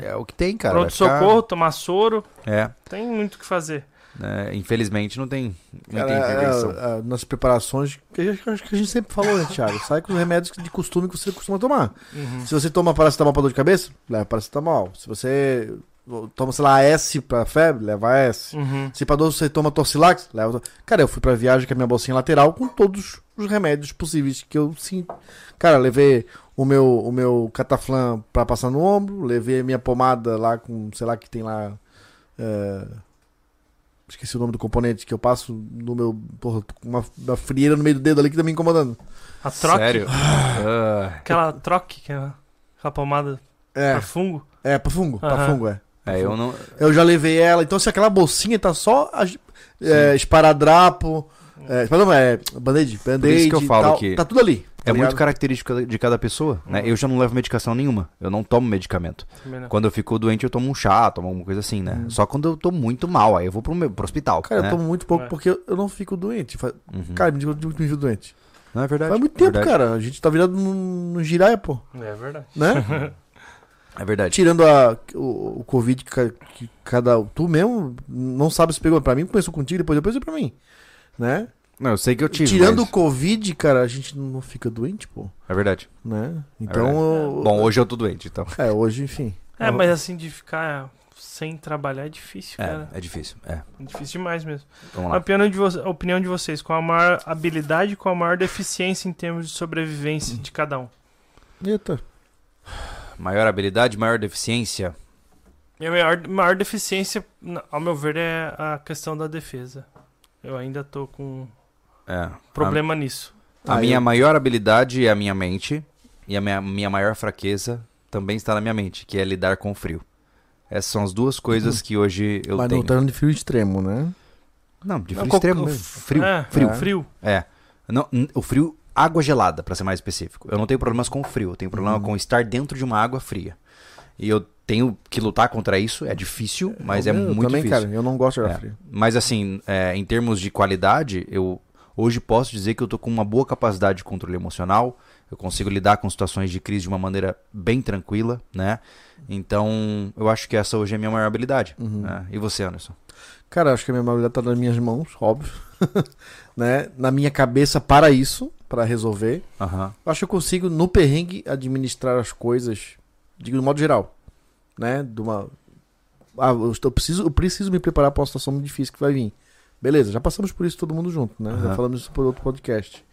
É. é, o que tem, cara. Pronto-socorro, tomar soro, ficar- É, tem muito o que fazer. Né, infelizmente não tem muita Cara, intervenção. é, é, nas preparações, que eu acho que a gente sempre falou, né, Thiago? Sai com os remédios de costume que você costuma tomar. Uhum. Se você toma paracetamol pra dor de cabeça, leva paracetamol. Se você toma, sei lá, S pra febre, leva S. Uhum. Se pra dor você toma Torcilax, leva. Cara, eu fui pra viagem com a minha bolsinha lateral com todos os remédios possíveis que eu sinto. Cara, levei o meu, o meu cataflã pra passar no ombro, levei a minha pomada lá com, sei lá, que tem lá. é, Esqueci o nome do componente que eu passo no meu. Porra, tô com uma, uma frieira no meio do dedo ali que tá me incomodando. A troque, Sério? Ah, aquela troque, que é aquela pomada É, pra fungo. é, pra fungo, pra Aham. fungo, é. é, eu não. Eu já levei ela. Então, se aquela bolsinha tá só é, esparadrapo, é, esparadrapo, é, band-aid, band-aid que eu falo tal, que tá tudo ali. É tá muito ligado? característico de cada pessoa, né? Eu já não levo medicação nenhuma. Eu não tomo medicamento. Não. Quando eu fico doente, eu tomo um chá, tomo alguma coisa assim, né? Hum. Só quando eu tô muito mal, aí eu vou pro, meu- pro hospital. Cara, né? eu tomo muito pouco É. porque eu- não fico doente. Uhum. Cara, me diga onde eu me viu doente. Não é verdade. Faz muito é tempo, verdade. cara. A gente tá virado no, no giraia, pô. É verdade. Né? É verdade. Tirando a, o, o Covid que, que cada. Tu mesmo não sabe se pegou. Pra mim, começou contigo, depois depois é pra mim. Né? Não, eu sei que eu tive. Tirando o mas- Covid, cara, a gente não fica doente, pô. É verdade. Né? Então. verdade. eu- Bom, hoje eu tô doente, então. É, hoje, enfim. É, mas assim, de ficar sem trabalhar é difícil, cara. É, é difícil. É. É difícil demais mesmo. Vamos A lá. opinião de, vo- a opinião de vocês, qual a maior habilidade e qual a maior deficiência em termos de sobrevivência de cada um? Eita. Maior habilidade, maior deficiência. Minha maior, maior deficiência, ao meu ver, é a questão da defesa. Eu ainda tô com É. problema nisso. A, a Ah, minha eu- maior habilidade é a minha mente. E a minha, minha maior fraqueza também está na minha mente, que é lidar com o frio. Essas são as duas coisas que hoje eu mas tenho. não tá de frio extremo, né? Não, de Não, frio qual- extremo Frio, é, frio. É. frio. É. Não, o frio, água gelada, pra ser mais específico. Eu não tenho problemas com o frio, eu tenho problema Uhum. com estar dentro de uma água fria. E eu tenho que lutar contra isso, é difícil, mas é eu muito também, difícil. cara, eu não gosto de água É. fria. Mas assim, é, em termos de qualidade, eu hoje posso dizer que eu tô com uma boa capacidade de controle emocional. Eu consigo lidar com situações de crise de uma maneira bem tranquila, né? Então, eu acho que essa hoje é a minha maior habilidade. Uhum. né? E você, Anderson? Cara, acho que a minha habilidade tá nas minhas mãos, óbvio. né? Na minha cabeça para isso, para resolver. Aham. Eu acho que eu consigo, no perrengue, administrar as coisas, digo, de modo geral. Né? De uma... Ah, eu, estou, eu preciso, eu preciso me preparar para uma situação muito difícil que vai vir. Beleza, já passamos por isso todo mundo junto, né? Já Aham. falamos isso por outro podcast.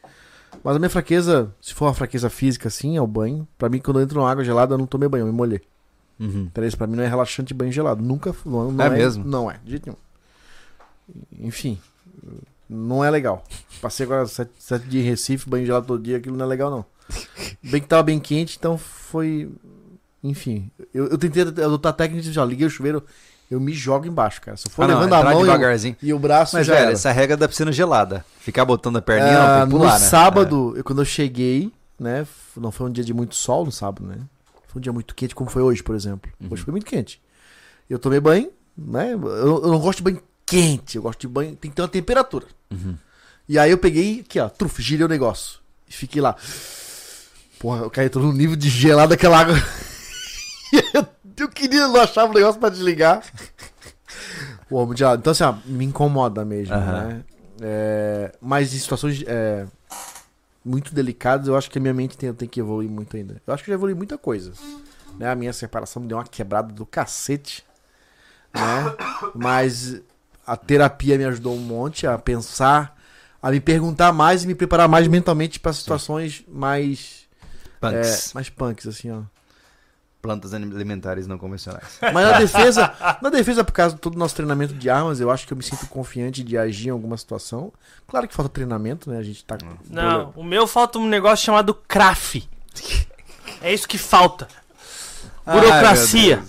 Mas a minha fraqueza, se for uma fraqueza física, assim, é o banho. Pra mim, quando eu entro numa água gelada, eu não tomei banho, eu me molhei. Uhum. Beleza, pra mim não é relaxante banho gelado. Nunca não, não É mesmo? Não é, de jeito nenhum. Enfim, não é legal. Passei agora sete, sete dias em Recife, banho gelado todo dia, aquilo não é legal, não. Bem que tava bem quente, então foi. Enfim, eu, eu tentei adotar a técnica de já liguei o chuveiro, eu me jogo embaixo, cara. Se eu for Ah, não, levando a mão e o, devagarzinho. e o braço, Mas, já velho, era. essa regra da piscina gelada. Ficar botando a perninha, Ah, não, pular, no né? sábado, eu- quando eu cheguei, né? Não foi um dia de muito sol no sábado, né? Foi um dia muito quente, como foi hoje, por exemplo. Uhum. Hoje foi muito quente. Eu tomei banho, né? Eu, eu não gosto de banho quente, eu gosto de banho. Tem que ter uma temperatura. É. Uhum. E aí eu peguei aqui, ó, truf, girei o negócio. E fiquei lá. Porra, eu caí todo no nível de gelado daquela água. eu, queria, não achava o negócio pra desligar. Pô, muito gelado. Então, assim, ó, me incomoda mesmo, Aham. né? É, mas em situações é, muito delicadas, eu acho que a minha mente tem, tem que evoluir muito ainda. Eu acho que eu já evolui muita coisa. Né? A minha separação me deu uma quebrada do cacete. Né? Mas a terapia me ajudou um monte a pensar, a me perguntar mais e me preparar mais mentalmente para situações mais Punks. é, mais punks assim, ó. Plantas alimentares não convencionais. Mas na defesa, na defesa por causa de todo o nosso treinamento de armas, eu acho que eu me sinto confiante de agir em alguma situação. Claro que falta treinamento, né? A gente tá Não, o meu falta um negócio chamado CRAF. É isso que falta. Burocracia.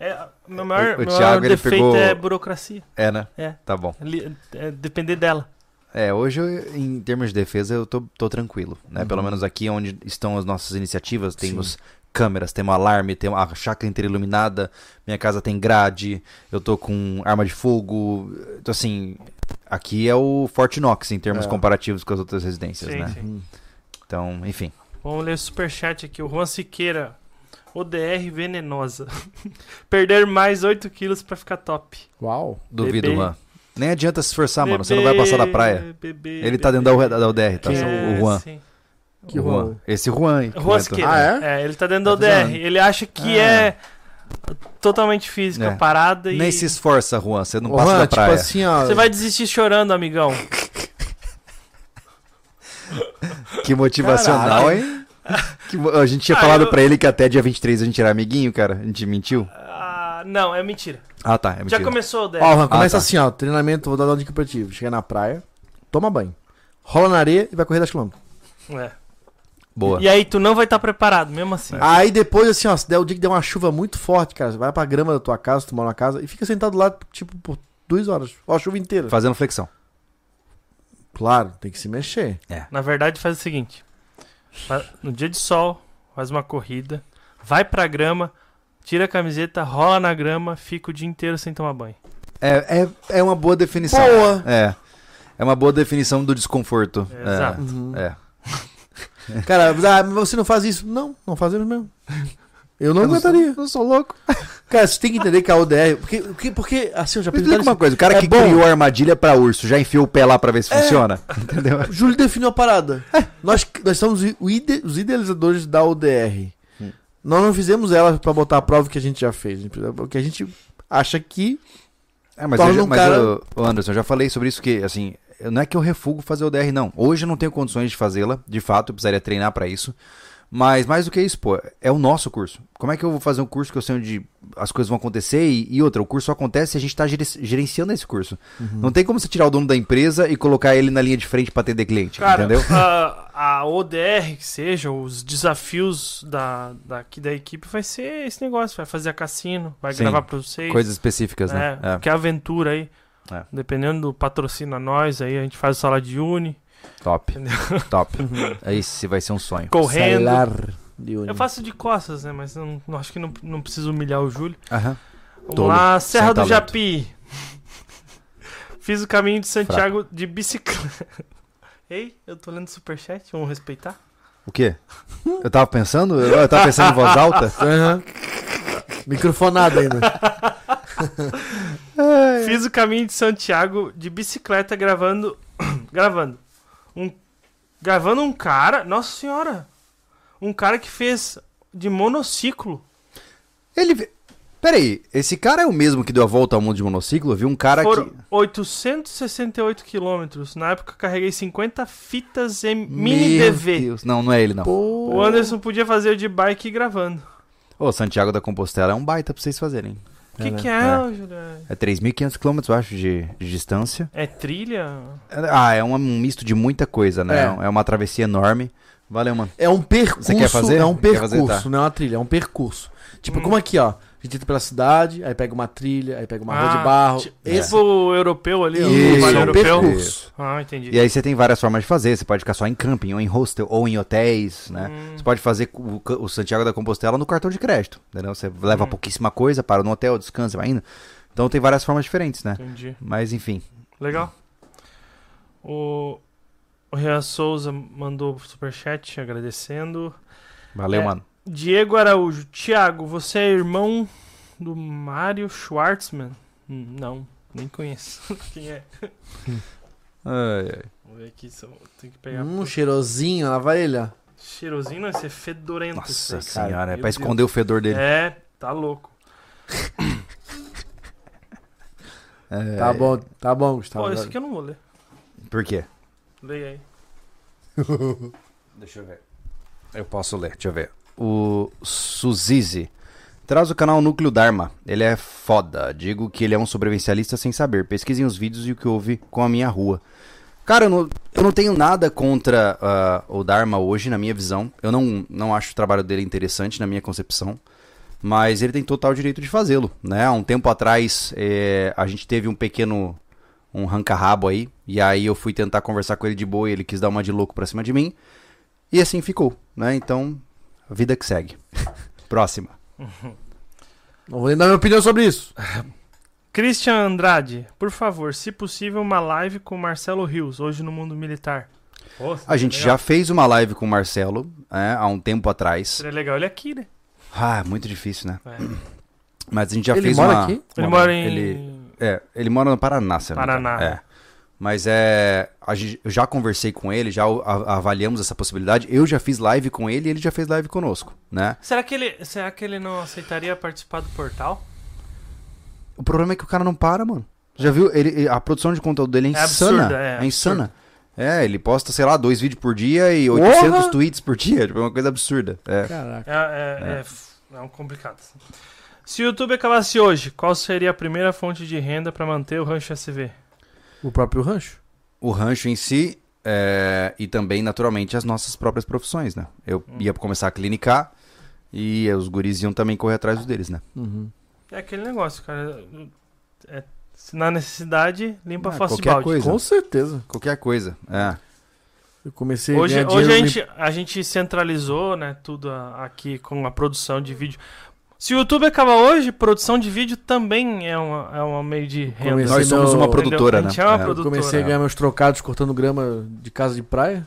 Ai. É, meu maior, O- o meu Thiago, maior defeito pegou- é burocracia. É, né? É, Tá bom. é depender dela. É, hoje, eu, em termos de defesa, eu tô, tô tranquilo, né? Pelo Uhum. menos aqui onde estão as nossas iniciativas, temos câmeras, temos alarme, tem a chácara inteira iluminada, minha casa tem grade, eu tô com arma de fogo. Então, assim, aqui é o Fort Knox em termos É. comparativos com as outras residências, Sim, né? sim. Então, enfim. Vamos ler o superchat aqui. O Juan Siqueira. ODR venenosa. Perder mais 8 quilos pra ficar top. Uau. Duvido, Bebê. Juan. Nem adianta se esforçar, mano. Você não vai passar da praia. Bebê, Ele tá dentro da, da UDR, tá? Quem O Juan. sim. Que Juan? Juan. Esse Juan Juan. Siqueira. Ah, é? ele tá dentro da Tá ODR. dizendo. Ele acha que Ah. é totalmente física, É. parada e. Nem se esforça, Juan. Você não Ô, passa Juan, da tipo praia. assim, ó. Você vai desistir chorando, amigão. Que motivacional, Caralho. hein? Que a gente tinha Ah, falado eu- pra ele que até dia 23 a gente era amiguinho, cara. A gente mentiu. Ah, não, é mentira. Ah, tá. É mentira. Já começou o ODR. Ó, Juan, começa tá. assim, ó. Treinamento, vou dar uma dica pra ti. Chega na praia, toma banho. Rola na areia e vai correr 10 km. É. Boa. E aí tu não vai estar preparado, mesmo assim. Aí depois, assim, ó, se der o dia que der uma chuva muito forte, cara, você vai pra grama da tua casa, tu mora na casa, e fica sentado lá, tipo, por duas horas. Ó, a chuva inteira. Fazendo flexão. Claro, tem que se mexer. Na verdade, faz o seguinte: no dia de sol, faz uma corrida, vai pra grama, tira a camiseta, rola na grama, fica o dia inteiro sem tomar banho. É, é, é uma boa definição. Boa! É. É uma boa definição do desconforto. É, exato. Uhum. É. Cara, ah, você não faz isso? Não, não fazemos mesmo. Eu não Eu não sou- aguentaria. Não sou louco. Cara, você tem que entender que a ODR. Porque, porque, porque assim, eu já pensei. uma coisa. O cara É que bom. criou a armadilha pra urso já enfiou o pé lá pra ver se É. funciona? Entendeu? O Júlio definiu a parada. Nós, nós somos ide- os idealizadores da ODR. Hum. Nós não fizemos ela pra botar a prova que a gente já fez. O que a gente acha que. É, mas, eu já, mas cara- eu- Anderson, eu já falei sobre isso que, assim, não é que eu refugo fazer o DR, não. Hoje eu não tenho condições de fazê-la, de fato, eu precisaria treinar pra isso. Mas mais do que isso, pô, é o nosso curso. Como é que eu vou fazer um curso que eu sei onde as coisas vão acontecer e, e outra, o curso só acontece se a gente tá gere- gerenciando esse curso. Não tem como você tirar o dono da empresa e colocar ele na linha de frente pra atender cliente, Cara, entendeu? a, a ODR, que seja, os desafios da, daqui da equipe vai ser esse negócio. Vai fazer a cassino, vai Sim, gravar pra vocês. Coisas específicas, né? É, que é aventura aí. É. Dependendo do patrocínio a nós, aí a gente faz sala de uni, Top, top. Aí esse vai ser um sonho. correndo. Salar de. Eu faço de costas, né? Mas não, não- acho que não, não preciso humilhar o Júlio. Aham. Vamos Tolo, lá, sem Serra do talento. Japi. Fiz o caminho de Santiago de bicicleta. Ei, eu tô lendo superchat, vamos respeitar? O quê? Eu tava pensando? Eu eu tava pensando em voz alta? Aham. Microfonado ainda. Fiz o caminho de Santiago de bicicleta gravando. gravando. Um, gravando um cara. Nossa senhora! Um cara que fez de monociclo. Ele. Peraí, esse cara é o mesmo que deu a volta ao mundo de monociclo? Eu vi um cara Foram que. 868 quilômetros. Na época eu carreguei 50 fitas em mini Meu DV. Deus. Não, não é ele, não. Pô. O Anderson podia fazer o de bike gravando. Ô, Santiago da Compostela é um baita pra vocês fazerem. O que, né? que é, É. Juliano? É 3.500 km, eu acho, de, de distância. É trilha? Ah, é um misto de muita coisa, né? É. É, uma travessia enorme. Valeu, mano. É um percurso. Você quer fazer? É um Quer fazer, percurso, tá. não é uma trilha, é um percurso. Tipo, Hum. como aqui, ó. A gente entra pela cidade, aí pega uma trilha, aí pega uma rua Ah, de barro. ti- Esse Tipo o europeu ali, ó, Isso, o Vale é um Europeu. percurso. Ah, entendi. E aí você tem várias formas de fazer. Você pode ficar só em camping, ou em hostel, ou em hotéis, né? Hum. Você pode fazer o, o Santiago da Compostela no cartão de crédito, entendeu? Você leva Hum. pouquíssima coisa, para no hotel, descansa, vai indo. Então tem várias formas diferentes, né? Entendi. Mas enfim. Legal. O, o Rian Souza mandou superchat agradecendo. Valeu, É. mano. Diego Araújo. Tiago, você é irmão do Mário Schwartzman? Hum, Não, nem conheço. Quem é? Ai, ai. Vamos ver aqui. Só, tem que pegar. Um cheirosinho, lá vai ele, ó. Cheirosinho não, esse é fedorento. esse Nossa aí, cara. senhora, é Meu pra Deus. esconder o fedor dele. É, tá louco. É, Tá bom, tá bom, Gustavo. Pô, esse aqui eu não vou ler. Por quê? Leia aí. Deixa eu ver. Eu posso ler, deixa eu ver. O Suzizi. Traz o canal Núcleo Dharma. Ele é foda. Digo que ele é um sobrevivencialista sem saber. Pesquisem os vídeos e o que houve com a minha rua. Cara, eu não, eu não tenho nada contra ah, o Dharma hoje, na minha visão. Eu não, não acho o trabalho dele interessante, na minha concepção. Mas ele tem total direito de fazê-lo, né? Há um tempo atrás, eh, a gente teve um pequeno, um ranca-rabo aí. E aí eu fui tentar conversar com ele de boa e ele quis dar uma de louco pra cima de mim. E assim ficou, né? Então, vida que segue. Próxima. Não vou nem dar minha opinião sobre isso. Christian Andrade, por favor, se possível, uma live com Marcelo Rios, hoje no mundo militar. A gente já fez uma live com o Marcelo é, há um tempo atrás. Seria legal ele aqui, né? Ah, muito difícil, né? É. Mas a gente já Ele fez mora uma. aqui? Ele uma- mora em. Ele, é, ele mora no Paraná, engano. Paraná. É. Mas é. Eu já conversei com ele, já a- avaliamos essa possibilidade. Eu já fiz live com ele e ele já fez live conosco, né? Será que ele, será que ele não aceitaria participar do portal? O problema é que o cara não para, mano. Já viu? Ele, a produção de conteúdo dele é É insana. absurda, é É, insana. É, ele posta, sei lá, dois vídeos por dia e Porra! 800 tweets por dia. Tipo, é uma coisa absurda. É. Caraca. É, é, é, f- é um complicado. Se o YouTube acabasse hoje, qual seria a primeira fonte de renda para manter o Rancho SV? O próprio rancho? o rancho em si é, e também, naturalmente, as nossas próprias profissões, né? Eu Hum. ia começar a clinicar e os guris iam também correr atrás dos deles, né? Uhum. É aquele negócio, cara. É, se na necessidade, limpa Ah, a fossa de qualquer balde. coisa. Com certeza. Qualquer coisa. É. Eu comecei Hoje, a hoje a, gente, a gente centralizou, né, tudo aqui com a produção de vídeo. Se o YouTube acabar hoje, produção de vídeo também é uma, é uma meio de renda. Comecei Nós somos uma produtora, A né? é uma É. produtora. Comecei a ganhar meus trocados cortando grama de casa de praia.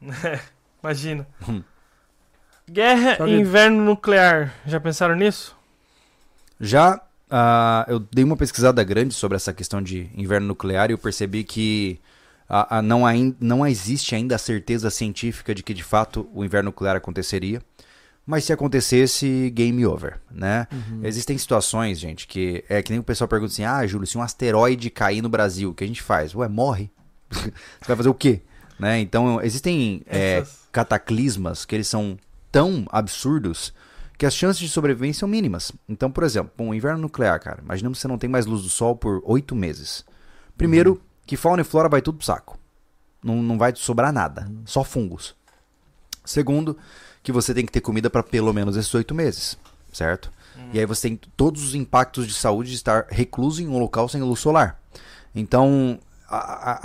Imagina. Hum. Guerra Só e que- inverno nuclear. Já pensaram nisso? Já ah, eu dei uma pesquisada grande sobre essa questão de inverno nuclear e eu percebi que ah, ah, não, ain- não existe ainda a certeza científica de que de fato o inverno nuclear aconteceria. Mas se acontecesse, game over, né? Existem situações, gente, que é que nem o pessoal pergunta assim: ah, Júlio, se um asteroide cair no Brasil, o que a gente faz? Ué, morre. Você vai fazer o quê? Né? Então, existem é, cataclismas que eles são tão absurdos que as chances de sobrevivência são mínimas. Então, por exemplo, um inverno nuclear, cara. Imaginamos que você não tem mais luz do sol por oito meses. Primeiro, que fauna e flora vai tudo pro saco. Não, não vai sobrar nada. Só fungos. Segundo, que você tem que ter comida para pelo menos esses oito meses, certo? E aí você tem todos os impactos de saúde de estar recluso em um local sem luz solar. Então, a,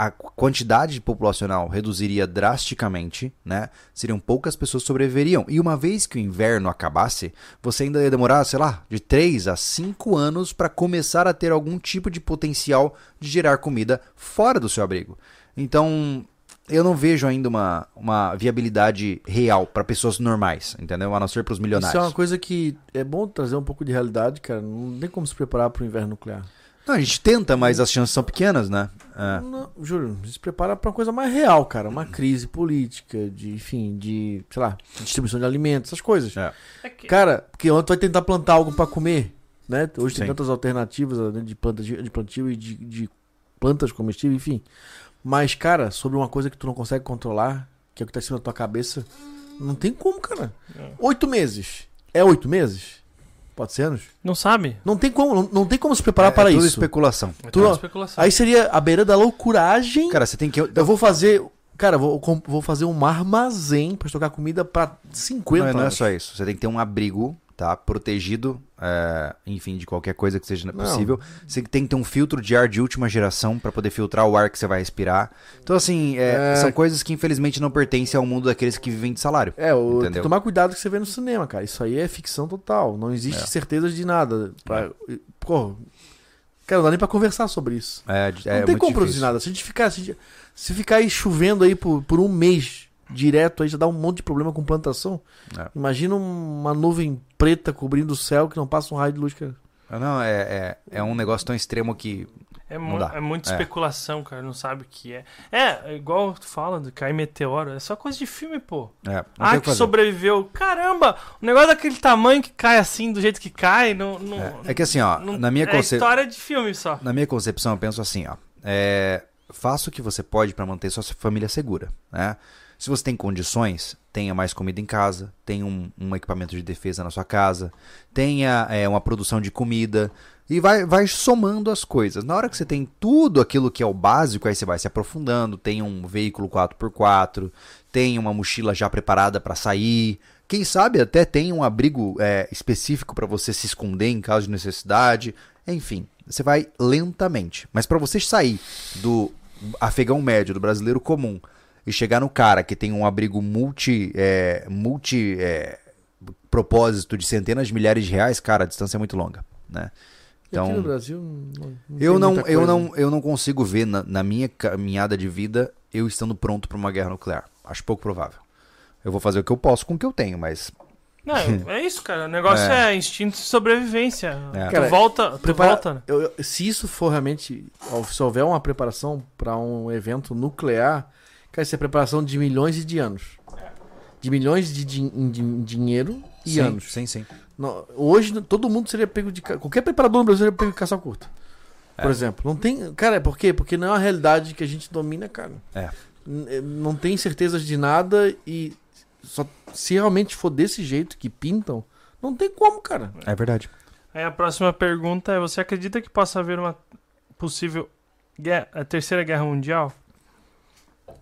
a- a quantidade populacional reduziria drasticamente, né? Seriam poucas pessoas que sobreviveriam. E uma vez que o inverno acabasse, você ainda ia demorar, sei lá, de 3 a 5 anos para começar a ter algum tipo de potencial de gerar comida fora do seu abrigo. Então, eu não vejo ainda uma, uma viabilidade real para pessoas normais, entendeu? A não ser para os milionários. Isso é uma coisa que é bom trazer um pouco de realidade, cara. Não tem como se preparar para o inverno nuclear. Não, a gente tenta, mas as chances são pequenas, né? É. Não, juro, se prepara para uma coisa mais real, cara. Uma crise política, de, enfim, de, sei lá, distribuição de alimentos, essas coisas. É. É Cara, porque ontem vai tentar plantar algo para comer, né? Hoje tem Sim. tantas alternativas né, de, planta, de plantio e de, de plantas comestíveis, enfim. Mas, cara, sobre uma coisa que tu não consegue controlar, que é o que tá em cima da tua cabeça, não tem como, cara. É. Oito meses. É oito meses? Pode ser anos? Não sabe? Não tem como, não, não tem como se preparar É- para é tudo isso. especulação. É Tu- tudo especulação. Aí seria a beira da loucuragem. Cara, você tem que. eu vou fazer. Cara, vou, vou fazer um armazém pra estocar comida pra 50 Não é, não é anos. só isso. Você tem que ter um abrigo, tá? Protegido, é, enfim, de qualquer coisa que seja Não. possível. Você tem que ter um filtro de ar de última geração pra poder filtrar o ar que você vai respirar. Então, assim, é, É. são coisas que infelizmente não pertencem ao mundo daqueles que vivem de salário. É, o, tem que Entendeu? tomar cuidado que você vê no cinema, cara. Isso aí é ficção total. Não existe É. certeza de nada. Pra, Pô, cara, não dá nem pra conversar sobre isso. É, não é tem como produzir nada. Se a gente ficar, se, gente- se ficar aí chovendo aí por, por um mês direto, aí já dá um monte de problema com plantação. É. Imagina uma nuvem preta cobrindo o céu que não passa um raio de luz, cara. Ah, Não, é, é, é um negócio tão extremo que. É, Não mu dá. é muita É. especulação, cara. Não sabe o que é. É, é igual tu fala de cair meteoro. É só coisa de filme, pô. É, Ah, que que sobreviveu. Caramba! O negócio daquele tamanho que cai assim, do jeito que cai, não. não É, é que assim, ó, não- na minha é concepção. história de filme só. Na minha concepção, eu penso assim, ó. É, faça o que você pode para manter sua família segura, né? Se você tem condições, tenha mais comida em casa, tenha um, um equipamento de defesa na sua casa, tenha é, uma produção de comida e vai, vai somando as coisas. Na hora que você tem tudo aquilo que é o básico, aí você vai se aprofundando, tem um veículo 4x4, tem uma mochila já preparada para sair, quem sabe até tem um abrigo é, específico para você se esconder em caso de necessidade, enfim. Você vai lentamente. Mas para você sair do afegão médio, do brasileiro comum, e chegar no cara que tem um abrigo multi, é, multi é, propósito de centenas de milhares de reais, cara, a distância é muito longa, né? E aqui no Então, Brasil não, não eu tem não, eu não, eu não consigo ver na, na minha caminhada de vida eu estando pronto para uma guerra nuclear. Acho pouco provável. Eu vou fazer o que eu posso com o que eu tenho, mas Não, é isso, cara. O negócio é, instinto de sobrevivência. É. Tu Cara, volta, tu Prepara- volta. né? eu- eu- se isso for realmente. Se houver uma preparação para um evento nuclear, cara, isso é preparação de milhões de anos. De milhões de, din- dinheiro e sim, anos. Sim, sim. Não, hoje todo mundo seria pego de. Qualquer preparador no Brasil seria pego de caça curta. Por É. exemplo. Não tem. Cara, por quê? Porque não é uma realidade que a gente domina, cara. É. N- eh, Não tem certezas de nada e. Só, se realmente for desse jeito que pintam, não tem como, cara. É verdade. Aí a próxima pergunta é: você acredita que possa haver uma possível guerra, a terceira guerra mundial?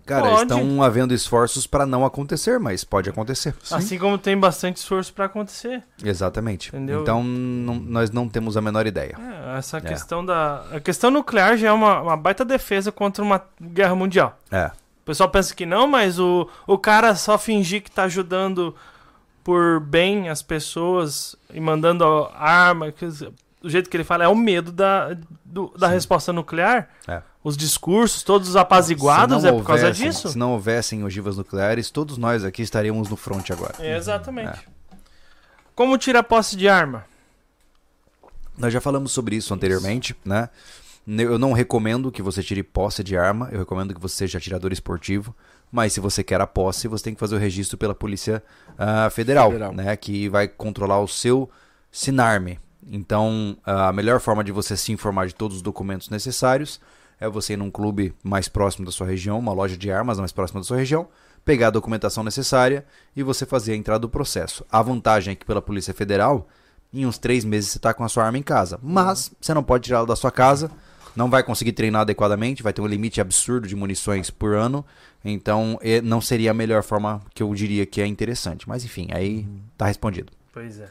Cara, Pode. estão havendo esforços para não acontecer, mas pode acontecer. Assim como tem bastante esforço pra acontecer. Exatamente. Entendeu? Então não- nós não temos a menor ideia. É, essa questão da. A questão nuclear já é uma, uma baita defesa contra uma guerra mundial. É. O pessoal pensa que não, mas o, o cara só fingir que tá ajudando por bem as pessoas e mandando arma. que- do jeito que ele fala, é o medo da, do- da Sim. resposta nuclear. É. Os discursos, todos os apaziguados, é por causa houvessem- disso? Se não houvessem ogivas nucleares, todos nós aqui estaríamos no front agora. É, exatamente. Como tira posse de arma? Nós já falamos sobre isso anteriormente, né? Eu não recomendo que você tire posse de arma, eu recomendo que você seja atirador esportivo, mas se você quer a posse, você tem que fazer o registro pela Polícia ah, Federal, Federal. né? Que vai controlar o seu SINARME. Então, a melhor forma de você se informar de todos os documentos necessários é você ir num clube mais próximo da sua região, uma loja de armas mais próxima da sua região, pegar a documentação necessária e você fazer a entrada do processo. A vantagem é que pela Polícia Federal, em uns três meses você está com a sua arma em casa. Mas você não pode tirá-la da sua casa, não vai conseguir treinar adequadamente, vai ter um limite absurdo de munições por ano. Então, não seria a melhor forma que eu diria que é interessante. Mas enfim, aí tá respondido. Pois é.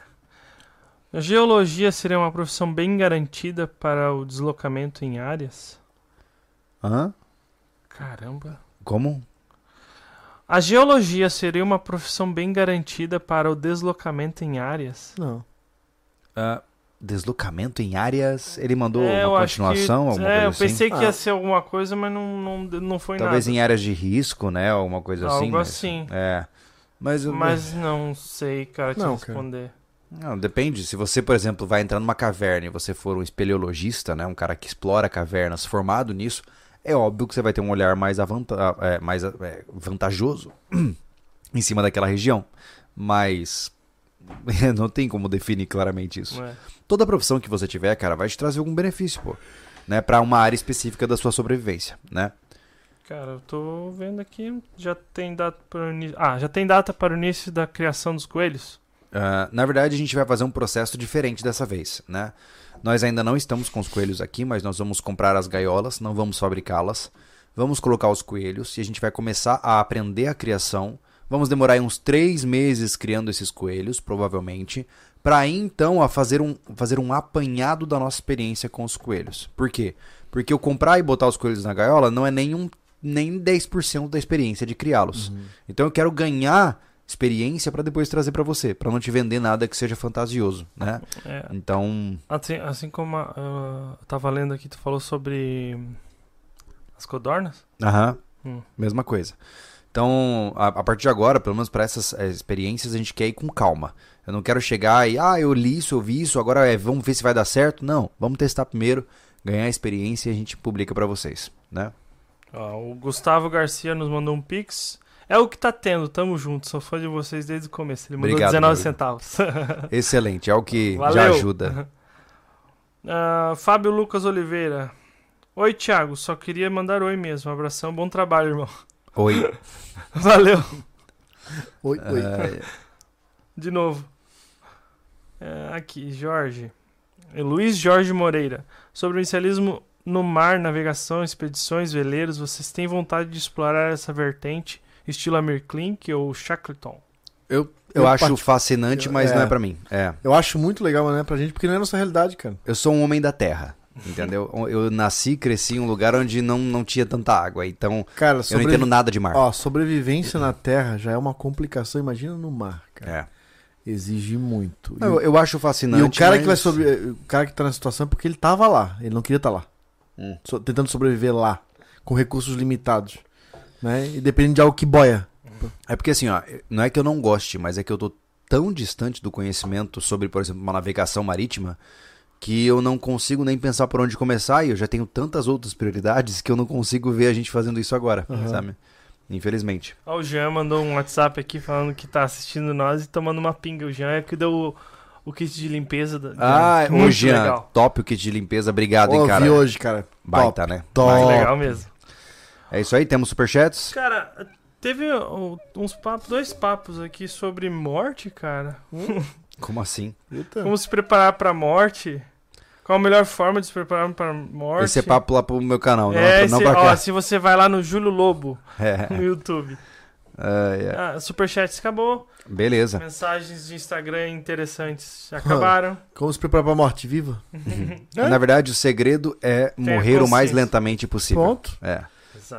A geologia seria uma profissão bem garantida para o deslocamento em áreas? Hã? Caramba. Como? A geologia seria uma profissão bem garantida para o deslocamento em áreas? Não. Ah, deslocamento em áreas. Ele mandou É, eu uma continuação, que, alguma é, coisa eu assim? pensei que Ah. ia ser alguma coisa, mas não, não, não foi Talvez nada. em áreas de risco, né? Alguma coisa assim. Algo mas- assim. É. Mas, eu- Mas não sei, cara, te Não, cara. responder. Não, depende. Se você, por exemplo, vai entrar numa caverna e você for um espeleologista, né, um cara que explora cavernas, formado nisso, é óbvio que você vai ter um olhar mais, avanta é, mais é, vantajoso em cima daquela região. Mas não tem como definir claramente isso. É. Toda profissão que você tiver, cara, vai te trazer algum benefício, pô. Né, para uma área específica da sua sobrevivência, né? Cara, eu tô vendo aqui, já tem data para o início. Ah, já tem data para o início da criação dos coelhos? Ah, na verdade, a gente vai fazer um processo diferente dessa vez, né? Nós ainda não estamos com os coelhos aqui, mas nós vamos comprar as gaiolas, não vamos fabricá-las. Vamos colocar os coelhos e a gente vai começar a aprender a criação. Vamos demorar aí uns três meses criando esses coelhos, provavelmente, para então a fazer um, fazer um apanhado da nossa experiência com os coelhos. Por quê? Porque eu comprar e botar os coelhos na gaiola não é nenhum, nem 10% da experiência de criá-los. Então eu quero ganhar experiência para depois trazer para você, para não te vender nada que seja fantasioso, né? É, Então, assim, assim como a, ah, eu tava lendo aqui, tu falou sobre as codornas? aham, Hum. mesma coisa. Então, a, a partir de agora, pelo menos para essas eh, experiências, a gente quer ir com calma. Eu não quero chegar e, ah, eu li isso, eu vi isso, agora é, vamos ver se vai dar certo. Não, vamos testar primeiro, ganhar experiência e a gente publica para vocês, né? Ó, o Gustavo Garcia nos mandou um pix. É o que tá tendo, tamo junto. Sou fã de vocês desde o começo. Ele mandou Obrigado, 19 amigo. centavos. Excelente, é o que já Valeu. ajuda. Ah, Fábio Lucas Oliveira. Oi, Thiago. Só queria mandar oi mesmo. abração, bom trabalho, irmão. Oi. Valeu. Oi, oi. eh, De novo. É, aqui, Jorge. É Luiz Jorge Moreira. Sobre o inicialismo no mar, navegação, expedições, veleiros, vocês têm vontade de explorar essa vertente, estilo Amir Klink ou Shackleton? Eu, eu acho parti- fascinante, mas É. não é para mim. É. Eu acho muito legal, mas não é pra gente, porque não é nossa realidade, cara. Eu sou um homem da terra, Entendeu? Eu nasci, cresci em um lugar onde não, não tinha tanta água. Então, Cara, eu não entendo nada de mar. Ó, sobrevivência na Terra já é uma complicação, imagina no mar, cara. É. Exige muito. E Eu, eu acho E fascinante. o cara que vai mas- sobre, o cara que tá na situação é porque ele tava lá, ele não queria estar lá. Hum. So- tentando sobreviver lá, com recursos limitados, né? E dependendo de algo que boia. É porque assim, ó, não é que eu não goste, mas é que eu tô tão distante do conhecimento sobre, por exemplo, uma navegação marítima, que eu não consigo nem pensar por onde começar e eu já tenho tantas outras prioridades que eu não consigo ver a gente fazendo isso agora, Aham. sabe? Infelizmente. Ó, o Jean mandou um WhatsApp aqui falando que tá assistindo nós e tomando uma pinga. O Jean é que deu o, o kit de limpeza. Da, Ah, Muito ô Jean, legal. top o kit de limpeza, obrigado, hein, cara. vi hoje, cara. Baita, Top. né? Top. Baita. Legal mesmo. É isso aí, temos superchats? Cara, teve uns papos, dois papos aqui sobre morte, cara. Como assim? Eita. Como se preparar pra morte. Qual a melhor forma de se preparar pra morte? Esse é papo lá pro meu canal, não, É, pra- não esse- pra ó, se você vai lá no Júlio Lobo, É, no YouTube. é, é. Ah, superchats acabou. Beleza. Mensagens de Instagram interessantes acabaram. Como se preparar pra morte viva? É. Na verdade, o segredo é Tenha morrer o mais lentamente possível. Pronto. É.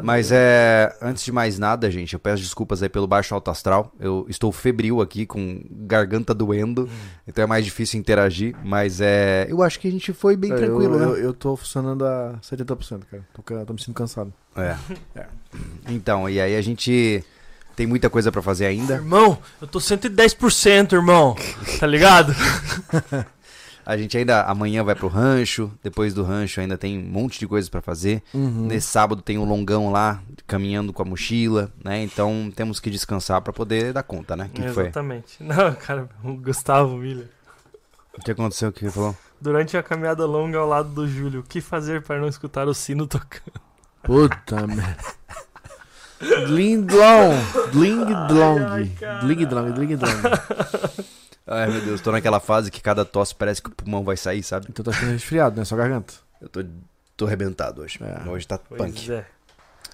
Mas é. Antes de mais nada, gente, eu peço desculpas aí pelo baixo alto astral. Eu estou febril aqui, com garganta doendo. Então é mais difícil interagir. Mas é. Eu acho que a gente foi bem É, tranquilo, eu, né? eu, eu tô funcionando a 70%, cara. Tô, tô me sentindo cansado. É. é. Então, e aí a gente tem muita coisa pra fazer ainda. Irmão, eu tô 110%, irmão. Tá ligado? A gente ainda amanhã vai pro rancho. Depois do rancho ainda tem um monte de coisas pra fazer. Uhum. Nesse sábado tem um longão lá, caminhando com a mochila, né? Então temos que descansar pra poder dar conta, né? O que, que foi? Exatamente. Não, cara, o Gustavo Miller. O que aconteceu? O que ele falou? Durante a caminhada longa ao lado do Júlio, o que fazer para não escutar o sino tocando? Puta merda. Dlingdlong. Dlingdlong. Ai, cara. Ai, meu Deus, tô naquela fase que cada tosse parece que o pulmão vai sair, sabe? Então tá ficando resfriado, né? Só garganta. Eu tô, tô arrebentado hoje. É. Hoje tá Pois punk. é.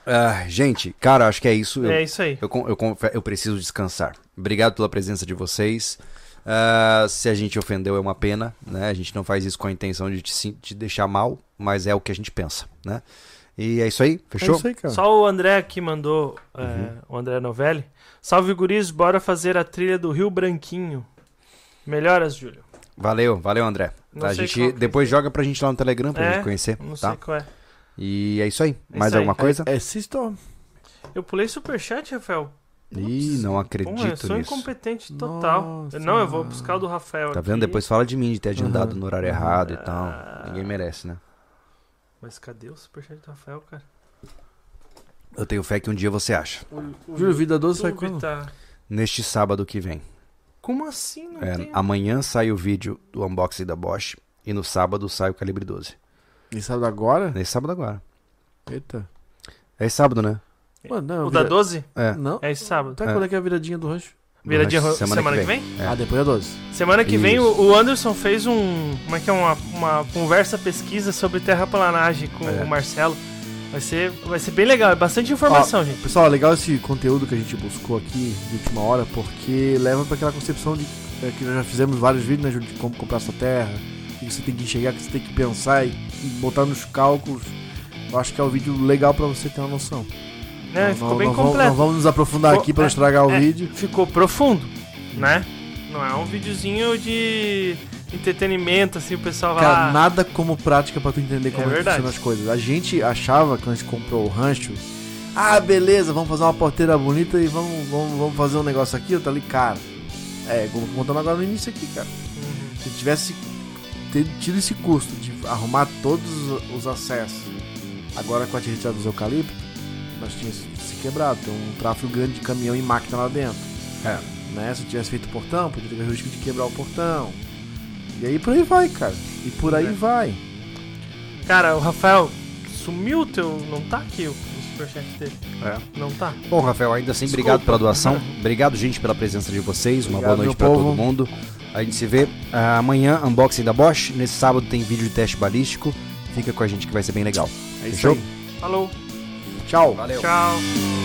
Ah, gente, cara, acho que é isso. Eu, É isso aí. eu, eu, confe- eu preciso descansar. Obrigado pela presença de vocês. Ah, se a gente ofendeu é uma pena, né? A gente não faz isso com a intenção de te, te deixar mal, mas é o que a gente pensa, né? E é isso aí, fechou? É isso aí, cara. Só o André aqui mandou, é, Uhum. o André Novelli. Salve guris, bora fazer a trilha do Rio Branquinho. Melhoras, Júlio. Valeu, valeu, André. Não a gente que depois é. joga pra gente lá no Telegram pra É, gente conhecer, Não tá? sei qual é. E é isso aí. É Mais isso aí. alguma coisa? É Sistor. Eu pulei superchat, Rafael. Ih, não Pô, eu acredito sou nisso. incompetente total. Nossa. Não, eu vou buscar o do Rafael Tá aqui. vendo? Depois fala de mim de ter agendado Aham. no horário errado e Ah. tal. Ninguém merece, né? Mas cadê o superchat do Rafael, cara? Eu tenho fé que um dia você acha. O, o Júlio, Vida Doce YouTube quando? tá... Neste sábado que vem. Como assim? Não É, tem... amanhã sai o vídeo do unboxing da Bosch. E no sábado sai o calibre 12. E sábado agora? Nesse sábado agora. Eita. É esse sábado, né? Mano, não, O vira- da 12? É. Não. É esse sábado. Tá, É. quando é que é a viradinha do rancho? Viradinha Mas ro- semana, que vem? É. Ah, depois é 12. Semana que vem Isso. o o Anderson fez um. Como é que é? Uma, uma conversa pesquisa sobre terraplanagem com É. o Marcelo. Vai ser, vai ser bem legal, é bastante informação, gente. Pessoal, é legal esse conteúdo que a gente buscou aqui de última hora, porque leva pra aquela concepção de é, que nós já fizemos vários vídeos, né, Júlio, de como comprar sua terra, que você tem que enxergar, que você tem que pensar e, e botar nos cálculos. Eu acho que é um vídeo legal pra você ter uma noção. É, Não- ficou não- bem não vamos- completo. Não vamos nos aprofundar Ficou- aqui não é, estragar o é. vídeo. Ficou profundo, né? Não é um videozinho de entretenimento, assim, o pessoal vai Cara, lá. nada como prática pra tu entender como É é que verdade. funcionam as coisas. A gente achava, quando a gente comprou o rancho, ah, beleza, vamos fazer uma porteira bonita e vamos, vamos, vamos fazer um negócio aqui, eu tá ali, cara. É, como contando agora no início aqui, cara. Uhum. Se tivesse tido esse custo de arrumar todos os- os acessos, agora com a retirada dos eucaliptos, nós tínhamos se quebrado, tem um tráfego grande de caminhão e máquina lá dentro. É. Né? Se eu tivesse feito o portão, podia ter o risco de quebrar o portão. E aí por aí vai, cara. E por aí É. vai. Cara, o Rafael sumiu o teu. Não tá aqui o, superchat dele. É. Não tá. Bom, Rafael, ainda assim, Desculpa. obrigado pela doação. Obrigado, gente, pela presença de vocês. Uma Obrigado, boa noite povo. todo mundo. A gente se vê ah, amanhã, unboxing da Bosch. Nesse sábado tem vídeo de teste balístico. Fica com a gente que vai ser bem legal. É isso Fechou? aí. Falou. Tchau. Valeu. Tchau.